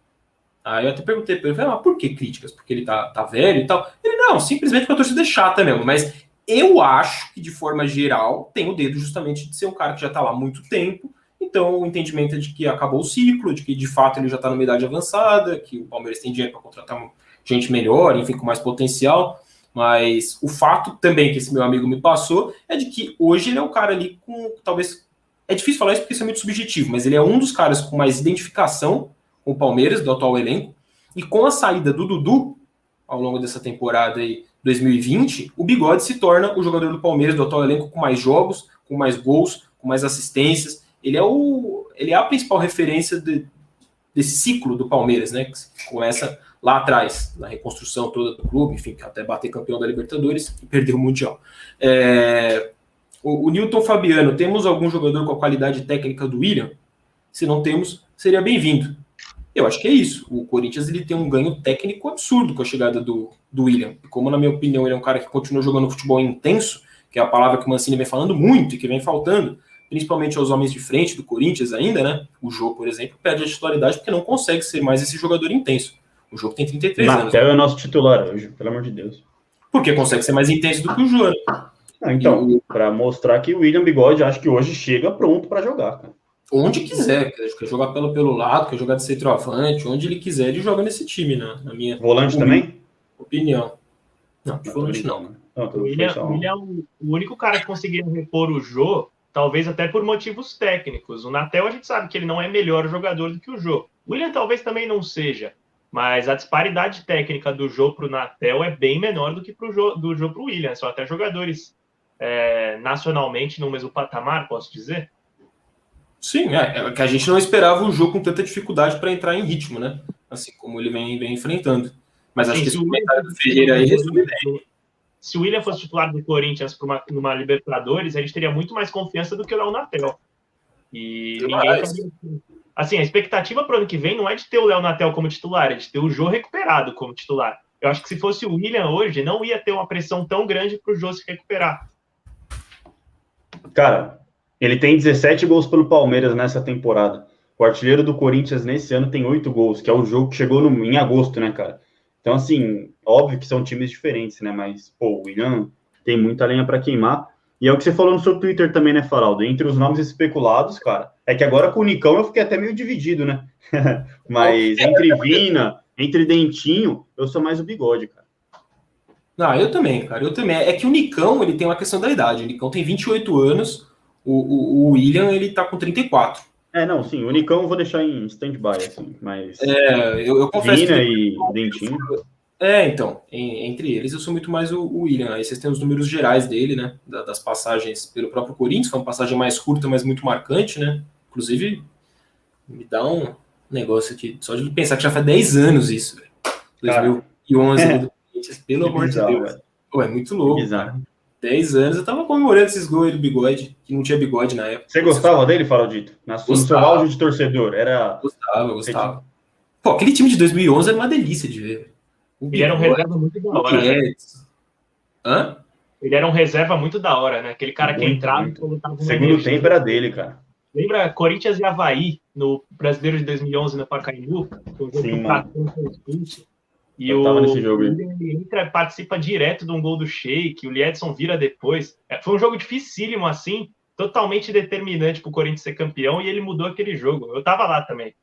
Aí eu até perguntei para ele, mas por que críticas? Porque ele tá, tá velho e tal. Ele, não, simplesmente porque a torcida é chata mesmo. Mas eu acho que, de forma geral, tem o dedo justamente de ser um cara que já tá lá há muito tempo. Então, o entendimento é de que acabou o ciclo, de que, de fato, ele já tá numa idade avançada, que o Palmeiras tem dinheiro para contratar gente melhor, enfim, com mais potencial. Mas o fato também que esse meu amigo me passou é de que hoje ele é um cara ali com, talvez... É difícil falar isso porque isso é muito subjetivo, mas ele é um dos caras com mais identificação com o Palmeiras, do atual elenco, e com a saída do Dudu, ao longo dessa temporada aí, 2020, o Bigode se torna o jogador do Palmeiras, do atual elenco, com mais jogos, com mais gols, com mais assistências. Ele é, o, ele é a principal referência de, desse ciclo do Palmeiras, né? Que começa lá atrás, na reconstrução toda do clube, enfim, até bater campeão da Libertadores e perder o Mundial. É, o, o Newton Fabiano, temos algum jogador com a qualidade técnica do William? Se não temos, seria bem-vindo. Eu acho que é isso. O Corinthians ele tem um ganho técnico absurdo com a chegada do, do William. E como, na minha opinião, ele é um cara que continua jogando futebol intenso, que é a palavra que o Mancini vem falando muito e que vem faltando, principalmente aos homens de frente do Corinthians ainda, né? O jogo, por exemplo, perde a titularidade porque não consegue ser mais esse jogador intenso. O jogo tem 33 Natel anos. Natel é o nosso titular hoje, pelo amor de Deus. Porque consegue ser mais intenso do que o Jô. Né? Ah, então, para mostrar que o William Bigode acho que hoje chega pronto para jogar, cara onde quiser, quer jogar pelo, pelo lado, quer jogar de centroavante, onde ele quiser, ele joga nesse time, né? Na minha volante também? Opinião. Não, de volante não. Né? não o William, William é o único cara que conseguiria repor o Jô, talvez até por motivos técnicos. O Natel a gente sabe que ele não é melhor jogador do que o Jô. O William talvez também não seja, mas a disparidade técnica do Jô para o Natel é bem menor do que pro Jô, do Jô para o William. São até jogadores é, nacionalmente no mesmo patamar, posso dizer. Sim, é, é que a gente não esperava um jogo com tanta dificuldade para entrar em ritmo, né? Assim como ele vem, vem enfrentando. Mas Sim, acho que esse comentário do Ferreira aí resume bem. Se o William fosse titular do Corinthians para uma, numa Libertadores, a gente teria muito mais confiança do que o Léo Natel. E ninguém. Assim, a expectativa para o ano que vem não é de ter o Léo Natel como titular, é de ter o Jô recuperado como titular. Eu acho que se fosse o William hoje, não ia ter uma pressão tão grande para o Jô se recuperar. Cara, ele tem 17 gols pelo Palmeiras nessa temporada. O artilheiro do Corinthians nesse ano tem 8 gols, que é o jogo que chegou no, em agosto, né, cara? Então, assim, óbvio que são times diferentes, né? Mas, pô, o William tem muita lenha para queimar. E é o que você falou no seu Twitter também, né, Faraldo? Entre os nomes especulados, cara, é que agora com o Nicão eu fiquei até meio dividido, né? Mas entre Vina, entre Dentinho, eu sou mais o bigode, cara. Não, eu também, cara, eu também. É que o Nicão, ele tem uma questão da idade. O Nicão tem 28 anos, o, o, o William, ele tá com 34. É, não, sim, o Nicão eu vou deixar em stand-by, assim, mas... É, eu, eu confesso Vina que... e Dentinho... É, então, em, entre eles eu sou muito mais o, o, William. Aí vocês têm os números gerais dele, né? Da, das passagens pelo próprio Corinthians, foi uma passagem mais curta, mas muito marcante, né? Inclusive, me dá um negócio aqui, só de pensar que já faz 10 anos isso, velho. 2011 é. do Corinthians, pelo amor de Deus. Pô, é muito louco. Bizarro. 10 anos, eu tava comemorando esses gols aí do bigode, que não tinha bigode na época. Você gostava dele, Faraldito? Na no seu áudio de torcedor, era... Gostava, gostava. Pô, aquele time de 2011 era uma delícia de ver. O Ele era um reserva muito da hora. Né? Hã? ele era um reserva muito da hora, né? Aquele cara muito, que entrava muito. Segundo energia. tempo era dele, cara. Lembra Corinthians e Havaí no Brasileiro de 2011 no Pacaembu? Sim, foi expulso. E Eu o nesse jogo. Ele entra, participa direto de um gol do Sheik, o Liedson vira depois. É, foi um jogo dificílimo assim, totalmente determinante para o Corinthians ser campeão e ele mudou aquele jogo. Eu tava lá também.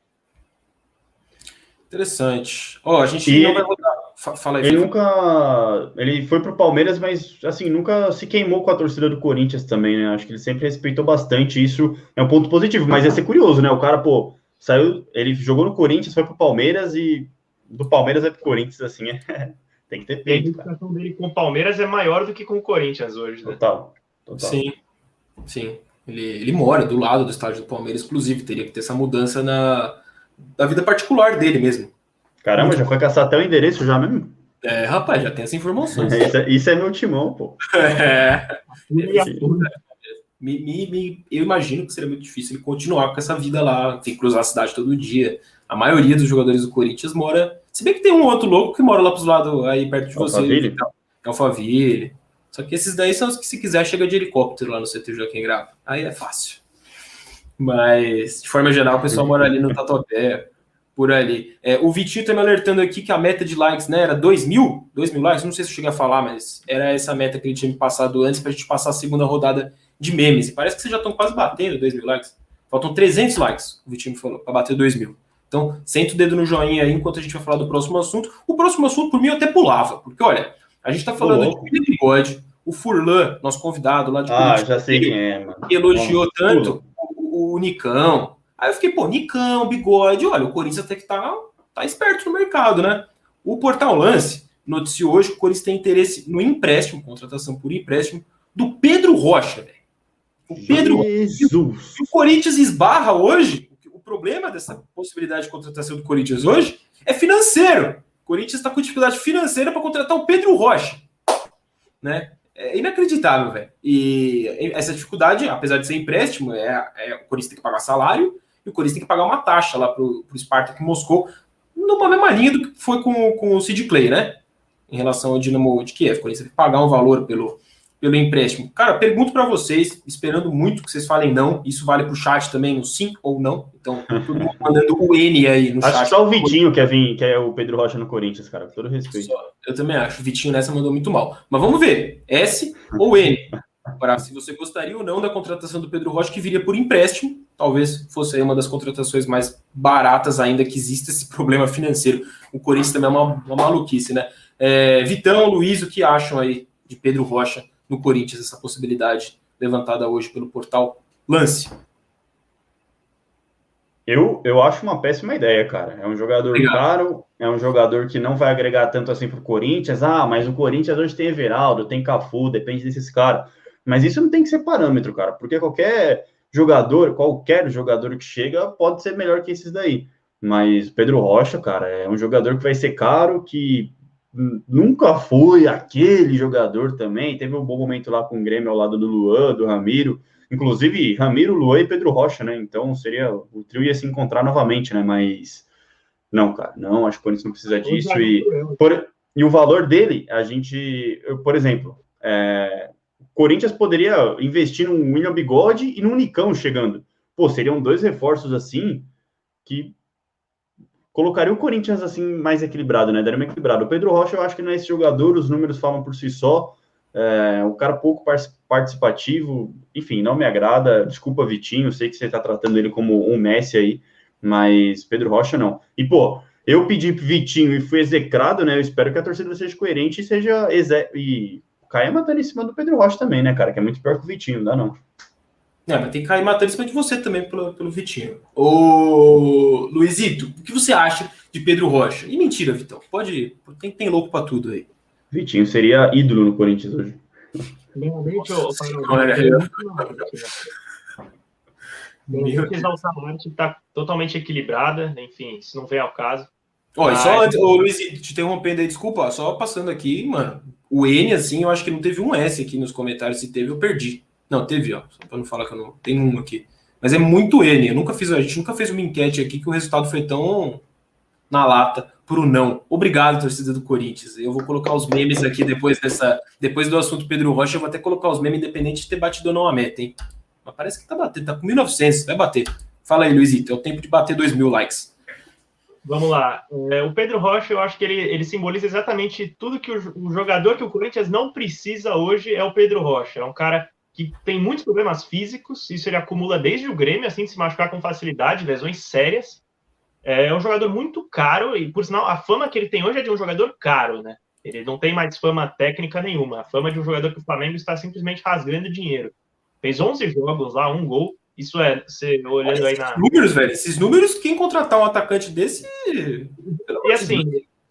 Interessante. Ó, oh, a gente e não vai rodar. Fala aí. Ele nunca. Ele foi pro Palmeiras, mas assim, nunca se queimou com a torcida do Corinthians também, né? Acho que ele sempre respeitou bastante. Isso é um ponto positivo, mas ia ser curioso, né? O cara, pô, saiu. Ele jogou no Corinthians, foi pro Palmeiras e do Palmeiras é pro Corinthians, assim, é... tem que ter peito. A identificação dele com o Palmeiras é maior do que com o Corinthians hoje, né? Total. Total. Sim. Sim. Ele, ele mora do lado do estádio do Palmeiras, inclusive, teria que ter essa mudança na da vida particular dele mesmo. Caramba, já foi caçar até o endereço já mesmo? É, rapaz, já tem essas informações. isso, é, isso, é, meu timão, pô. É. Me, me, me, eu imagino que seria muito difícil ele continuar com essa vida lá, tem que cruzar a cidade todo dia. A maioria dos jogadores do Corinthians mora. Se bem que tem um outro louco que mora lá pros lados aí perto de você. Alphaville. É Alphaville. Só que esses daí são os que, se quiser, chega de helicóptero lá no CT Joaquim Grava. Aí é fácil. Mas, de forma geral, o pessoal mora ali no Tatuapé, por ali. É, o Vitinho tá me alertando aqui que a meta de likes, né, era 2 mil, 2 mil likes, não sei se eu cheguei a falar, mas era essa meta que ele tinha me passado antes pra gente passar a segunda rodada de memes. E parece que vocês já estão quase batendo 2 mil likes. Faltam 300 likes, o Vitinho falou, pra bater 2 mil. Então, senta o dedo no joinha aí enquanto a gente vai falar do próximo assunto. O próximo assunto, por mim, eu até pulava, porque olha, a gente tá falando de bigode, o Furlan, nosso convidado lá de Ah, já sei quem é, mano. elogiou tanto o, o Nicão, Aí eu fiquei, pô, Nicão, bigode, olha, o Corinthians até que tá, tá esperto no mercado, né? O Portal Lance noticiou hoje que o Corinthians tem interesse no empréstimo, contratação por empréstimo, do Pedro Rocha, velho. O Pedro Jesus. O Corinthians esbarra hoje, problema dessa possibilidade de contratação do Corinthians hoje é financeiro. O Corinthians está com dificuldade financeira para contratar o Pedro Rocha, né? É inacreditável, velho. E essa dificuldade, apesar de ser empréstimo, é, é, o Corinthians tem que pagar salário, e o Corinthians tem que pagar uma taxa lá para o Spartak Moscou, numa mesma linha do que foi com, com o Sid Clay, né? Em relação ao Dinamo de Kiev. O Corinthians tem que pagar um valor pelo, pelo empréstimo. Cara, pergunto para vocês, esperando muito que vocês falem não. Isso vale para o chat também, o sim ou não. Então, todo mundo mandando o N aí no acho chat. Acho só o Vitinho quer vir, que é o Pedro Rocha no Corinthians, cara, com todo respeito. Só, eu também acho. O Vitinho nessa mandou muito mal. Mas vamos ver. S ou N? Para se você gostaria ou não da contratação do Pedro Rocha, que viria por empréstimo talvez fosse uma das contratações mais baratas ainda que existe esse problema financeiro. O Corinthians também é uma, uma maluquice, né? É, Vitão, Luiz, o que acham aí de Pedro Rocha no Corinthians, essa possibilidade levantada hoje pelo portal Lance? Eu, eu acho uma péssima ideia, cara. É um jogador Obrigado. caro, é um jogador que não vai agregar tanto assim para o Corinthians. Ah, mas o Corinthians hoje tem Everaldo, tem Cafu, depende desses caras. Mas isso não tem que ser parâmetro, cara, porque qualquer jogador, qualquer jogador que chega, pode ser melhor que esses daí. Mas Pedro Rocha, cara, é um jogador que vai ser caro, que nunca foi aquele jogador também. Teve um bom momento lá com o Grêmio ao lado do Luan, do Ramiro. Inclusive, Ramiro, Luan e Pedro Rocha, né? Então seria. O trio ia se encontrar novamente, né? Mas. Não, cara, não, acho que o Corinthians não precisa disso. E, por, e o valor dele, a gente. Eu, por exemplo, é, Corinthians poderia investir num William Bigode e num Nicão chegando. Pô, seriam dois reforços assim que colocaria o Corinthians assim mais equilibrado, né? Daria uma equilibrado. O Pedro Rocha, eu acho que não é esse jogador, os números falam por si só. É, o cara pouco participativo, enfim, não me agrada. Desculpa, Vitinho, sei que você está tratando ele como um Messi aí, mas Pedro Rocha não. E, pô, eu pedi Vitinho e fui execrado, né? Eu espero que a torcida seja coerente e seja e cair matando em cima do Pedro Rocha também, né, cara? Que é muito pior que o Vitinho, não dá não. É, mas tem que cair matando em cima de você também pelo, pelo Vitinho. Ô, Luizito, o que você acha de Pedro Rocha? E mentira, Vitão. Pode. Tem, tem louco pra tudo aí. Vitinho seria ídolo no Corinthians hoje. Realmente, eu, eu, o salário que tá totalmente equilibrada, enfim, se não vem ao caso. Ó, e só antes, ô Luiz, te interrompendo aí, desculpa, só passando aqui, mano. O N, assim, eu acho que não teve um S aqui nos comentários. Se teve, eu perdi. Não, teve, ó. Só pra não falar que eu não. Tem um aqui. Mas é muito N. Eu nunca fiz, a gente nunca fez uma enquete aqui que o resultado foi tão na lata. pro não. Obrigado, torcida do Corinthians. Eu vou colocar os memes aqui depois dessa, depois do assunto Pedro Rocha, eu vou até colocar os memes independente de ter batido ou não a meta, hein? Mas parece que tá batendo, tá com 1900, vai bater. Fala aí, Luizito, é o tempo de bater 2 mil likes. Vamos lá. É, o Pedro Rocha, eu acho que ele, ele simboliza exatamente tudo que o, o, jogador que o Corinthians não precisa hoje é o Pedro Rocha. É um cara que tem muitos problemas físicos, isso ele acumula desde o Grêmio, assim, de se machucar com facilidade, lesões sérias. É, um jogador muito caro, e por sinal, a fama que ele tem hoje é de um jogador caro, né? Ele não tem mais fama técnica nenhuma. A fama de um jogador que o Flamengo está simplesmente rasgando dinheiro. Fez 11 jogos lá, um gol, isso é, você olhando aí na. números, velho. Esses números, quem contratar um atacante desse. E assim,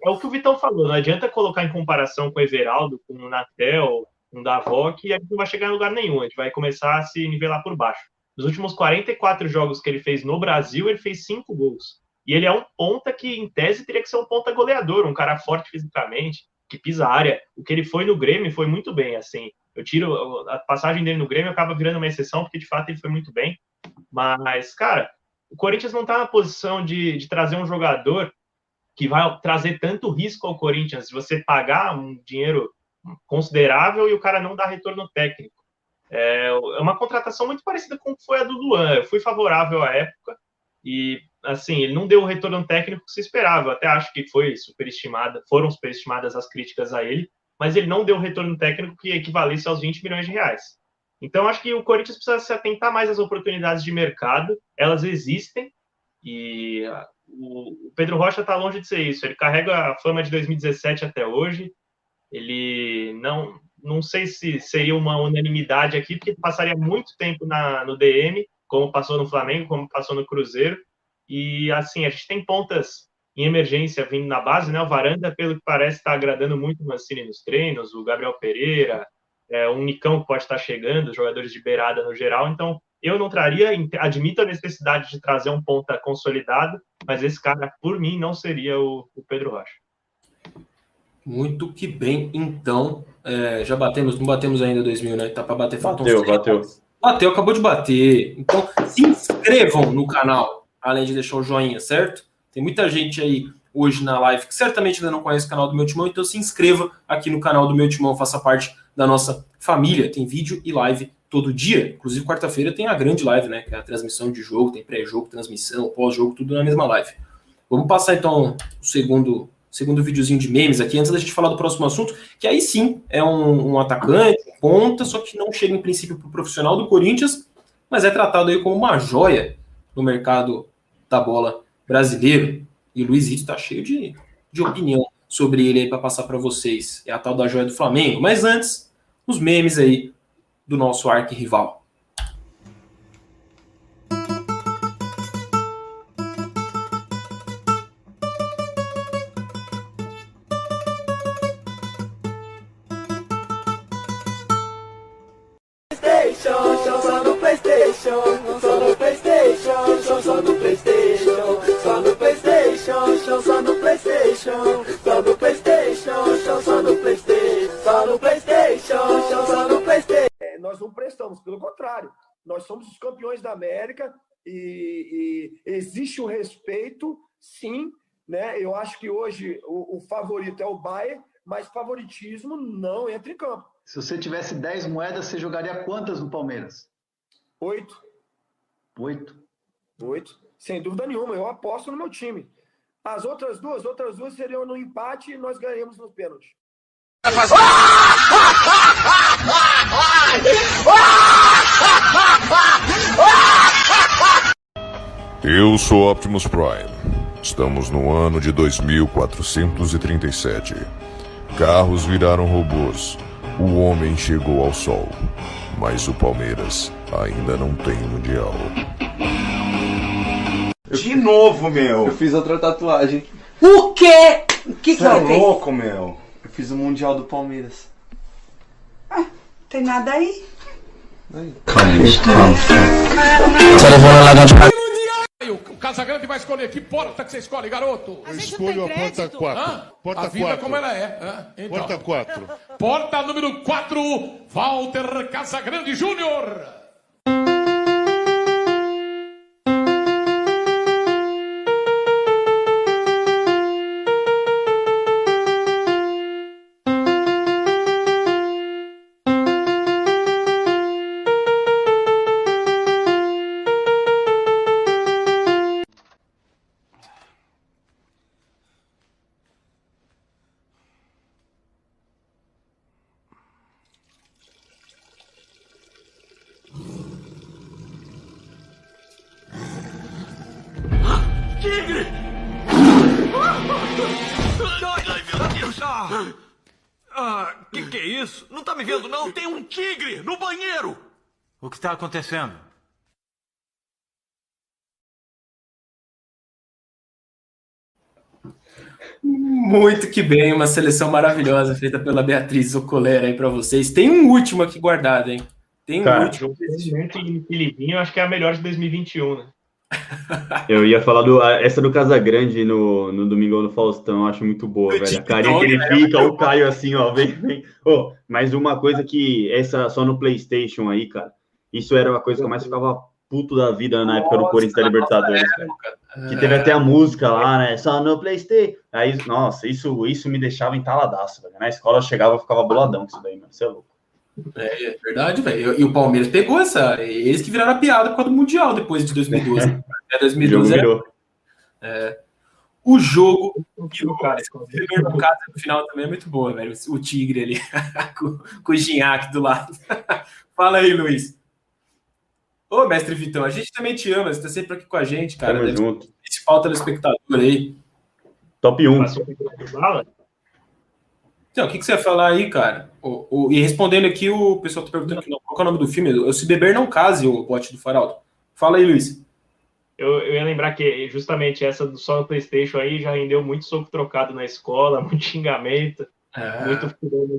é o que o Vitão falou. Não adianta colocar em comparação com o Everaldo, com o Natel, o Davó, que a gente não vai chegar em lugar nenhum. A gente vai começar a se nivelar por baixo. Nos últimos 44 jogos que ele fez no Brasil, ele fez cinco gols. E ele é um ponta que, em tese, teria que ser um ponta goleador, um cara forte fisicamente, que pisa a área. O que ele foi no Grêmio foi muito bem, assim. Eu tiro a passagem dele no Grêmio, acaba virando uma exceção, porque de fato ele foi muito bem. Mas, cara, o Corinthians não está na posição de, de trazer um jogador que vai trazer tanto risco ao Corinthians, se você pagar um dinheiro considerável e o cara não dá retorno técnico. É, é uma contratação muito parecida com o que foi a do Luan. Eu fui favorável à época e, assim, ele não deu o retorno técnico que se esperava. Eu até acho que foi superestimada, foram superestimadas as críticas a ele, mas ele não deu retorno técnico que equivalesse aos 20 milhões de reais. Então, acho que o Corinthians precisa se atentar mais às oportunidades de mercado, elas existem, e o Pedro Rocha está longe de ser isso. Ele carrega a fama de 2017 até hoje. Ele não, não sei se seria uma unanimidade aqui, porque passaria muito tempo na, no DM, como passou no Flamengo, como passou no Cruzeiro. E assim, a gente tem pontas em emergência vindo na base, né? O Varanda, pelo que parece, está agradando muito o Mancini nos treinos, o Gabriel Pereira, é, o Nicão que pode estar chegando, jogadores de beirada no geral. Então, eu não traria, admito a necessidade de trazer um ponta consolidado, mas esse cara, por mim, não seria o, o Pedro Rocha. Muito que bem, então. É, já batemos, não batemos ainda 2 mil, né? Tá para bater Bateu, bateu. Bateu, acabou de bater. Então, se inscrevam no canal, além de deixar o joinha, certo? Tem muita gente aí hoje na live que certamente ainda não conhece o canal do Meu Timão, então se inscreva aqui no canal do Meu Timão, faça parte da nossa família. Tem vídeo e live todo dia. Inclusive, quarta-feira tem a grande live, né? Que é a transmissão de jogo, tem pré-jogo, transmissão, pós-jogo, tudo na mesma live. Vamos passar então o segundo, segundo videozinho de memes aqui, antes da gente falar do próximo assunto, que aí sim é um, um atacante, ponta, só que não chega em princípio para o profissional do Corinthians, mas é tratado aí como uma joia no mercado da bola brasileiro. E o Luizito está cheio de, de opinião sobre ele aí para passar para vocês. É a tal da joia do Flamengo. Mas antes, os memes aí do nosso arquirrival. Sim. Né? Eu acho que hoje o, o favorito é o Bayern, mas favoritismo não entra em campo. Se você tivesse 10 moedas, você jogaria quantas no Palmeiras? Oito. Oito? Oito. Sem dúvida nenhuma, eu aposto no meu time. As outras duas, outras duas seriam no empate e nós ganharíamos nos pênaltis. Eu sou Optimus Prime. Estamos no ano de 2437. Carros viraram robôs. O homem chegou ao sol. Mas o Palmeiras ainda não tem mundial. De novo, meu. Eu fiz outra tatuagem. O quê? O que Você é louco, meu? Eu fiz o mundial do Palmeiras. Ah, tem nada aí. Calma, calma. Você levou lá dentro o Casagrande vai escolher que porta que você escolhe, garoto? Eu escolho a porta 4. Porta a vida 4. como ela é. Então, porta 4. Porta número 4, Walter Casagrande Júnior. Vendo, não? Tem um tigre no banheiro! O que está acontecendo? Muito que bem, uma seleção maravilhosa feita pela Beatriz Ocolera aí para vocês. Tem um último aqui guardado, hein? Tem um Cara, último. e Filipinho, acho que é a melhor de 2021, né? Eu ia falar do, essa do Casagrande no, no Domingão do Faustão, acho muito boa, velho. A carinha que ele fica, o Caio assim, ó, vem, vem. Ô, mas uma coisa que, essa só no PlayStation aí, cara, isso era uma coisa que eu mais ficava puto da vida na época do Corinthians da Libertadores, velho. Que teve até a música lá, né? Só no PlayStation. Aí, nossa, isso, isso me deixava entaladaço, velho. Na escola eu chegava, eu ficava boladão com isso daí, mano. Você é louco. É, é verdade, velho. E o Palmeiras pegou essa. Eles que viraram a piada por causa do Mundial depois de 2012. Até 2012 era- é. O jogo e o cara, no caso, no final também é muito boa, velho. O Tigre ali, com, com o Ginhaque do lado. Fala aí, Luiz. Ô, mestre Vitão, a gente também te ama, você tá sempre aqui com a gente, cara. Tamo Deve junto. o principal telespectador aí. Top 1. Então, o que, que você ia falar aí, cara? O, o- e respondendo aqui, o pessoal tá perguntando aqui, qual que é o nome do filme? O Se Beber Não Case, o bote do Faraldo. Fala aí, Luiz. Eu, eu ia lembrar que justamente essa do só no PlayStation aí já rendeu muito soco trocado na escola, muito xingamento, É. muito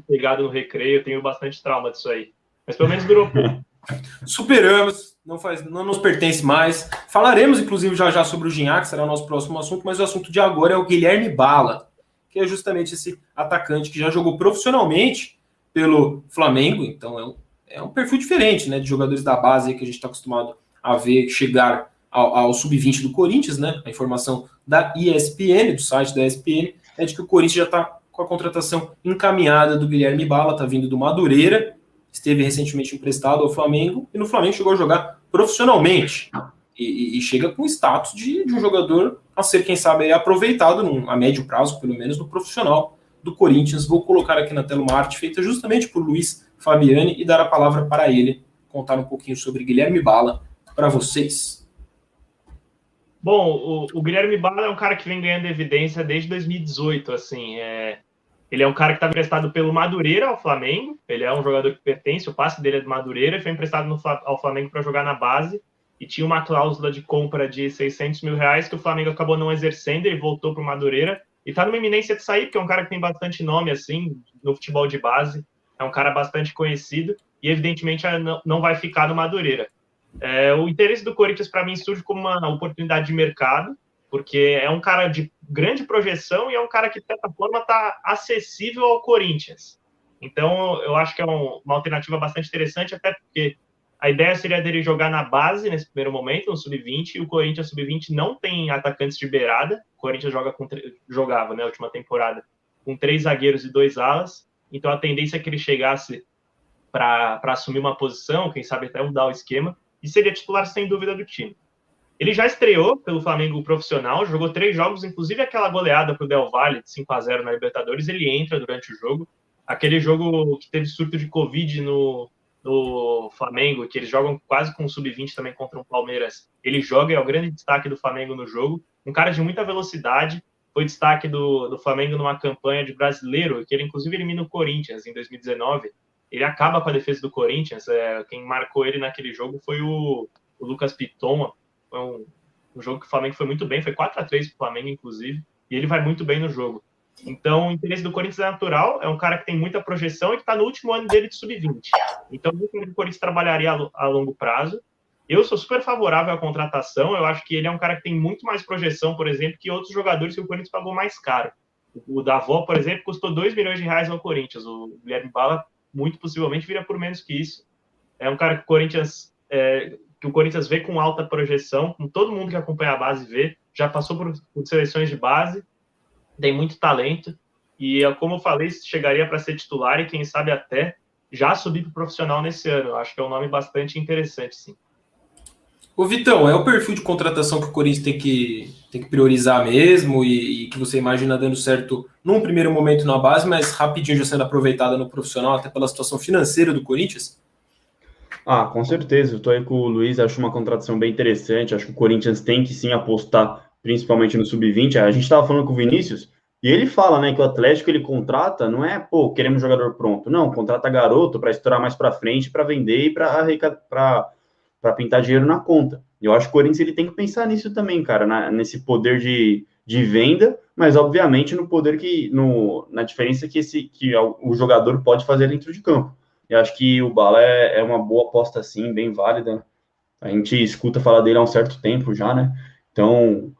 pegado no recreio. Eu tenho bastante trauma disso aí. Mas pelo menos durou pouco. Superamos, não, faz, não nos pertence mais. Falaremos, inclusive, já já sobre o Gignac, será o nosso próximo assunto, mas o assunto de agora é o Guilherme Bala, que é justamente esse atacante que já jogou profissionalmente pelo Flamengo, então é um, é um perfil diferente né, de jogadores da base que a gente está acostumado a ver chegar ao, ao sub-20 do Corinthians, né? A informação da ESPN, do site da ESPN, é de que o Corinthians já está com a contratação encaminhada do Guilherme Bala, está vindo do Madureira, esteve recentemente emprestado ao Flamengo e no Flamengo chegou a jogar profissionalmente e, e- chega com status de, de um jogador a ser, quem sabe, aproveitado num- a médio prazo, pelo menos, no profissional do Corinthians. Vou colocar aqui na tela uma arte feita justamente por Luiz Fabiani e dar a palavra para ele contar um pouquinho sobre Guilherme Bala para vocês. Bom, o, o Guilherme Bala é um cara que vem ganhando evidência desde 2018, assim, é, ele é um cara que está emprestado pelo Madureira ao Flamengo, ele é um jogador que pertence, o passe dele é do Madureira, foi emprestado no ao Flamengo para jogar na base, e tinha uma cláusula de compra de 600 mil reais que o Flamengo acabou não exercendo, ele voltou para o Madureira, e está numa iminência de sair, porque é um cara que tem bastante nome, assim, no futebol de base, é um cara bastante conhecido, e evidentemente não- não vai ficar no Madureira. É, o interesse do Corinthians, para mim, surge como uma oportunidade de mercado, porque é um cara de grande projeção e é um cara que, de certa forma, está acessível ao Corinthians. Então, eu acho que é um- uma alternativa bastante interessante, até porque a ideia seria dele jogar na base nesse primeiro momento, no sub-20, e o Corinthians sub-20 não tem atacantes de beirada. O Corinthians joga com, jogava, na última temporada, com três zagueiros e dois alas. Então, a tendência é que ele chegasse para assumir uma posição, quem sabe até mudar o esquema, e seria titular sem dúvida do time. Ele já estreou pelo Flamengo profissional, jogou três jogos, inclusive aquela goleada para o Del Valle, de 5 a 0 na Libertadores, ele entra durante o jogo. Aquele jogo que teve surto de Covid no, no Flamengo, que eles jogam quase com sub-20 também contra o Palmeiras, ele joga, é o grande destaque do Flamengo no jogo. Um cara de muita velocidade, foi destaque do, do Flamengo numa campanha de brasileiro, que ele inclusive elimina o Corinthians em 2019. Ele acaba com a defesa do Corinthians. É, quem marcou ele naquele jogo foi o, o Lucas Piton. Foi um, um jogo que o Flamengo foi muito bem, foi 4 a 3 para o Flamengo, inclusive, e ele vai muito bem no jogo. Então, o interesse do Corinthians é natural, é um cara que tem muita projeção e que está no último ano dele de sub-20. Então, o Corinthians trabalharia a, lo- a longo prazo. Eu sou super favorável à contratação, eu acho que ele é um cara que tem muito mais projeção, por exemplo, que outros jogadores que o Corinthians pagou mais caro. O Davó, por exemplo, custou 2 milhões de reais ao Corinthians. O Guilherme Bala, muito possivelmente, vira por menos que isso. É um cara que o Corinthians, é, que o Corinthians vê com alta projeção, com todo mundo que acompanha a base vê, já passou por, por seleções de base, tem muito talento, e é, como eu falei, chegaria para ser titular e quem sabe até já subir para o profissional nesse ano. Eu acho que é um nome bastante interessante, sim. Ô Vitão, é o perfil de contratação que o Corinthians tem que, tem que priorizar mesmo e, e que você imagina dando certo num primeiro momento na base, mas rapidinho já sendo aproveitada no profissional, até pela situação financeira do Corinthians? Ah, com certeza. Eu tô aí com o Luiz, acho uma contratação bem interessante. Acho que o Corinthians tem que sim apostar, principalmente no sub-20. A gente estava falando com o Vinícius, E ele fala, né, que o Atlético ele contrata, não é, pô, queremos jogador pronto. Não, contrata garoto para estourar mais para frente, para vender e para pintar dinheiro na conta. Eu acho que o Corinthians ele tem que pensar nisso também, cara, na, nesse poder de, de venda, mas obviamente no poder que, no, na diferença que, esse, que o jogador pode fazer dentro de campo. Eu acho que o Bala é, é uma boa aposta, sim, bem válida. A gente escuta falar dele há um certo tempo já, né? Então,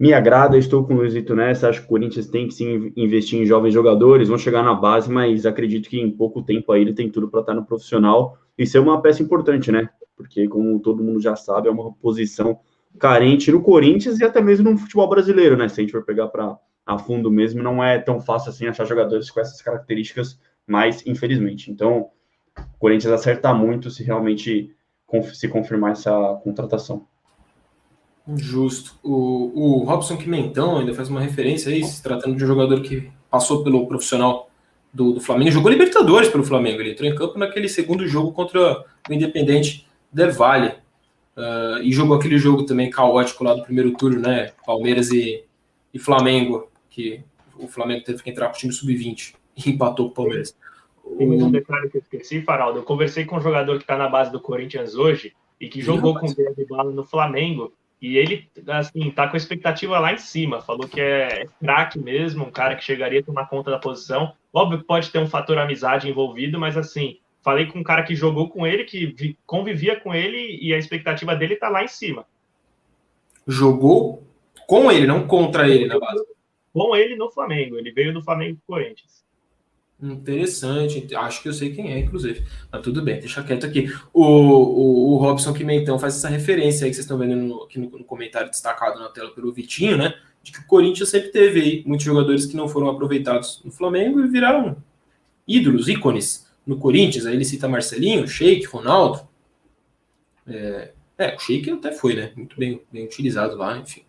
me agrada, estou com o Luizito nessa. Acho que o Corinthians tem que sim investir em jovens jogadores, vão chegar na base, mas acredito que em pouco tempo aí ele tem tudo para estar no profissional e ser uma peça importante, né? Porque, como todo mundo já sabe, é uma posição carente no Corinthians e até mesmo no futebol brasileiro, né? Se a gente for pegar para a fundo mesmo, não é tão fácil assim achar jogadores com essas características, mas infelizmente. Então, o Corinthians acerta muito se realmente se confirmar essa contratação. Justo. O, o Robson Quimentão ainda faz uma referência aí, se tratando de um jogador que passou pelo profissional do, do, Flamengo, jogou Libertadores pelo Flamengo. Ele entrou em campo naquele segundo jogo contra o Independente Del Valle. Uh, e jogou aquele jogo também caótico lá do primeiro turno, né? Palmeiras e, e Flamengo, que o Flamengo teve que entrar com o time sub-20 e empatou com o Palmeiras. Tem um detalhe que eu esqueci, Faraldo. Eu conversei com um jogador que está na base do Corinthians hoje e que jogou com o de Bala no Flamengo e ele, assim, tá com a expectativa lá em cima. Falou que é craque mesmo, um cara que chegaria a tomar conta da posição. Óbvio que pode ter um fator amizade envolvido, mas assim, falei com um cara que jogou com ele, que convivia com ele e a expectativa dele tá lá em cima. Jogou com ele, não contra ele na base. Com ele no Flamengo. Ele veio do Flamengo pro Corinthians. Interessante, acho que eu sei quem é, inclusive. Mas tudo bem, deixa quieto aqui. O, o, o Robson Quimentão faz essa referência aí que vocês estão vendo no, aqui no, no, comentário destacado na tela pelo Vitinho, né? De que o Corinthians sempre teve aí muitos jogadores que não foram aproveitados no Flamengo e viraram ídolos, ícones no Corinthians. Aí ele cita Marcelinho, Sheik, Ronaldo. É, é, o Sheik até foi, né? Muito bem, bem utilizado lá, enfim.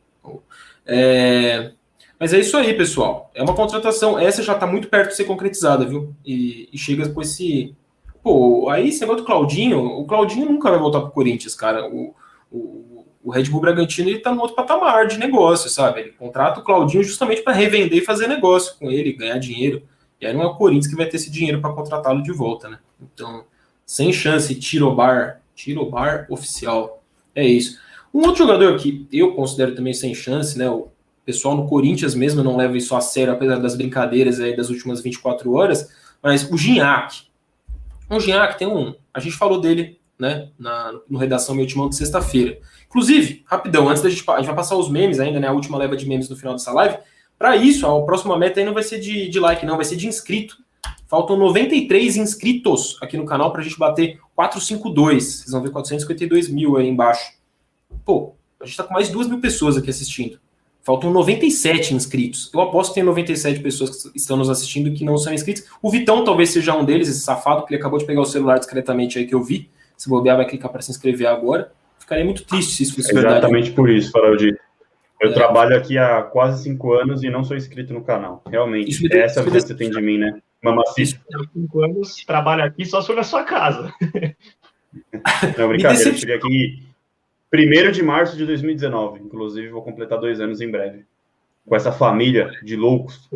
É, mas é isso aí, pessoal. É uma contratação. Essa já está muito perto de ser concretizada, viu? E, e, chega com esse. Pô, aí esse negócio do Claudinho. O Claudinho nunca vai voltar para o Corinthians, cara. O, o, o, Red Bull Bragantino ele tá no outro patamar de negócio, sabe? Ele contrata o Claudinho justamente para revender e fazer negócio com ele, ganhar dinheiro. E aí não é o Corinthians que vai ter esse dinheiro para contratá-lo de volta, né? Então, sem chance, Tirobar. Tirobar oficial. É isso. Um outro jogador que eu considero também sem chance, né? O pessoal no Corinthians mesmo não leva isso a sério, apesar das brincadeiras aí das últimas 24 horas, mas o Ginhaque. O Ginhaque tem um. A gente falou dele né, na, no Redação Meu Timão de sexta-feira. Inclusive, rapidão, antes da gente. A gente vai passar os memes ainda, né? A última leva de memes no final dessa live. Para isso, a próxima meta aí não vai ser de, de like, não, vai ser de inscrito. Faltam 93 inscritos aqui no canal para a gente bater 452. Vocês vão ver 452 mil aí embaixo. Pô, a gente está com mais de 2 mil pessoas aqui assistindo. Faltam 97 inscritos. Eu aposto que tem 97 pessoas que estão nos assistindo que não são inscritos. O Vitão talvez seja um deles, esse safado, que ele acabou de pegar o celular discretamente aí que eu vi. Se bobear, vai clicar para se inscrever agora. Ficaria muito triste se isso fosse Exatamente verdade. Exatamente por isso, Faraldi. Eu é. trabalho aqui há quase cinco anos e não sou inscrito no canal. Realmente. Isso deu, essa é a visão que você tem de mim, né? Mamacista. Há cinco anos, trabalho aqui só sobre a sua casa. não, brincadeira. Eu cheguei aqui 1 de março de 2019. Inclusive, vou completar dois anos em breve. Com essa família de loucos.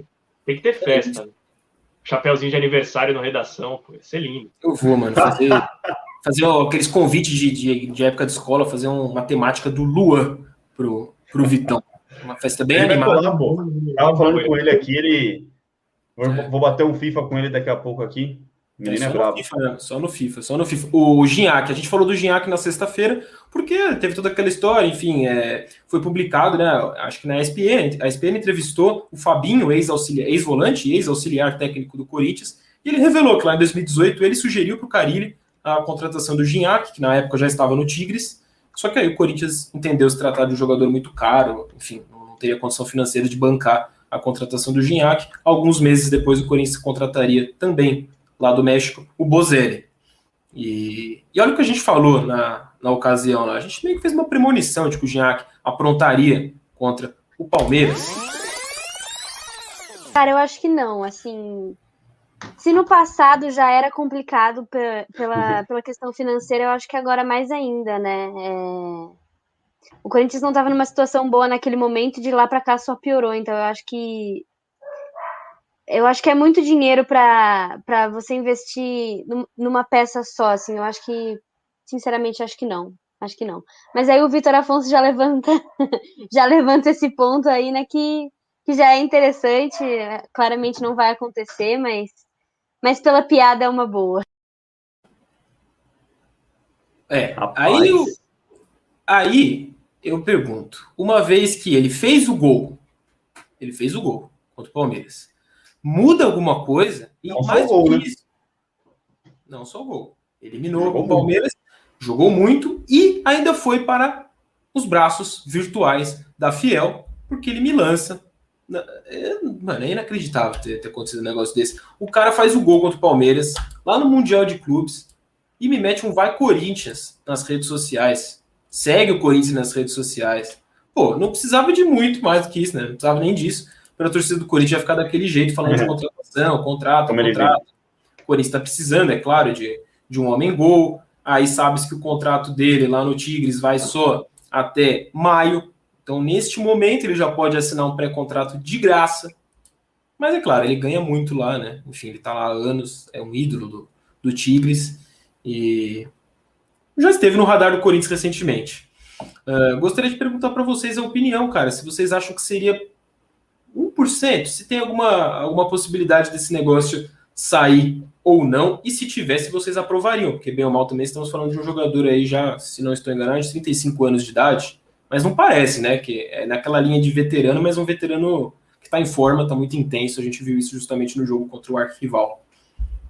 Tem que ter festa. Né? Chapeuzinho de aniversário na redação. Pô, ia ser lindo. Eu vou, mano. Fazer, fazer aqueles convites de, de, de, época de escola, fazer uma temática do Lua pro, pro Vitão. Uma festa bem ele animada. Falar, pô. Tava falando com ele aqui, ele. Vou bater um FIFA com ele daqui a pouco aqui. Menino é, é só, no FIFA, né? só no FIFA, só no FIFA. O Ginhaque, a gente falou do Ginhaque na sexta-feira, porque teve toda aquela história, enfim, é, foi publicado, né? Acho que na ESPN, a ESPN entrevistou o Fabinho, ex-auxiliar, ex-volante, ex-auxiliar técnico do Corinthians, e ele revelou que lá em 2018 ele sugeriu para o Carilli a contratação do Ginhaque, que na época já estava no Tigres, só que aí o Corinthians entendeu se tratar de um jogador muito caro, enfim, não teria condição financeira de bancar a contratação do Ginhaque. Alguns meses depois o Corinthians contrataria também lá do México, o Bozelli. E, e olha o que a gente falou na, na ocasião, a gente meio que fez uma premonição de que o Gignac aprontaria contra o Palmeiras. Cara, eu acho que não, assim, se no passado já era complicado pela, pela questão financeira, eu acho que agora mais ainda, né? É... O Corinthians não estava numa situação boa naquele momento, de lá para cá só piorou. Então eu acho que eu acho que é muito dinheiro para você investir numa peça só, assim. Eu acho que, sinceramente, acho que não. Acho que não. Mas aí o Vitor Afonso já levanta, já levanta esse ponto aí, né? Que, que já é interessante. Claramente não vai acontecer, mas, mas pela piada é uma boa. É, aí eu, aí eu pergunto, uma vez que ele fez o gol, ele fez o gol contra o Palmeiras, muda alguma coisa? E não mais só o gol, né? isso, não só o gol. Eliminou o Palmeiras, jogou muito e ainda foi para os braços virtuais da Fiel, porque ele me lança. É, mano, é inacreditável ter, ter acontecido um negócio desse. O cara faz o gol contra o Palmeiras, lá no Mundial de Clubes, e me mete um vai Corinthians nas redes sociais. Segue o Corinthians nas redes sociais. Pô, não precisava de muito mais do que isso, né? Não precisava nem disso. Para a torcida do Corinthians ficar daquele jeito, falando de É. contratação, contrato, Como contrato. O Corinthians está precisando, é claro, de, de um homem-gol. Aí sabe-se que o contrato dele lá no Tigres vai só até maio. Então, neste momento, ele já pode assinar um pré-contrato de graça. Mas é claro, ele ganha muito lá, né? Enfim, ele tá lá há anos, é um ídolo do, do Tigres. E já esteve no radar do Corinthians recentemente. Uh, gostaria de perguntar para vocês a opinião, cara, se vocês acham que seria 1%, se tem alguma, alguma possibilidade desse negócio sair ou não, e se tivesse, vocês aprovariam, porque bem ou mal também estamos falando de um jogador aí já, se não estou enganado, de 35 anos de idade, mas não parece, né, que é naquela linha de veterano, mas um veterano que está em forma, está muito intenso, a gente viu isso justamente no jogo contra o arquival.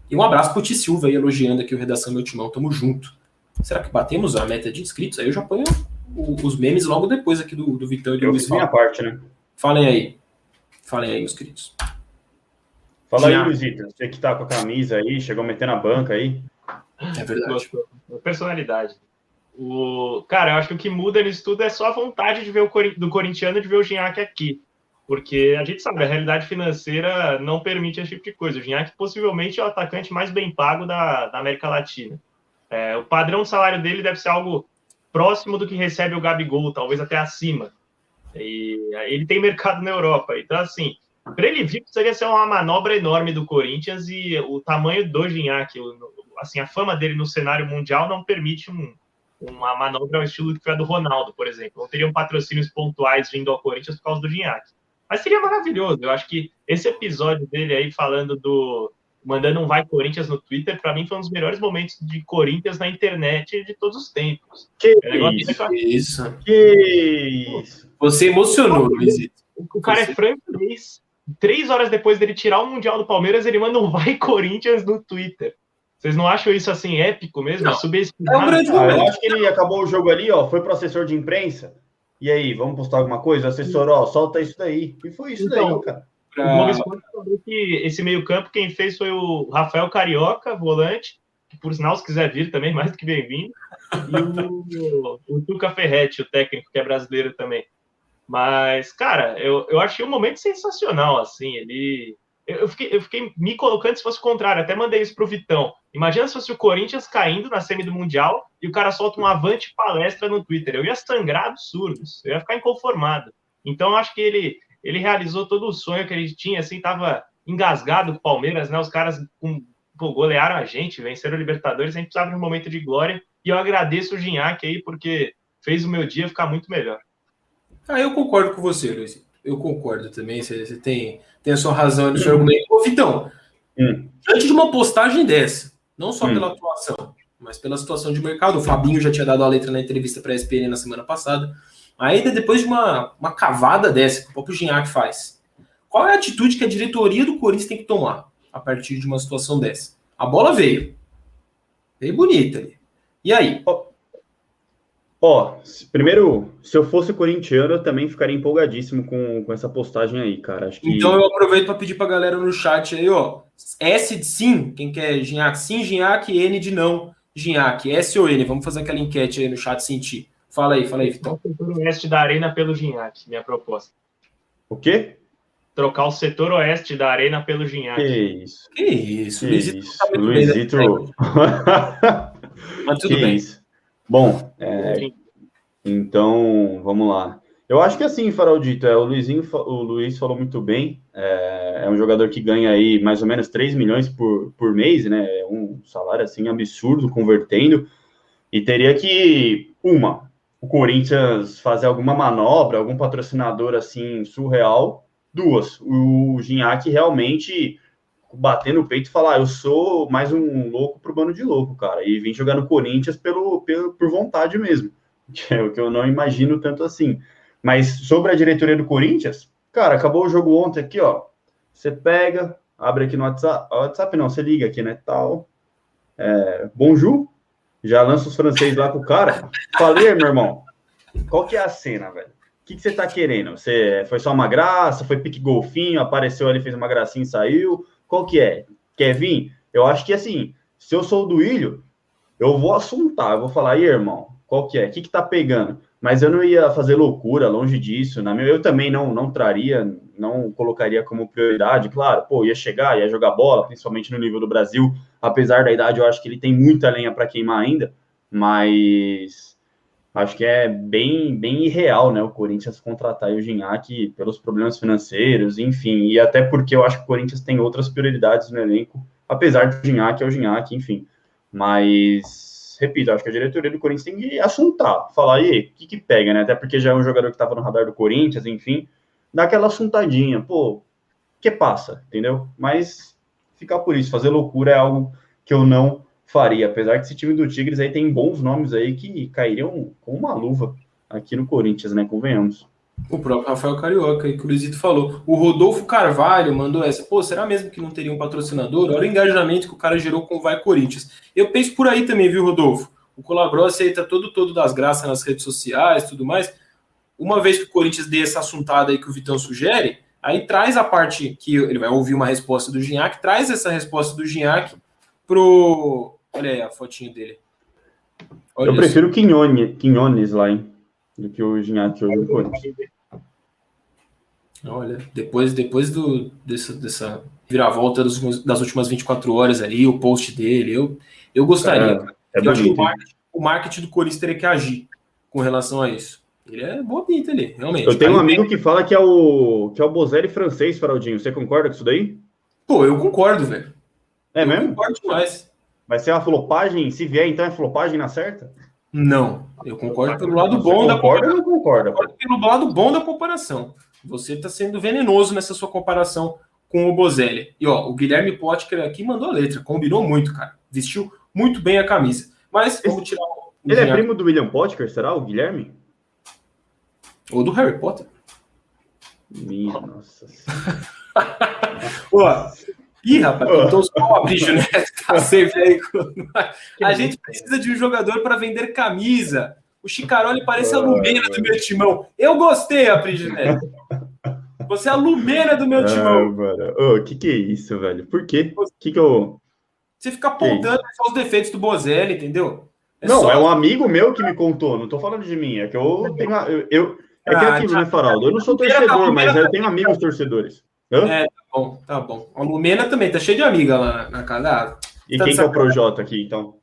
E um abraço pro Ti Silva aí, elogiando aqui o Redação Meu Timão, tamo junto. Será que batemos a meta de inscritos? Aí eu já ponho os memes logo depois aqui do, do Vitão e do Eu Luiz fiz minha parte, né? Falem aí. Falem aí, meus queridos. Fala aí, Já. Luizito. Você que tá com a camisa aí, chegou a meter na banca aí. É verdade. Personalidade. O... Cara, eu acho que o que muda nisso tudo é só a vontade de ver o Cori- do corintiano de ver o Gignac aqui. Porque a gente sabe, a realidade financeira não permite esse tipo de coisa. O Gignac possivelmente é o atacante mais bem pago da, da América Latina. É, o padrão de salário dele deve ser algo próximo do que recebe o Gabigol, talvez até acima. E ele tem mercado na Europa. Então, assim, para ele vir, precisaria ser uma manobra enorme do Corinthians e o tamanho do Gignac, assim, a fama dele no cenário mundial não permite um, uma manobra ao estilo que foi a do Ronaldo, por exemplo. Não teriam patrocínios pontuais vindo ao Corinthians por causa do Gignac. Mas seria maravilhoso. Eu acho que esse episódio dele aí falando do mandando um vai Corinthians no Twitter, para mim foi um dos melhores momentos de Corinthians na internet de todos os tempos. Que É um isso, que. Que isso. Você emocionou, Luizito. O cara é francês. Três horas depois dele tirar o Mundial do Palmeiras, ele manda um vai Corinthians no Twitter. Vocês não acham isso assim épico mesmo? Não. Subestimado? É um grande Ah, momento. eu acho que ele acabou o jogo ali, ó, foi pro assessor de imprensa. E aí, vamos postar alguma coisa? Assessor, ó, solta isso daí. E foi isso Então, daí, cara. Falou que esse meio-campo quem fez foi o Rafael Carioca, volante, que por sinal, se quiser vir também, mais do que bem-vindo, e o, o Tuca Ferretti, o técnico, que é brasileiro também. Mas, cara, eu, eu achei um momento sensacional, assim, ele... Eu fiquei, eu fiquei me colocando se fosse o contrário, até mandei isso pro Vitão. Imagina se fosse o Corinthians caindo na semi do Mundial e o cara solta um avante palestra no Twitter. Eu ia sangrar absurdos, eu ia ficar inconformado. Então, eu acho que ele, ele realizou todo o sonho que ele tinha, assim, tava engasgado com o Palmeiras, né? Os caras com, pô, golearam a gente, venceram o Libertadores, a gente precisava de um momento de glória. E eu agradeço o Ginhaque aí, porque fez o meu dia ficar muito melhor. Ah, eu concordo com você, Luiz. Eu concordo também. Você, você tem, tem a sua razão no seu argumento. Ô, Vitão, Hum. diante de uma postagem dessa, não só Hum. pela atuação, mas pela situação de mercado, o Fabinho já tinha dado a letra na entrevista para a ESPN na semana passada. Ainda depois de uma, uma cavada dessa que o próprio Gignac faz, qual é a atitude que a diretoria do Corinthians tem que tomar a partir de uma situação dessa? A bola veio. Veio bonita ali. E aí? Ó, se- primeiro, se eu fosse corintiano, eu também ficaria empolgadíssimo com, com essa postagem aí, cara. Acho que. Então eu aproveito para pedir para galera no chat aí, ó. S de sim, quem quer Ginhaque? Sim, Ginhaque, N de não, Ginhaque. S ou N? Vamos fazer aquela enquete aí no chat sentir. Fala aí, fala aí, Vitão. Trocar o setor oeste da arena pelo Ginhaque, minha proposta. O quê? Trocar o setor oeste da arena pelo Ginhaque. Que isso. Que isso, Que Luizito isso. tá muito bem, né? Luizito. Mas tudo Que bem. isso. Bom, é, então vamos lá. Eu acho que assim, Faraldito, é, o Luizinho, o Luiz falou muito bem. É, é um jogador que ganha aí mais ou menos 3 milhões por, por mês, né? É um salário assim absurdo convertendo. E teria que, uma, o Corinthians fazer alguma manobra, algum patrocinador assim surreal. Duas, o Ginhaque realmente bater no peito e falar: eu sou mais um louco pro bando de louco, cara. E vim jogar no Corinthians pelo, pelo, por vontade mesmo. Que é o que eu não imagino tanto assim. Mas sobre a diretoria do Corinthians, cara, acabou o jogo ontem aqui, ó. Você pega, abre aqui no WhatsApp. WhatsApp não, você liga aqui, né? Tal. É, bonjour. Já lança os franceses lá com o cara. Falei, meu irmão, qual que é a cena, velho? O que, que você tá querendo? Você foi só uma graça? Foi pique golfinho? Apareceu ali, fez uma gracinha e saiu? Qual que é? Quer vir? Eu acho que assim, se eu sou do Ilho, eu vou assuntar, eu vou falar, aí, irmão, qual que é? O que, que tá pegando? Mas eu não ia fazer loucura, longe disso. Na minha, eu também não, não traria, não colocaria como prioridade. Claro, pô, ia chegar, ia jogar bola, principalmente no nível do Brasil. Apesar da idade, eu acho que ele tem muita lenha para queimar ainda. Mas acho que é bem, bem irreal, né? O Corinthians contratar o Gignac pelos problemas financeiros, enfim. E até porque eu acho que o Corinthians tem outras prioridades no elenco, apesar do Gignac é o Gignac, enfim. Mas repito, acho que a diretoria do Corinthians tem que assuntar, falar aí, o que que pega, né? Até porque já é um jogador que estava no radar do Corinthians, enfim, dá aquela assuntadinha, pô, que passa, entendeu? Mas ficar por isso, fazer loucura é algo que eu não faria, apesar que esse time do Tigres aí tem bons nomes aí que cairiam com uma luva aqui no Corinthians, né? Convenhamos. O próprio Rafael Carioca, que o Luizito falou. O Rodolfo Carvalho mandou essa. Pô, será mesmo que não teria um patrocinador? Olha o engajamento que o cara gerou com o Vai Corinthians. Eu penso por aí também, viu, Rodolfo? O Colabrossi aí tá todo, todo das graças nas redes sociais tudo mais. Uma vez que o Corinthians dê essa assuntada aí que o Vitão sugere, aí traz a parte que ele vai ouvir uma resposta do Ginhaque, traz essa resposta do Ginhaque pro. Olha aí a fotinho dele. Olha Eu prefiro o Quinhone, Quinhones lá, hein? do que o Ginhaque hoje no Corinthians. Olha, depois, depois do, dessa, dessa viravolta das, das últimas 24 horas ali, o post dele, eu, eu gostaria. É, é eu acho que o marketing, o marketing, do Corinthians teria que agir com relação a isso. Ele é boa pinta ali, realmente. Eu tenho um amigo que fala que é o que é o Bozelli francês, Faraldinho. Você concorda com isso daí? Pô, eu concordo, velho. É eu mesmo? Concordo demais. Vai ser uma flopagem? Se vier, então é flopagem na certa? Não, eu concordo pelo lado bom da comparação. Eu não concordo. pelo lado bom da comparação. Você está sendo venenoso nessa sua comparação com o Bozelli. E ó, o Guilherme Potker aqui mandou a letra, combinou muito, cara. Vestiu muito bem a camisa. Mas vamos tirar o. Ele é primo do William Potker, será o Guilherme? Ou do Harry Potter? Minha nossa. Ó, Ih, rapaz, eu tô só o bicho, né? Tá sempre aí. A gente precisa de um jogador para vender camisa. O Chicaroli parece a Lumena do meu timão. Eu gostei, Aprigineto. Você é a Lumena do meu ah, timão. O oh, que, que é isso, velho? Por quê? O que, que eu. Você fica apontando só os defeitos do Bozelli, entendeu? É não, só... é um amigo meu que me contou, não tô falando de mim, é que eu tenho. Eu, eu é que é aquilo, né, Faraldo? Eu não sou torcedor, mas eu tenho amigos torcedores. Hã? É, tá bom, tá bom. A Lumena também tá cheia de amiga lá na casa. Ah, e tá quem que é o Projota aqui, então?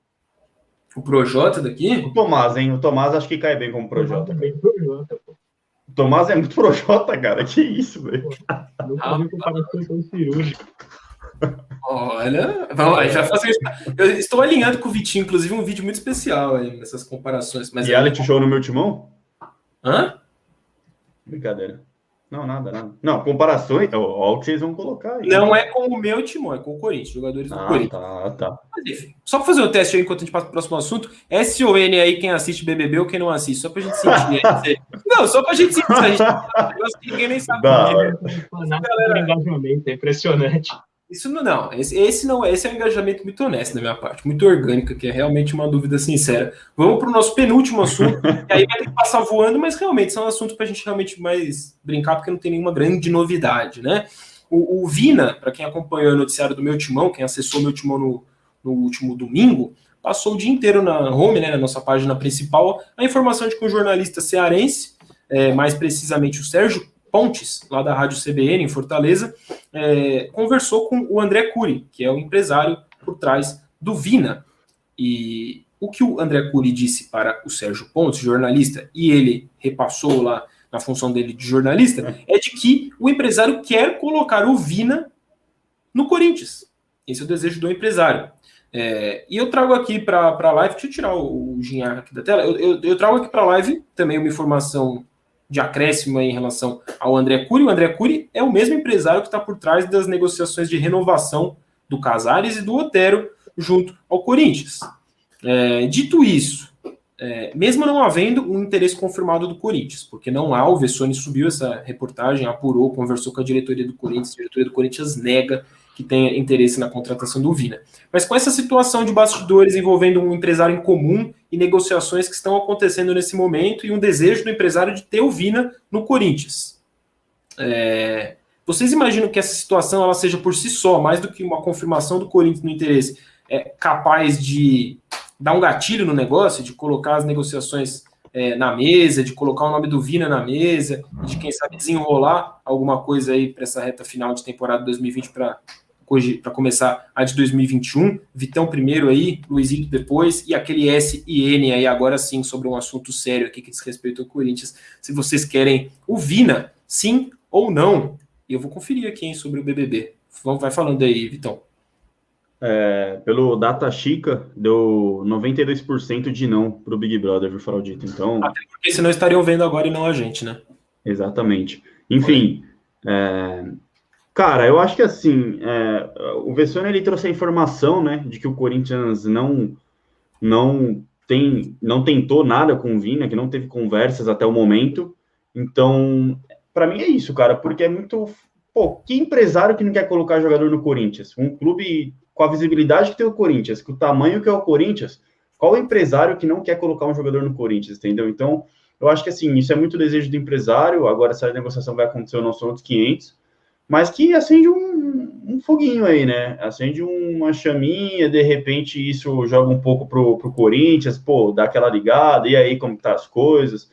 O Projota daqui? O Tomás, hein? O Tomás acho que cai bem como Projota. Bem Projota, pô. O Tomás é muito Projota, cara. Que isso, velho. Não comparação cirúrgica. Olha, vamos lá, já fazer isso. Eu estou alinhando com o Vitinho, inclusive, um vídeo muito especial aí nessas comparações. Mas Reality show no meu timão? Hã? Brincadeira. Não, nada, nada. Não, comparações, olha o que vocês vão colocar aí. Não é com o meu timão, é com o Corinthians, jogadores do ah, Corinthians. Tá, tá. Mas, enfim, só para fazer o teste aí enquanto a gente passa para o próximo assunto, SON aí, quem assiste BBB ou quem não assiste, só para a gente sentir. não, só para a gente sentir. A gente, ninguém nem sabe. Não, é. Galera, é impressionante. Isso não, não. Esse, esse não, esse é um engajamento muito honesto da minha parte, muito orgânico, que é realmente uma dúvida sincera. Vamos para o nosso penúltimo assunto, e aí vai ter que passar voando, mas realmente são assuntos para a gente realmente mais brincar, porque não tem nenhuma grande novidade, né? O, o Vina, para quem acompanhou o noticiário do meu timão, quem acessou meu timão no, no último domingo, passou o dia inteiro na home, né, na nossa página principal, a informação de que um jornalista cearense, é, mais precisamente o Sérgio Pontes, lá da Rádio CBN, em Fortaleza, é, conversou com o André Cury, que é o empresário por trás do Vina. E o que o André Cury disse para o Sérgio Pontes, jornalista, e ele repassou lá na função dele de jornalista, é de que o empresário quer colocar o Vina no Corinthians. Esse é o desejo do empresário. É, e eu trago aqui para a live, deixa eu tirar o, o aqui da tela, eu, eu, eu trago aqui para a live também uma informação de acréscimo em relação ao André Cury. O André Cury é o mesmo empresário que está por trás das negociações de renovação do Casares e do Otero junto ao Corinthians. É, dito isso, é, mesmo não havendo um interesse confirmado do Corinthians, porque não há, o Vessone subiu essa reportagem, apurou, conversou com a diretoria do Corinthians, a diretoria do Corinthians nega que tenha interesse na contratação do Vina. Mas com essa situação de bastidores envolvendo um empresário em comum e negociações que estão acontecendo nesse momento e um desejo do empresário de ter o Vina no Corinthians. É, vocês imaginam que essa situação ela seja por si só, mais do que uma confirmação do Corinthians no interesse, é capaz de dar um gatilho no negócio, de colocar as negociações é, na mesa, de colocar o nome do Vina na mesa, de quem sabe desenrolar alguma coisa aí para essa reta final de temporada 2020 para hoje para começar a de 2021. Vitão primeiro aí, Luizito depois, e aquele S e N aí agora sim sobre um assunto sério aqui que diz respeito ao Corinthians. Se vocês querem o Vina, sim ou não. E eu vou conferir aqui hein, sobre o BBB. Vai falando aí, Vitão. É, pelo Data Chica, deu 92% de não para o Big Brother, viu, Fraldito? Então. Até porque senão estariam vendo agora e não a gente, né? Exatamente. Enfim, é, Cara, eu acho que assim, é, o Vessone ele trouxe a informação, né, de que o Corinthians não não tem não tentou nada com o Vina, que não teve conversas até o momento. Então, para mim é isso, cara, porque é muito, pô, que empresário que não quer colocar jogador no Corinthians? Um clube com a visibilidade que tem o Corinthians, com o tamanho que é o Corinthians, qual empresário que não quer colocar um jogador no Corinthians, entendeu? Então, eu acho que assim, isso é muito desejo do empresário. Agora essa negociação vai acontecer, não são outros 500 mas que acende um, um foguinho aí, né? Acende uma chaminha, de repente isso joga um pouco pro, pro Corinthians, pô, dá aquela ligada, e aí como tá as coisas?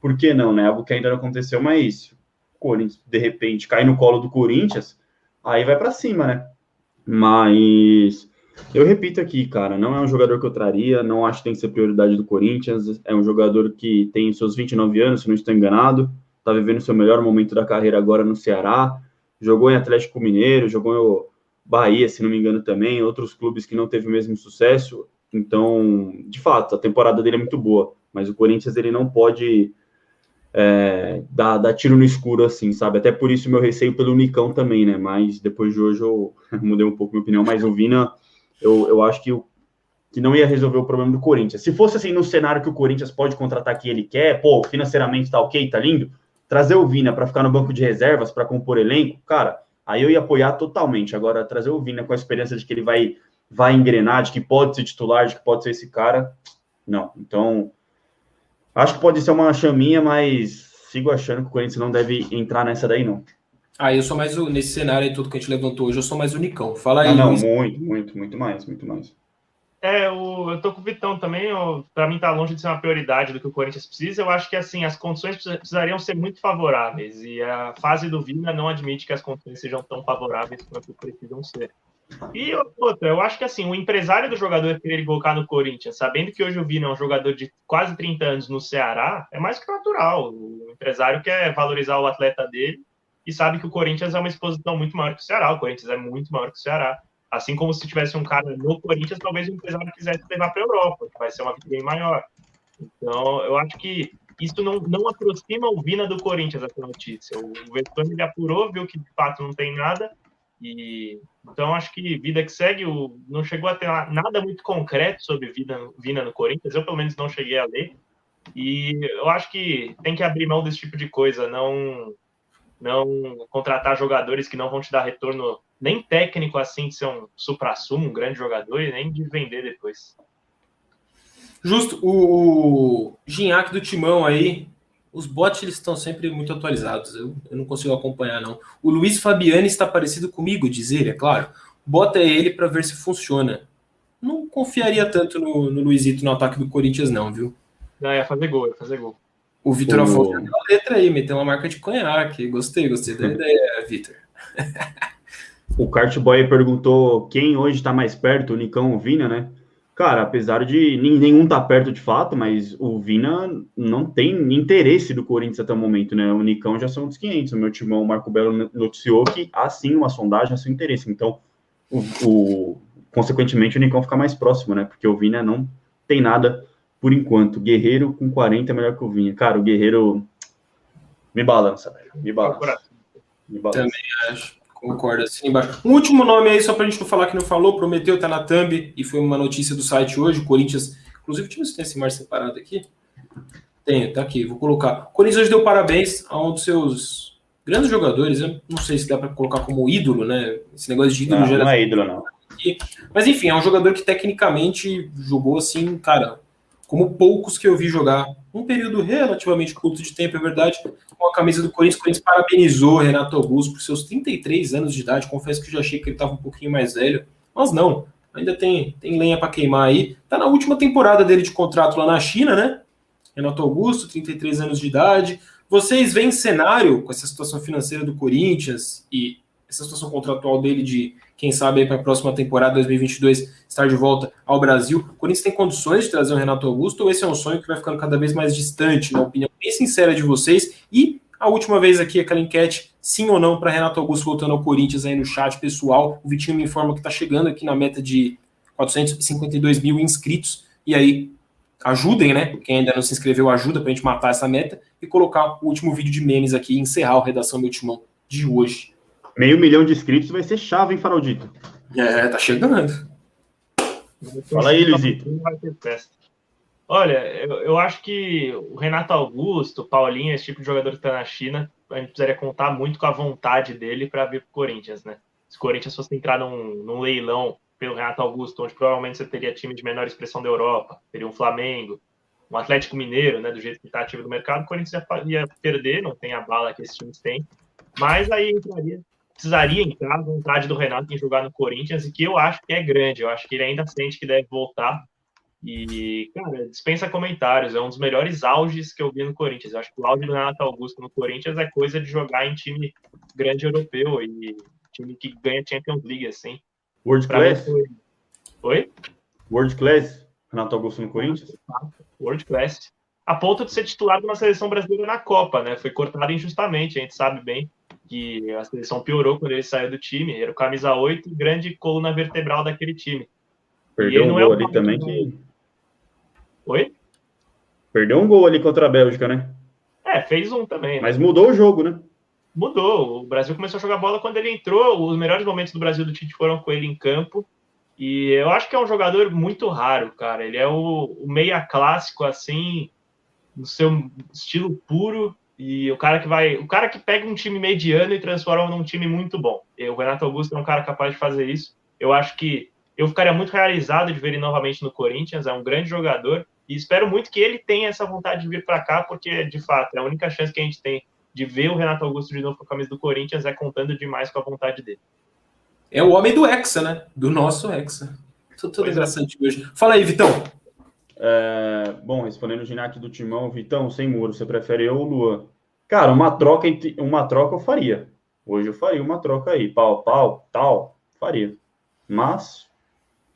Por que não, né? Algo que ainda não aconteceu, mas o Corinthians, de repente, cai no colo do Corinthians, aí vai para cima, né? Mas eu repito aqui, cara, não é um jogador que eu traria, não acho que tem que ser prioridade do Corinthians, é um jogador que tem seus 29 anos, se não estou enganado, tá vivendo seu melhor momento da carreira agora no Ceará, jogou em Atlético Mineiro, jogou em Bahia, se não me engano também, outros clubes que não teve o mesmo sucesso. Então, de fato, a temporada dele é muito boa, mas o Corinthians ele não pode é, dar, dar tiro no escuro assim, sabe? Até por isso meu receio pelo Nicão também, né? Mas depois de hoje eu mudei um pouco minha opinião, mas o Vina, eu, eu acho que, que não ia resolver o problema do Corinthians. Se fosse assim no cenário que o Corinthians pode contratar que ele quer, pô, financeiramente tá ok, tá lindo, Trazer o Vina para ficar no banco de reservas, para compor elenco, cara, aí eu ia apoiar totalmente. Agora, trazer o Vina com a experiência de que ele vai, vai engrenar, de que pode ser titular, de que pode ser esse cara, não. Então, acho que pode ser uma chaminha, mas sigo achando que o Corinthians não deve entrar nessa daí, não. Ah, eu sou mais o, nesse cenário aí tudo que a gente levantou hoje, eu sou mais o Nicão. Fala aí. Ah, não, muito, muito, muito mais, muito mais. É, o, eu tô com o Vitão também. Para mim, tá longe de ser uma prioridade do que o Corinthians precisa. Eu acho que assim as condições precisariam ser muito favoráveis e a fase do Vina não admite que as condições sejam tão favoráveis quanto precisam ser. E outra, eu acho que assim, o empresário do jogador querer colocar no Corinthians, sabendo que hoje o Vina é um jogador de quase 30 anos no Ceará, é mais que natural. O empresário quer valorizar o atleta dele e sabe que o Corinthians é uma exposição muito maior que o Ceará. O Corinthians é muito maior que o Ceará. Assim como se tivesse um cara no Corinthians, talvez o empresário quisesse levar para a Europa, que vai ser uma vitrine maior. Então, eu acho que isso não, não aproxima o Vina do Corinthians, essa notícia. O, o ele apurou, viu que de fato não tem nada. E então acho que vida que segue, o, não chegou a ter nada muito concreto sobre Vina, Vina no Corinthians. Eu pelo menos não cheguei a ler. E eu acho que tem que abrir mão desse tipo de coisa, não não contratar jogadores que não vão te dar retorno nem técnico assim de ser um supra-sumo, um grande jogador, e nem de vender depois. Justo, o, Ginhaque do Timão aí, os bots eles estão sempre muito atualizados, eu, eu, não consigo acompanhar não. O Luiz Fabiani está parecido comigo, diz ele, é claro. Bota ele para ver se funciona. Não confiaria tanto no, no Luizito no ataque do Corinthians não, viu? Não, ia fazer gol, ia fazer gol. O Vitor o... Afonso deu uma letra aí, meteu uma marca de conhaque. Gostei, gostei da ideia, Vitor. O Kart Boy perguntou quem hoje está mais perto, o Nicão ou o Vina, né? Cara, apesar de nenhum tá perto de fato, mas o Vina não tem interesse do Corinthians até o momento, né? O Nicão já são dos 500. O meu timão, o Marco Belo, noticiou que há sim uma sondagem a seu interesse. Então, o, o, consequentemente, o Nicão fica mais próximo, né? Porque o Vina não tem nada por enquanto. Guerreiro com 40 é melhor que o Vinha. Cara, o Guerreiro me balança, velho. Me balança. Me balança. Também acho. Concordo, assim embaixo. Um último nome aí, só para a gente não falar que não falou, Prometeu tá na thumb, e foi uma notícia do site hoje, o Corinthians, inclusive, deixa eu ver se tem esse mar separado aqui. Tem, tá aqui, vou colocar. O Corinthians hoje deu parabéns a um dos seus grandes jogadores, eu não sei se dá para colocar como ídolo, né? Esse negócio de ídolo não, Não é ídolo, não. Mas enfim, é um jogador que tecnicamente jogou assim, cara, como poucos que eu vi jogar. Um período relativamente curto de tempo, é verdade, com a camisa do Corinthians. O Corinthians parabenizou Renato Augusto por seus 33 anos de idade. Confesso que eu já achei que ele estava um pouquinho mais velho, mas não. Ainda tem, tem lenha para queimar aí. Tá na última temporada dele de contrato lá na China, né? Renato Augusto, 33 anos de idade. Vocês veem cenário com essa situação financeira do Corinthians e essa situação contratual dele de quem sabe para a próxima temporada 2022 estar de volta ao Brasil. O Corinthians tem condições de trazer o Renato Augusto ou esse é um sonho que vai ficando cada vez mais distante, na opinião bem sincera de vocês? E a última vez aqui, aquela enquete, sim ou não para Renato Augusto voltando ao Corinthians aí no chat pessoal. O Vitinho me informa que está chegando aqui na meta de 452 mil inscritos. E aí, ajudem, né? Quem ainda não se inscreveu, ajuda para a gente matar essa meta e colocar o último vídeo de memes aqui e encerrar a redação do Timão de hoje. Meio milhão de inscritos vai ser chave, hein, Faraldito? É, tá chegando. Fala aí, Luizito. Olha, eu, eu, acho que o Renato Augusto, o Paulinho, esse tipo de jogador que está na China, a gente precisaria contar muito com a vontade dele para vir para o Corinthians, né? Se o Corinthians fosse entrar num, num, leilão pelo Renato Augusto, onde provavelmente você teria time de menor expressão da Europa, teria um Flamengo, um Atlético Mineiro, né, do jeito que está ativo no mercado, o Corinthians ia perder, não tem a bala que esses times têm, mas aí entraria precisaria entrar a vontade do Renato em jogar no Corinthians e que eu acho que é grande. Eu acho que ele ainda sente que deve voltar. E, cara, dispensa comentários. É um dos melhores auges que eu vi no Corinthians. Eu acho que o auge do Renato Augusto no Corinthians é coisa de jogar em time grande europeu e time que ganha Champions League, assim. World pra Class? Foi... Oi? World Class? Renato Augusto no Corinthians? World Class. A ponto de ser titular de uma seleção brasileira na Copa, né? Foi cortado injustamente, a gente sabe bem que a seleção piorou quando ele saiu do time. Era o camisa 8 grande coluna vertebral daquele time. Perdeu um é gol é ali também que. Oi? Perdeu um gol ali contra a Bélgica, né? É, fez um também. Né? Mas mudou o jogo, né? Mudou. O Brasil começou a jogar bola quando ele entrou. Os melhores momentos do Brasil do Tite foram com ele em campo. E eu acho que é um jogador muito raro, cara. Ele é o, o meia clássico, assim, no seu estilo puro. E o cara que vai. O cara que pega um time mediano e transforma num time muito bom. O Renato Augusto é um cara capaz de fazer isso. Eu acho que eu ficaria muito realizado de ver ele novamente no Corinthians. É um grande jogador. E espero muito que ele tenha essa vontade de vir para cá, porque, de fato, é a única chance que a gente tem de ver o Renato Augusto de novo com a camisa do Corinthians é contando demais com a vontade dele. É o homem do Hexa, né? Do nosso Hexa. Tô todo interessante é. hoje. Fala aí, Vitão. É, bom, respondendo o Ginati do Timão, Vitão, sem muro, você prefere eu ou Luan? Cara, uma troca, uma troca eu faria. Hoje eu faria uma troca aí, pau, pau, tal, faria. Mas,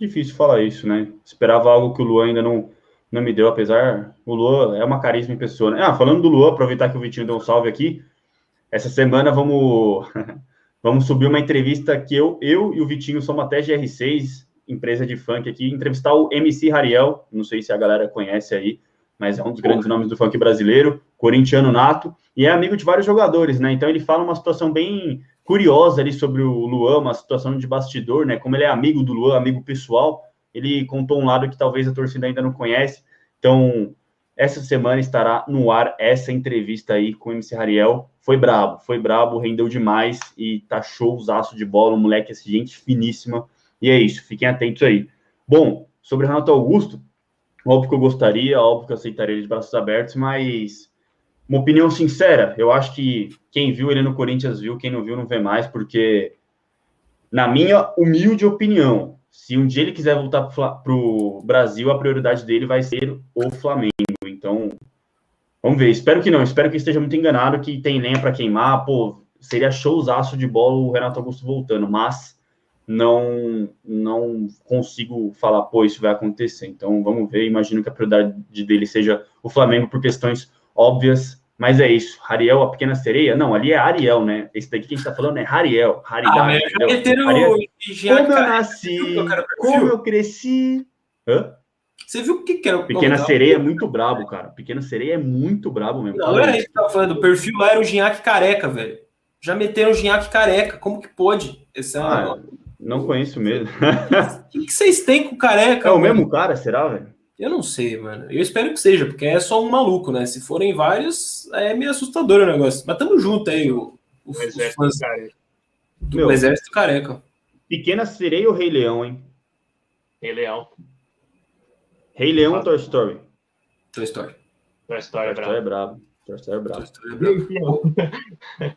difícil falar isso, né? Esperava algo que o Luan ainda não, não me deu, apesar, o Luan é uma carisma em pessoa, né? Ah, falando do Luan, aproveitar que o Vitinho deu um salve aqui, essa semana vamos, vamos subir uma entrevista que eu, eu e o Vitinho somos até GR6, empresa de funk aqui, entrevistar o MC Rariel, não sei se a galera conhece aí, mas é um dos grandes nomes do funk brasileiro, corintiano nato, e é amigo de vários jogadores, né? Então ele fala uma situação bem curiosa ali sobre o Luan, uma situação de bastidor, né? Como ele é amigo do Luan, amigo pessoal, ele contou um lado que talvez a torcida ainda não conhece. Então, essa semana estará no ar essa entrevista aí com o MC Rariel. Foi brabo, foi brabo, rendeu demais e tá showzaço de bola, um moleque, assim, gente finíssima. E é isso, fiquem atentos aí. Bom, sobre Renato Augusto, óbvio que eu gostaria, óbvio que eu aceitaria de braços abertos, mas uma opinião sincera, eu acho que quem viu ele no Corinthians viu, quem não viu não vê mais, porque, na minha humilde opinião, se um dia ele quiser voltar para o Brasil, a prioridade dele vai ser o Flamengo. Então, vamos ver. Espero que não, espero que esteja muito enganado, que tem lenha para queimar. Pô, seria showzaço de bola o Renato Augusto voltando, mas não não consigo falar, pô, isso vai acontecer. Então vamos ver. Imagino que a prioridade dele seja o Flamengo por questões óbvias. Mas é isso. Ariel, a pequena sereia? Não, ali é Ariel, né? Esse daqui que a gente tá falando é Ariel. Ariel. Ah, Ariel. Ariel. Como eu nasci, como eu cresci. Hã? Você viu o que, que era o Pequena Sereia é muito brabo, cara. Pequena Sereia é muito brabo mesmo. Não, era isso que tava falando. O perfil lá era o Ginhaque careca, velho. Já meteram o Ginhaque careca. Como que pode? Esse é ah, não conheço mesmo. O que, que vocês têm com o careca? É o mesmo cara, será, velho? Eu não sei, mano. Eu espero que seja, porque é só um maluco, né? Se forem vários, é meio assustador o negócio. Mas tamo junto aí, o, o, o exército fãs careca. do Meu, exército careca. Pequena Sereia ou Rei Leão, hein? Rei Leão. Rei Leão ou Toy Story? Toy Story. Toy Story é brabo. é brabo. Toy Story é brabo. Toy Story é brabo.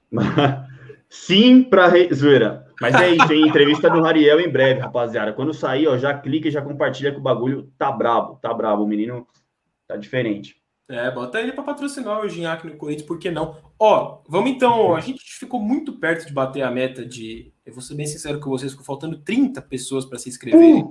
Sim pra Rei... Zoeira. Mas é isso, hein? Entrevista do Rariel em breve, rapaziada. Quando sair, ó, já clica e já compartilha que o bagulho tá brabo, tá brabo. O menino tá diferente. É, bota ele para patrocinar o Ginhaque no Corinthians, por que não? Ó, vamos então. A gente ficou muito perto de bater a meta de. Eu vou ser bem sincero com vocês, ficou faltando 30 pessoas para se inscreverem.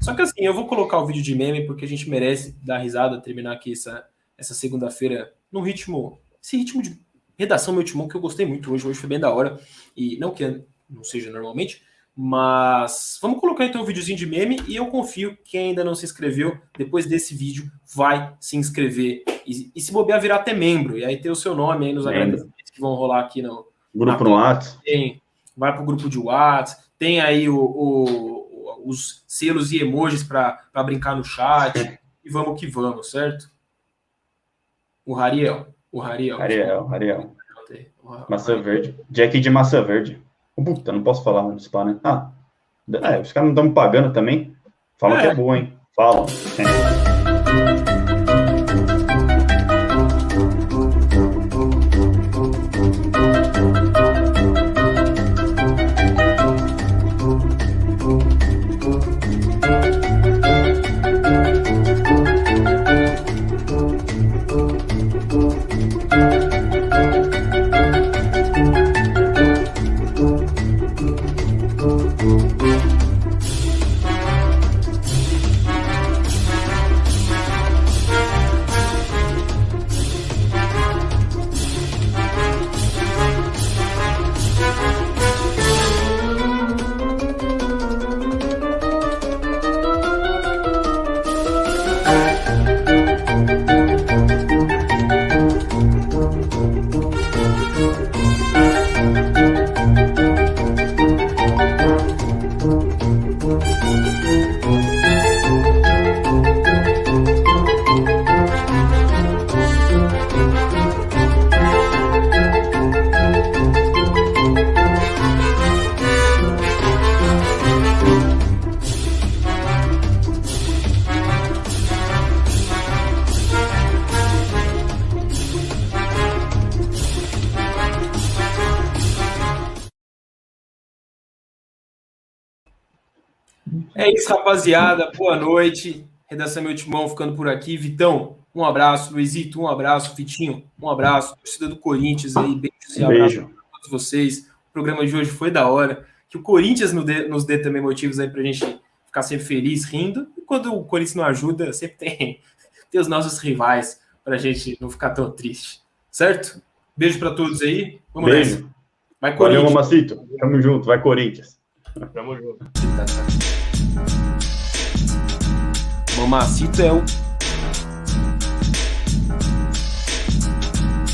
Só que assim, eu vou colocar o vídeo de meme porque a gente merece dar risada, terminar aqui essa, essa segunda-feira num ritmo. Esse ritmo de redação meu timão que eu gostei muito hoje. Hoje foi bem da hora. E não que não seja normalmente. Mas vamos colocar então o um videozinho de meme e eu confio que quem ainda não se inscreveu, depois desse vídeo, vai se inscrever. E, e se bobear, virar até membro. E aí ter o seu nome aí nos agradecimentos que vão rolar aqui no grupo no WhatsApp. Tem, vai para o grupo de WhatsApp, tem aí o, o, os selos e emojis para brincar no chat. e vamos que vamos, certo? O Rariel. O Rariel. Rariel, Rariel. Massa verde. Jack de massa verde. Puta, não posso falar onde spa, né? Ah, é, os caras não estão me pagando também. Falam é. que é boa, hein? Falam. É. rapaziada. Boa noite. Redação Meu Timão ficando por aqui. Vitão, um abraço. Luizito, um abraço. Fitinho, um abraço. Torcida do Corinthians aí, beijos e abraços Beijo. para todos vocês. O programa de hoje foi da hora. Que o Corinthians nos dê, nos dê também motivos aí pra gente ficar sempre feliz, rindo. E quando o Corinthians não ajuda, sempre tem, tem os nossos rivais pra gente não ficar tão triste. Certo? Beijo para todos aí. Vamos Beijo. nessa. Vai Corinthians. Valeu, Mamacito. Tamo junto. Vai, Corinthians. Tamo junto. Mamacito é o.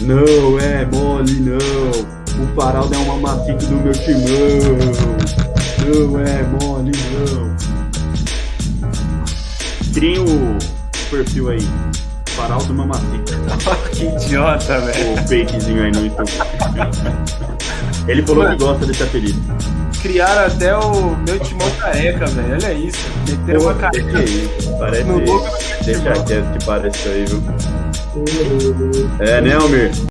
Não é mole, não. O Faraldo é um mamacito do meu timão. Não é mole, não. Criem o perfil aí. Faraldo Mamacito. que idiota, velho. O fakezinho aí no YouTube. Ele falou Mano. que gosta desse apelido criaram até o meu timão careca, velho. Olha isso. Meteram uma careca. Que isso? Parece. No Deixa quieto que parece aí, viu? É, né, Almir?